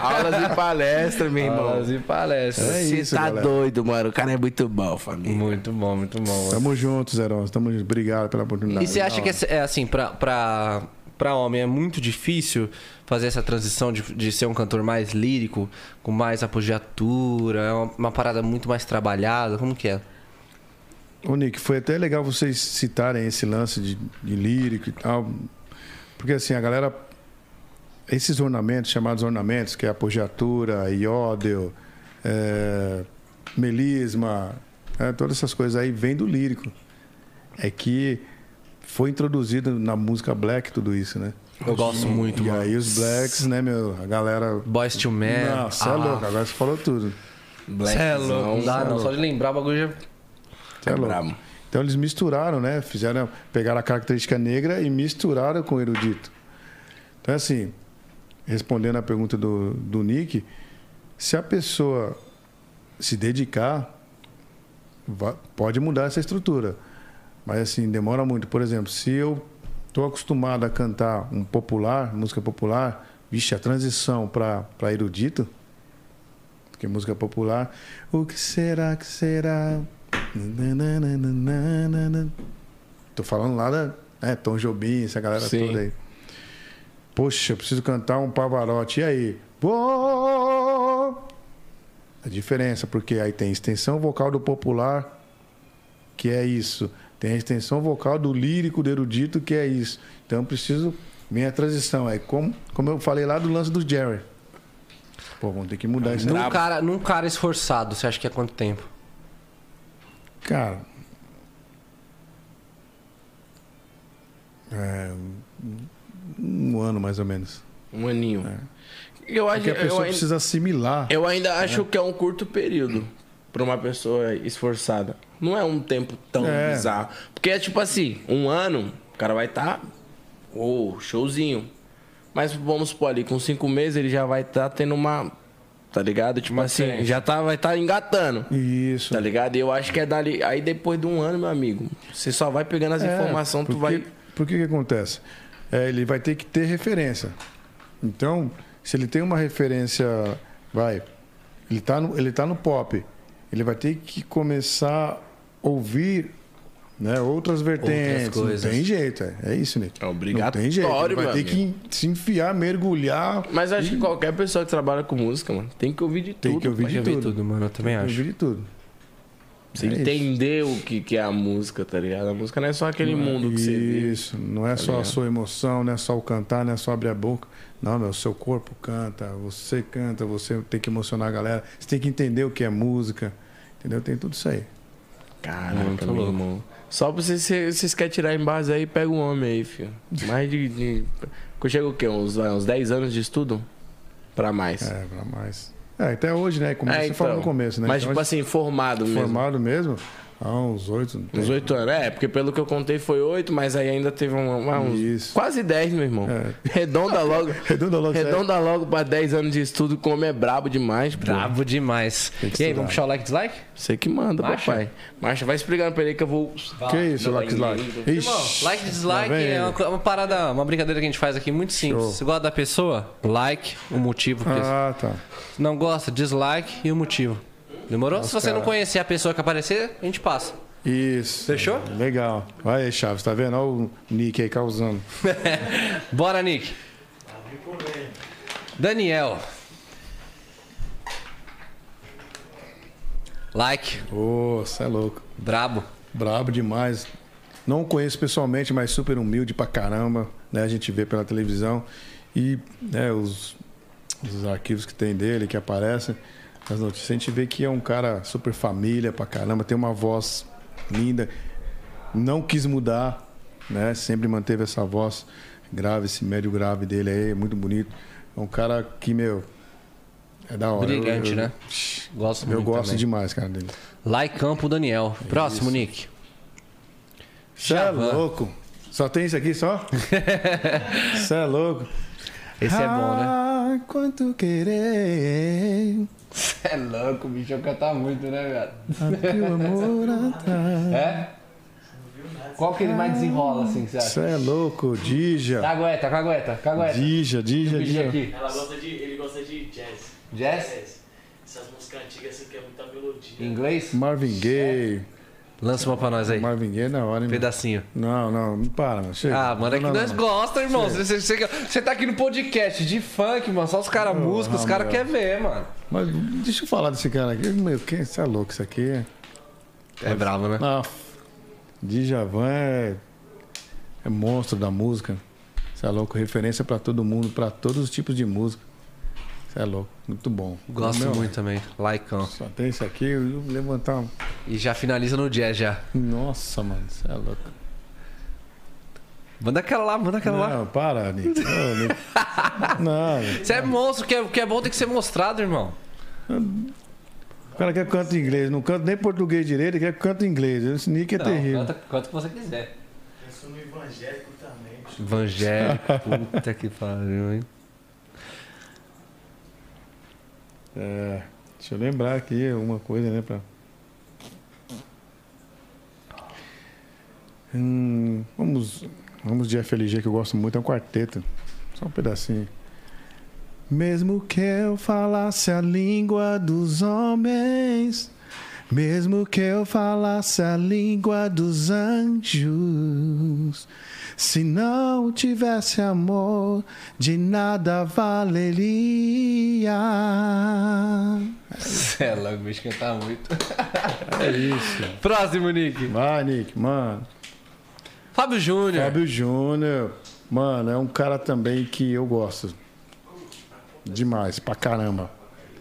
Aulas e palestra, meu irmão. Aulas e palestras. É Você isso, tá galera. doido, mano. O cara é muito bom, família. Muito bom, muito bom. mano. Tamo juntos, Zerão. Tamo juntos. Obrigado pela oportunidade. E você acha que é, é assim, pra, pra, pra homem é muito difícil fazer essa transição de, de ser um cantor mais lírico, com mais apogiatura, é uma, uma parada muito mais trabalhada? Como que é? Ô, Nick, foi até legal vocês citarem esse lance de, de lírico e tal. Porque assim, a galera. Esses ornamentos, chamados ornamentos, que é apogiatura, iódeo, é, melisma, é, todas essas coisas aí, vem do lírico. É que foi introduzido na música black tudo isso, né? Eu gosto muito, E mano. aí os blacks, né, meu? A galera. Boys to Men. Não, você é louco, agora você falou tudo. Você é louco. Não dá, não. Só de lembrar o bagulho já... Você é louco. brabo. Então eles misturaram, né? Fizeram, pegaram a característica negra e misturaram com o erudito. Então, assim, respondendo à pergunta do, do Nick, se a pessoa se dedicar, pode mudar essa estrutura. Mas, assim, demora muito. Por exemplo, se eu estou acostumado a cantar um popular, música popular, vixe, a transição para erudito, porque música popular, o que será que será? Nananana. Tô falando lá da né, Tom Jobim, essa galera Sim. toda aí. Poxa, eu preciso cantar um Pavarotti. E aí? A diferença, porque aí tem extensão vocal do popular, que é isso. Tem a extensão vocal do lírico, do erudito, que é isso. Então eu preciso. Minha transição é como, como eu falei lá do lance do Jerry. Pô, vamos ter que mudar isso. Num cara, num cara esforçado, você acha que é quanto tempo? Cara. É, um ano mais ou menos. Um aninho. Eu acho Porque a pessoa ainda- precisa assimilar. Eu ainda acho que é um curto período pra uma pessoa esforçada. Não é um tempo tão É. bizarro. Porque é tipo assim, um ano, o cara vai estar. Ô, showzinho. Mas vamos supor ali, com cinco meses ele já vai estar tendo uma. Tá ligado? Tipo assim, já tá, vai estar engatando. Isso. Tá ligado? E eu acho que é dali. Aí depois de um ano, meu amigo, você só vai pegando as É, informações, tu vai. Por que que acontece? É, ele vai ter que ter referência. Então, se ele tem uma referência, vai, ele está no, ele tá no pop, ele vai ter que começar a ouvir né, outras vertentes. coisas. Não tem jeito, é, é isso, Nick. É Não tem jeito. Ele obrigatório, vai ter que se enfiar, mergulhar. Mas acho que qualquer pessoa que trabalha com música, mano, tem que ouvir de Tem tudo. que ouvir de tudo. tudo, mano. Eu também acho. Ouvir de tudo. Você É isso. entender o que, que é a música, tá ligado? A música não é só aquele mundo que você vive. Isso, não é só a ligado? sua emoção, não é só o cantar, não é só abrir a boca. Não, meu, seu corpo canta, você canta, você tem que emocionar a galera, você tem que entender o que é música, entendeu? Tem tudo isso aí. Caraca, meu irmão. Só pra vocês, se vocês querem tirar em base aí, pega um homem aí, filho. Mais de. de... Chega o quê? Uns, uns 10 anos de estudo? Pra mais. É, pra mais. É, até hoje, né? Como É, você falou no então. começo, né? Mas, Então, tipo assim, formado mesmo. formado mesmo, há uns oito. Uns 8 anos. É, porque pelo que eu contei foi 8, mas aí ainda teve um, um- uns. Isso. Quase 10, meu irmão. É. [LAUGHS] [LAUGHS] Redonda logo. Redonda logo, Redonda logo pra 10 anos de estudo, como é brabo demais, pô. Brabo demais. E aí, estudar. vamos puxar o like e dislike? Você que manda, Marcha? papai. Marcha, vai explicando pra ele que eu vou. Que isso, Like vai Like? indo. Ixi, Irmão, like e dislike é uma, uma parada, uma brincadeira que a gente faz aqui muito simples. Show. Você gosta da pessoa? Like, o motivo. Ah, tá. Não gosta? Dislike e o motivo. Demorou? Se você cara. não conhecer a pessoa que aparecer, a gente passa. Isso. Fechou? Legal. Vai aí, Chaves, tá vendo? Olha o Nick aí causando. [LAUGHS] Bora, Nick. Daniel. Like, Ô, você é louco. brabo. Brabo demais. Não conheço pessoalmente, mas super humilde pra caramba. Né? A gente vê pela televisão. E né, os, os arquivos que tem dele, que aparecem, as notícias, a gente vê que é um cara super família pra caramba, tem uma voz linda. Não quis mudar, né? Sempre manteve essa voz grave, esse médio grave dele aí, muito bonito. É um cara que, meu, é da hora. Brilhante, Eu- eu- né? Gosto Eu gosto também. demais, cara, dele. Like Campo Daniel. Próximo, Nick. Você é louco. Só tem isso aqui só? [LAUGHS] Você é louco. Esse é bom, né? Quanto querer. Você é louco, o bicho canta muito, né, velho? Aqui o amor atrás. É? Qual que ele mais desenrola, assim, você acha? Você é louco, Dija. Cagueta, cagueta, cagueta. Dija, Dija, Dija. aqui. Ela gosta de, ele gosta de jazz. Jazz? Essas músicas antigas assim que é muita melodia. Em inglês? Marvin Gaye. Lança uma pra nós aí. Marvin Gaye é da hora, hein? Pedacinho. Não, não, não para, mano. Chega. Ah, mano, é que Não, não, nós não. gostamos, irmão. Você, você, você- tá aqui no podcast de funk, mano. Só os caras músicos, os caras querem ver, mano. Mas deixa eu falar desse cara aqui. Meu, quem? Você é louco, isso aqui é. É bravo, né? Ah, Djavan é, é monstro da música. Você é louco, referência pra todo mundo, pra todos os tipos de música. É louco, muito bom. Gosto Meu, muito também. Likeão. Só tem esse aqui, eu vou levantar. um- E já finaliza no jazz já. Nossa, mano, você é louco. Manda aquela lá, manda aquela lá. Não, para, Nick. Nick. [LAUGHS] Não, Você é monstro, o que é, que é bom tem que ser mostrado, irmão. O cara quer que canta em inglês, não canta nem português direito, ele quer que canta em inglês. Esse nick é terrível. Canta, canta o que você quiser. Penso no evangélico também. Evangelho, puta que pariu, hein? É, deixa eu lembrar aqui uma coisa, né? Pra... Hum, vamos, vamos de FLG que eu gosto muito, é um quarteto. Só um pedacinho. Mesmo que eu falasse a língua dos homens, mesmo que eu falasse a língua dos anjos, se não tivesse amor, de nada valeria. Cê louco, o bicho canta muito. [LAUGHS] É isso. Próximo, Nick. Vai, Nick, mano. Fábio Júnior. Fábio Júnior, mano, é um cara também que eu gosto. Demais, pra caramba.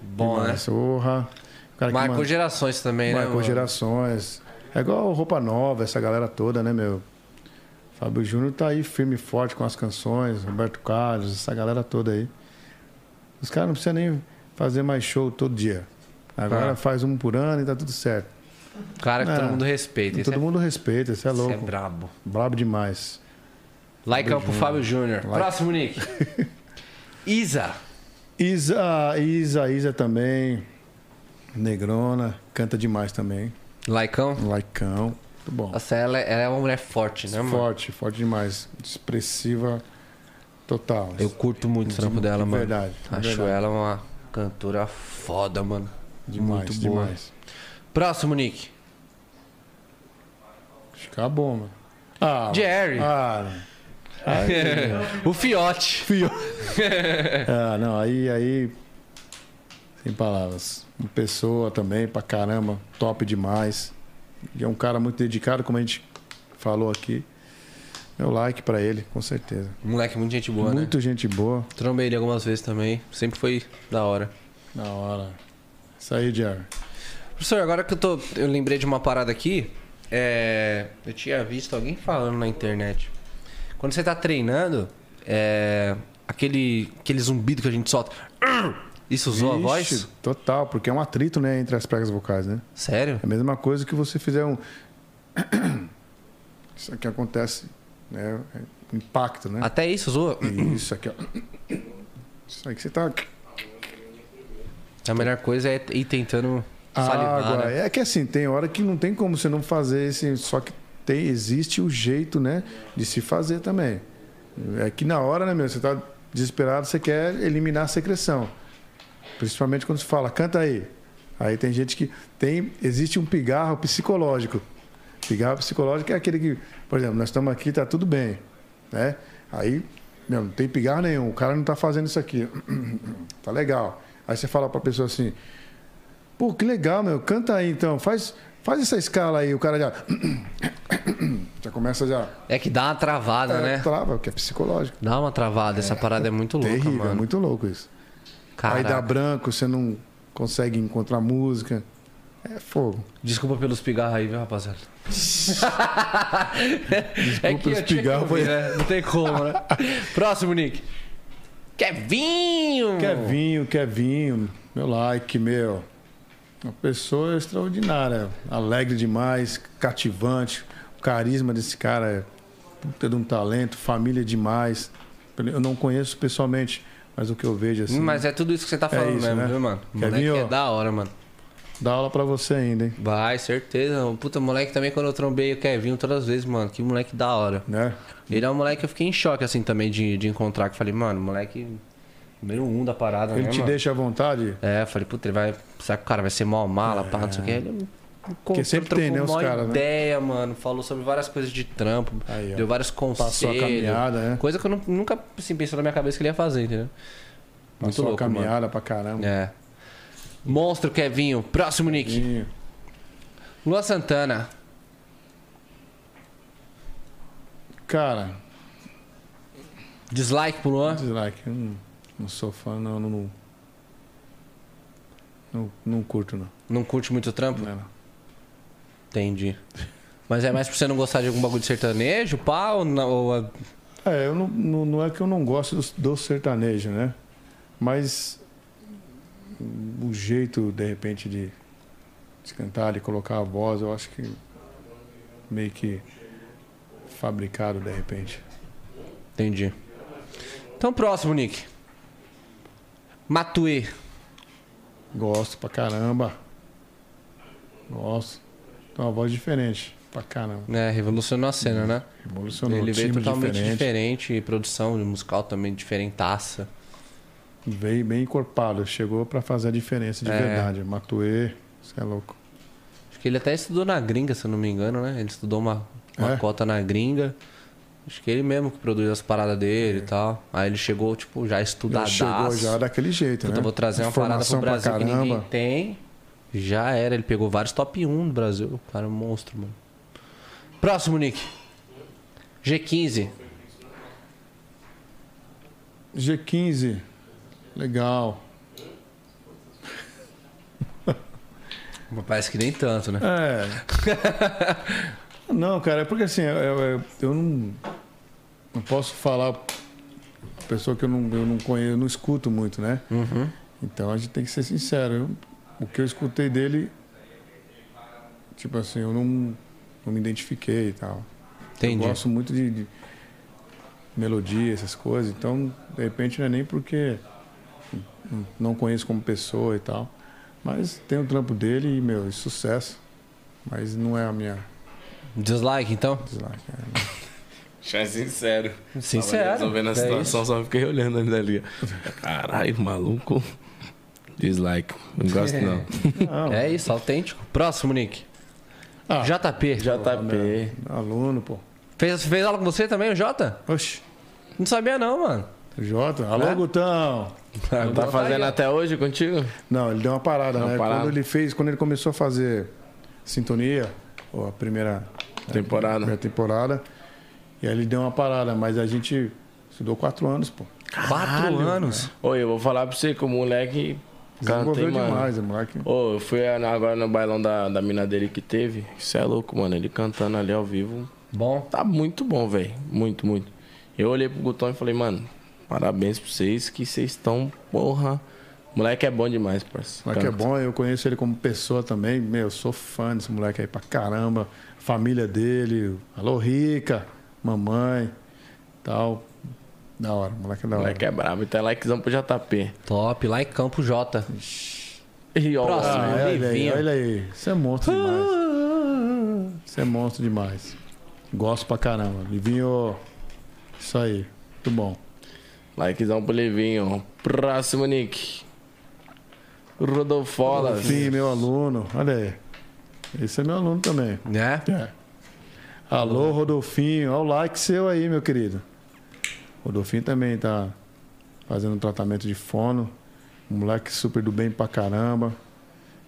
Bom, né? Demais, Porra. O cara Marcou gerações também, né? marcou gerações. É igual roupa nova, essa galera toda, né, meu? Fábio Júnior tá aí firme e forte com as canções, Roberto Carlos, essa galera toda aí. Os caras não precisam nem fazer mais show todo dia. Agora Ah. faz um por ano e tá tudo certo. Cara que É. todo mundo respeita. Todo é, mundo respeita, isso é esse é louco. brabo. Brabo demais. Laicão pro Fábio Júnior. Próximo, Nick. [LAUGHS] Isa. Isa, Isa, Isa também. Negrona, canta demais também. Laicão. Laicão, muito bom. Nossa, ela, ela é uma mulher forte, né, mano? Forte, forte demais. Expressiva total. Eu curto muito o trampo dela, de mano. verdade, de Acho verdade. ela uma cantora foda, mano. demais, muito boa. demais. Próximo, Nick. Fica bom, mano. Ah, Jerry. Ah, [LAUGHS] o Fiote. fio. [LAUGHS] ah, não, aí, aí. Sem palavras. Uma pessoa também, pra caramba, top demais. E é um cara muito dedicado, como a gente falou aqui. Meu like pra ele, com certeza. Moleque, muito gente boa, né? muito gente boa. Trombei ele algumas vezes também. Sempre foi da hora. Na hora. Isso aí, Jerry. Professor, agora que eu tô. Eu lembrei de uma parada aqui. É, eu tinha visto alguém falando na internet. Quando você tá treinando, é, aquele, aquele zumbido que a gente solta. Isso usou a voz? Total, porque é um atrito, né, entre as pregas vocais, né? Sério? É a mesma coisa que você fizer um. [COUGHS] Isso aqui acontece, né? é Impacto, né? Até isso usou? Isso aqui, ó. Isso aí que você tá. A melhor coisa é ir tentando salivar, Água. né? É que assim, tem hora que não tem como você não fazer esse. Só que tem, existe o jeito, né? De se fazer também. É que na hora, né, meu? Você tá desesperado, você quer eliminar a secreção. Principalmente quando você fala, canta aí. Aí tem gente que tem. Existe um pigarro psicológico. Pigarro psicológico é aquele que, por exemplo, nós estamos aqui, tá tudo bem. Né? Aí, meu, não tem pigarro nenhum, o cara não tá fazendo isso aqui. [CLEARS THROAT] tá legal. Aí você fala pra pessoa assim, Pô, que legal, meu. Canta aí então. Faz, faz essa escala aí. O cara já. [CLEARS THROAT] Já começa já. É que dá uma travada, É, né? Trava, que é psicológico. Dá uma travada. Essa parada é muito louca, Terrível, é mano. muito louco isso. Aí dá Caraca. branco, você não consegue encontrar música. É fogo. Desculpa pelos pigarros aí, viu, rapaziada? é que que pigarros, foi- né? Não tem como, né? Próximo, Nick. Kevinho! Kevinho, Kevinho, meu like, meu. Uma pessoa extraordinária. Alegre demais, cativante. O carisma desse cara é puta de um talento, família demais. Eu não conheço pessoalmente, mas o que eu vejo assim. Mas é tudo isso que você tá falando isso, mesmo, né? viu, mano? O Kevinho, moleque é ó. da hora, mano. Dá aula pra você ainda, hein? Vai, certeza. O puta moleque também, quando eu trombei o Kevinho todas as vezes, mano. Que moleque da hora. Né? Ele é um moleque que eu fiquei em choque, assim, também, de, de encontrar. Que eu falei, mano, moleque número um da parada, Ele né, te mano? deixa à vontade? É, eu falei, puta, ele vai. Será que o cara vai ser mal mala, pá, não sei o que. Ele Porque sempre tem, né, os caras, né? ideia, mano. Falou sobre várias coisas de trampo. Aí, deu vários conselhos. Passou a caminhada, né? Coisa que eu nu- nunca assim, pensou na minha cabeça que ele ia fazer, entendeu? Muito Passou a louco, mano. caminhada pra caramba. É. Monstro Kevinho. Próximo, Nick. Kevinho. Lua Santana. Cara, Dislike pro Luan. dislike. Não, não sou fã, não. Não, não, não, não curto, não. Não curte muito o trampo? Não, não. Entendi. Mas é mais pra você não gostar de algum bagulho de sertanejo, pá? Ou, não, ou É, eu não, não, não é que eu não gosto do, do sertanejo, né? Mas o jeito, de repente, de de cantar, de colocar a voz, eu acho que meio que fabricado de repente. Entendi. Então, próximo, Nick. Matuê. Gosto pra caramba. Gosto. Uma voz diferente pra caramba. né? Revolucionou a cena, né? Revolucionou. Ele veio totalmente diferente. diferente. produção musical também diferentaça. Veio bem encorpado. Chegou pra fazer a diferença de É. verdade. Matuê, você é louco. Acho que ele até estudou na gringa, se eu não me engano, né? Ele estudou uma, uma É? cota na gringa. Acho que ele mesmo que produz as paradas dele e tal. Aí ele chegou, tipo, já É. Estudadaço. chegou já daquele jeito, Puta, né? vou trazer uma parada pro Informação Brasil que ninguém tem. Já era, ele pegou vários top 1 do Brasil. O cara é um monstro, mano. Próximo, Nick. G15. G15. Legal. [LAUGHS] Parece que nem tanto, né? É. [LAUGHS] não, cara, é porque assim, eu, eu- eu não, não posso falar pessoa que eu não, eu não conheço, eu não escuto muito, né? Uhum. Então a gente tem que ser sincero. Eu- o que eu escutei dele, tipo assim, eu não, não me identifiquei e tal. Entendi. Eu gosto muito de, de melodia, essas coisas. Então, de repente, não é nem porque não- conheço como pessoa e tal. Mas tem o trampo dele e, meu, é sucesso. Mas não é a minha Dislike, então? dislike. é. [LAUGHS] Já é sincero. Sincero, Tava resolvendo a é situação, só fiquei olhando ali. Caralho, maluco. Dislike. Não gosto não. Não, É isso, autêntico. Próximo, Nick. Ah. JP. JP. aluno, pô. Fez, fez aula com você também, o Jota? Oxi, Não sabia não, mano. Jota. Alô, É? Gutão. Tá fazendo até hoje contigo? Não, ele deu uma parada, Deu uma né? parada. Quando ele fez, quando ele começou a fazer Sintonia, ou a primeira Temporada. primeira temporada, e aí ele deu uma parada, mas a gente estudou quatro anos, pô. Quatro anos. Oi, eu vou falar pra você que o moleque Desenvolveu mano. demais, o moleque. Ô, eu fui agora no bailão da, da mina dele que teve. Isso é louco, mano. Ele cantando ali ao vivo. Bom. Tá muito bom, velho. Muito, muito. Eu olhei pro Gutão e falei, mano, parabéns pra vocês que vocês estão, porra. Moleque é bom demais, parceiro. Moleque é Canta. bom, eu conheço ele como pessoa também. Meu, eu sou fã desse moleque aí pra caramba. Família dele, alô Rica, mamãe, tal. Da hora, moleque é da hora. Moleque é brabo. Então é likezão pro JP. Top. Em Campo J. E ó, Próximo. Ah, olha aí, Livinho. olha aí. Você é monstro demais. Você é monstro demais. Gosto pra caramba. Livinho, isso aí. Muito bom. likezão pro Levinho. Próximo, Nick. Rodolfolas. Fim, meu aluno. Olha aí. Esse é meu aluno também. Né? É. Alô, Rodolfinho. Olha o like seu aí, meu querido. Rodolfinho também tá fazendo um tratamento de fono. Um moleque super do bem pra caramba.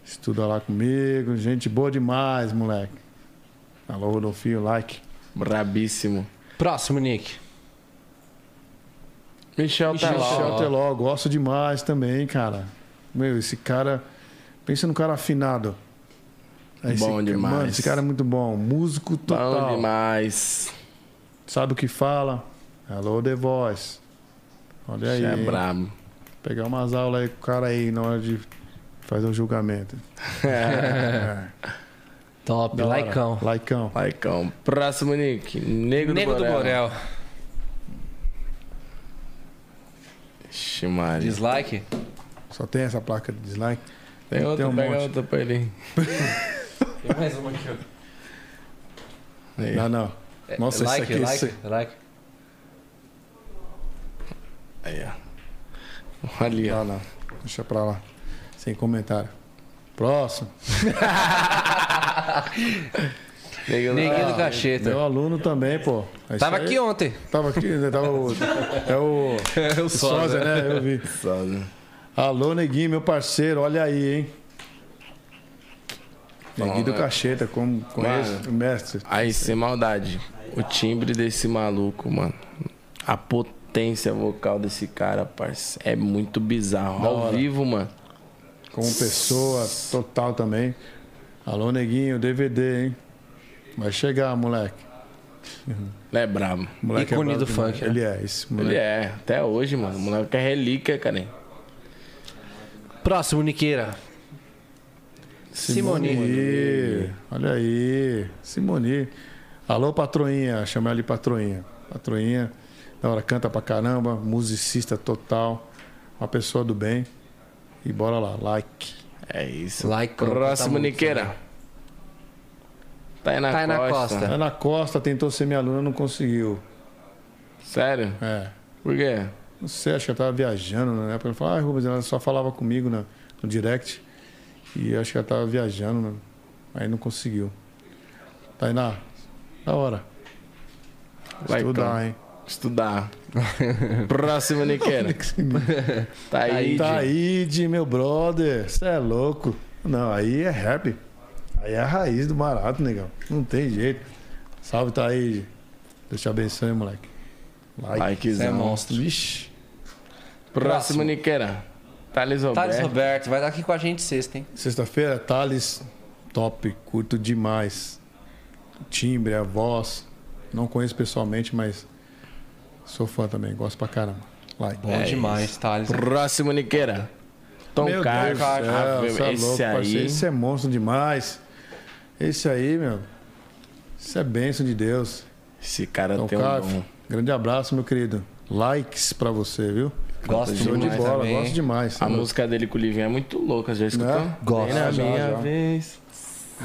Estuda lá comigo. Gente boa demais, moleque. Alô, Rodolfinho, like. Brabíssimo. Próximo, Nick. Michel, Michel Teló. Michel Teló, gosto demais também, cara. Meu, esse cara. Pensa no cara afinado. Esse Bom demais. Mano, esse cara é muito bom. Músico Bom total. demais. Sabe o que fala? Hello, The Voice. Olha aí. Michel é brabo. Pegar umas aulas aí com o cara aí na hora de fazer o julgamento. [LAUGHS] É, Top. da hora. Laicão. Laicão. Laicão. Próximo, Nick. Negro, Nego do do Borel. Borel. Ixi, Maria. Dislike? Só tem essa placa de dislike? Tem outra, Tem um pega monte. outra pra ele. Tem mais uma aqui, ó. Não, não. É, Nossa, like, esse aqui. like, esse- like. Aí, ó. [LAUGHS] Ali, ó. Não, não. Deixa pra lá. Sem comentário. Próximo. [LAUGHS] Neguinho do Meu Cacheta. aluno também, pô. É Tava aí. aqui ontem. Tava aqui, né? Tava o. [LAUGHS] É o. É o Sósia, né? Eu vi. Sósia. Alô, Neguinho, meu parceiro, olha aí, hein? Neguinho do? Cacheta, como conheço, Mano. o mestre. Aí, sem maldade. O timbre desse maluco, mano. A potência vocal desse cara, parça. É muito bizarro. Da Ao hora. vivo, mano. Como pessoa total também. Alô, Neguinho, DVD, hein? Vai chegar, moleque. Ele é brabo. moleque Ícone brabo do demais. funk, né? Ele é, esse moleque. Ele é, até hoje, mano. O moleque é relíquia, cara. Próximo, Niqueira. Simone. Olha aí. Simone. Alô, patroinha. Chama ela de patroinha. Patroinha. Da hora, canta pra caramba. Musicista total. Uma pessoa do bem. E bora lá. Like. É isso. Like, Próximo, Niqueira. Tá aí na Tá aí na costa. costa. Ana Costa tentou ser minha aluna, não conseguiu. Sério? É. Por quê? Não sei, acho que ela tava viajando na época. Ela falou, ah, Rubens, ela só falava comigo no, no direct. E acho que ela tava viajando, né? aí não conseguiu. Tá aí na. Da hora. Vai, Estudar, hein? Estudar. [LAUGHS] Próximo, Niqueira. [LAUGHS] Tá aí. Tá aí, de meu brother. Você é louco. Não, aí é rap. Aí é a raiz do barato, negão. Não tem jeito. Salve, tá aí. Deus te abençoe, moleque. Like. Likezão. É monstro. Vixe. Próximo, Niqueira. Thales Roberto. Thales Roberto, vai estar aqui com a gente sexta, hein? Sexta-feira, Thales, top, curto demais. O timbre, a voz. Não conheço pessoalmente, mas sou fã também, gosto pra caramba. Like. Bom demais, Thales. Próximo, Niqueira. Tom Meu Carlos. Deus Ave- você é esse louco, aí. parceiro. Esse é monstro demais. Esse aí, meu. Isso é bênção de Deus. Esse cara Então, tem um cara, dom. grande abraço, meu querido. Likes pra você, viu? Gosto Show de demais bola, também. gosto demais. A música dele com o Livinho é muito louca, já escutou? Né? Gosto. Bem na Já, minha já. vez.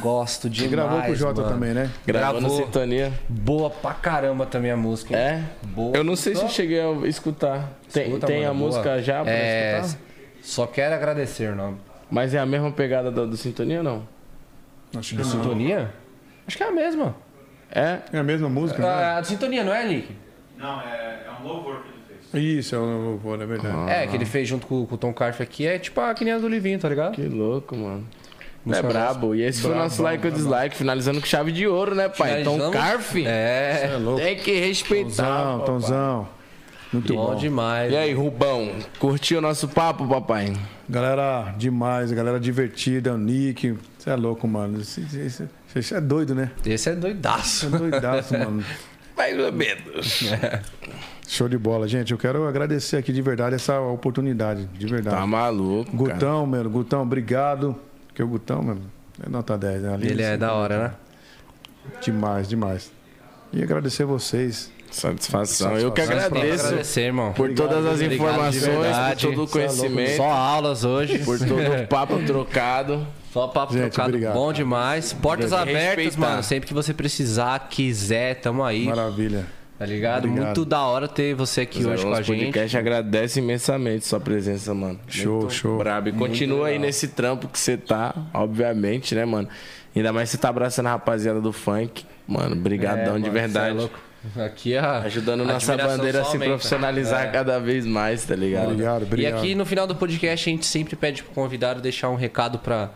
Gosto Você demais. gravou com o Jota mano. também, né? Gravou Gravou. Sintonia. Boa pra caramba também a música. hein? É? Boa. Eu não sei se eu cheguei a escutar. Tem, Escuta, tem mano, a boa. música já pra É, escutar? Só quero agradecer o nome. Mas é a mesma pegada do, do Sintonia ou não? Acho que Do não. Sintonia? Acho que é a mesma. É? É a mesma música, né? Ah, a do Sintonia, não é, Nick? Não, é, é um louvor que ele fez. Isso, é o louvor, é verdade. É, que ele fez junto com, com o Tom Carf aqui. É tipo a que nem a do Livinho, tá ligado? Que louco, mano. É Música brabo. E esse foi o Brabo, nosso like ou brabo. dislike, finalizando com chave de ouro, né, pai? Tom Finalizamos- Carf. É, É louco. Tem que respeitar. Tonzão, papai. Tonzão. Muito bom bom. demais. E aí, Rubão, curtiu o nosso papo, papai? Galera demais, galera divertida, o Nick. Você é louco, mano. Você é doido, né? Esse é doidaço. É doidaço, mano. [LAUGHS] Mais ou menos. Show de bola, gente. Eu quero agradecer aqui de verdade essa oportunidade, de verdade. Tá maluco, cara. Gutão, meu, Gutão, obrigado. Porque o Gutão, mano, é nota 10, né? Ali, Ele é assim, da hora, né? Demais, demais. E agradecer vocês. Satisfação. Eu que agradeço Agradecer, irmão. por todas as obrigado informações, verdade. por todo o é conhecimento, Só aulas hoje. por todo o [LAUGHS] papo trocado. Só papo Gente, trocado obrigado. bom demais. Portas que abertas, respeitar. mano. Sempre que você precisar, quiser, tamo aí. Maravilha. Tá ligado? Obrigado. Muito da hora ter você aqui hoje com a o gente. podcast agradece imensamente sua presença, mano. Show, Muito show. Brabo. E continua aí nesse trampo que você tá, obviamente, né, mano? Ainda mais você tá abraçando a rapaziada do funk. Mano, brigadão É, de mano, verdade. cê é louco. Aqui a Ajudando a nossa bandeira a se aumenta. profissionalizar É. cada vez mais, tá ligado? Obrigado, E obrigado. aqui no final do podcast a gente sempre pede pro convidado deixar um recado pra.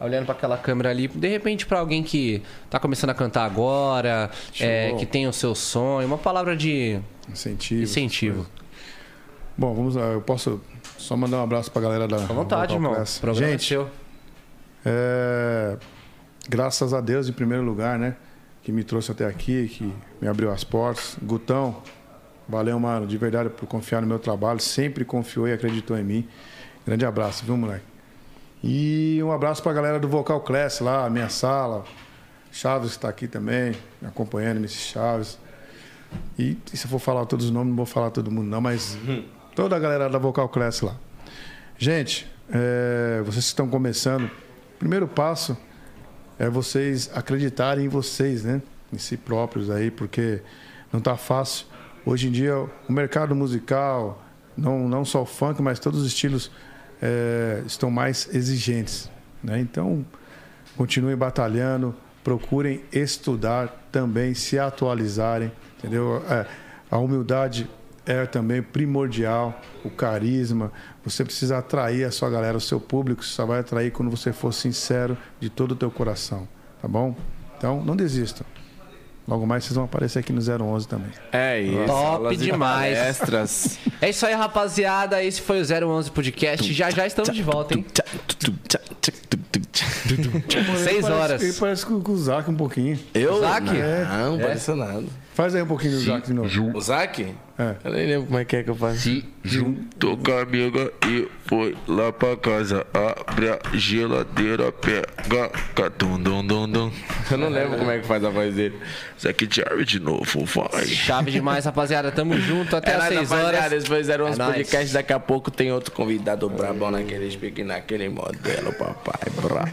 Olhando pra aquela câmera ali, de repente pra alguém que tá começando a cantar agora, é, que tem o seu sonho, uma palavra de Incentivo. incentivo. Bom, vamos lá. Eu posso só mandar um abraço pra galera da À vontade, irmão. Programa Gente, é. É, graças a Deus, em primeiro lugar, né? Que me trouxe até aqui, que me abriu as portas. Gutão, valeu, mano, de verdade, por confiar no meu trabalho. Sempre confiou e acreditou em mim. Grande abraço, viu, moleque? E um abraço pra galera do Vocal Class lá, a minha sala. Chaves está aqui também, me acompanhando, MC Chaves. E, se eu for falar todos os nomes, não vou falar todo mundo, não, mas toda a galera da Vocal Class lá. Gente, é, vocês estão começando, o primeiro passo é vocês acreditarem em vocês, né? Em si próprios aí, porque não tá fácil. Hoje em dia, o mercado musical, não, não só o funk, mas todos os estilos é, estão mais exigentes, né? Então, continuem batalhando, procurem estudar também, se atualizarem, entendeu? É, a humildade é também primordial, o carisma. Você precisa atrair a sua galera, o seu público só vai atrair quando você for sincero de todo o teu coração, tá bom? Então, não desistam. Logo mais vocês vão aparecer aqui no 011 também. É isso. Top aulas e demais. Palestras. [LAUGHS] É isso aí, rapaziada. Esse foi o 011 Podcast. Já já estamos de volta, hein? Seis Ele parece- horas. Ele parece com o Zac um pouquinho. Eu? Zac? Não, não parece nada. Faz aí um pouquinho do Zac de novo. O Zac? É. Eu nem lembro como é que é que eu faço. Se juntou com a amiga e foi lá pra casa. Abre a geladeira, pega. Catum, dum, dum, dum. Eu não lembro como é que faz a voz dele. Zack Jarrett de novo, vai. Chave demais, rapaziada. Tamo junto até É às nóis, 6 rapaziada. horas. Esse foi 01 É nóis. Podcast. Daqui a pouco tem outro convidado brabão naquele speak, naquele modelo, papai. Brabo.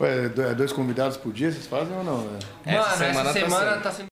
Ué, é dois convidados por dia, vocês fazem ou não? né? Mano, essa semana semana, tá sendo. tá sendo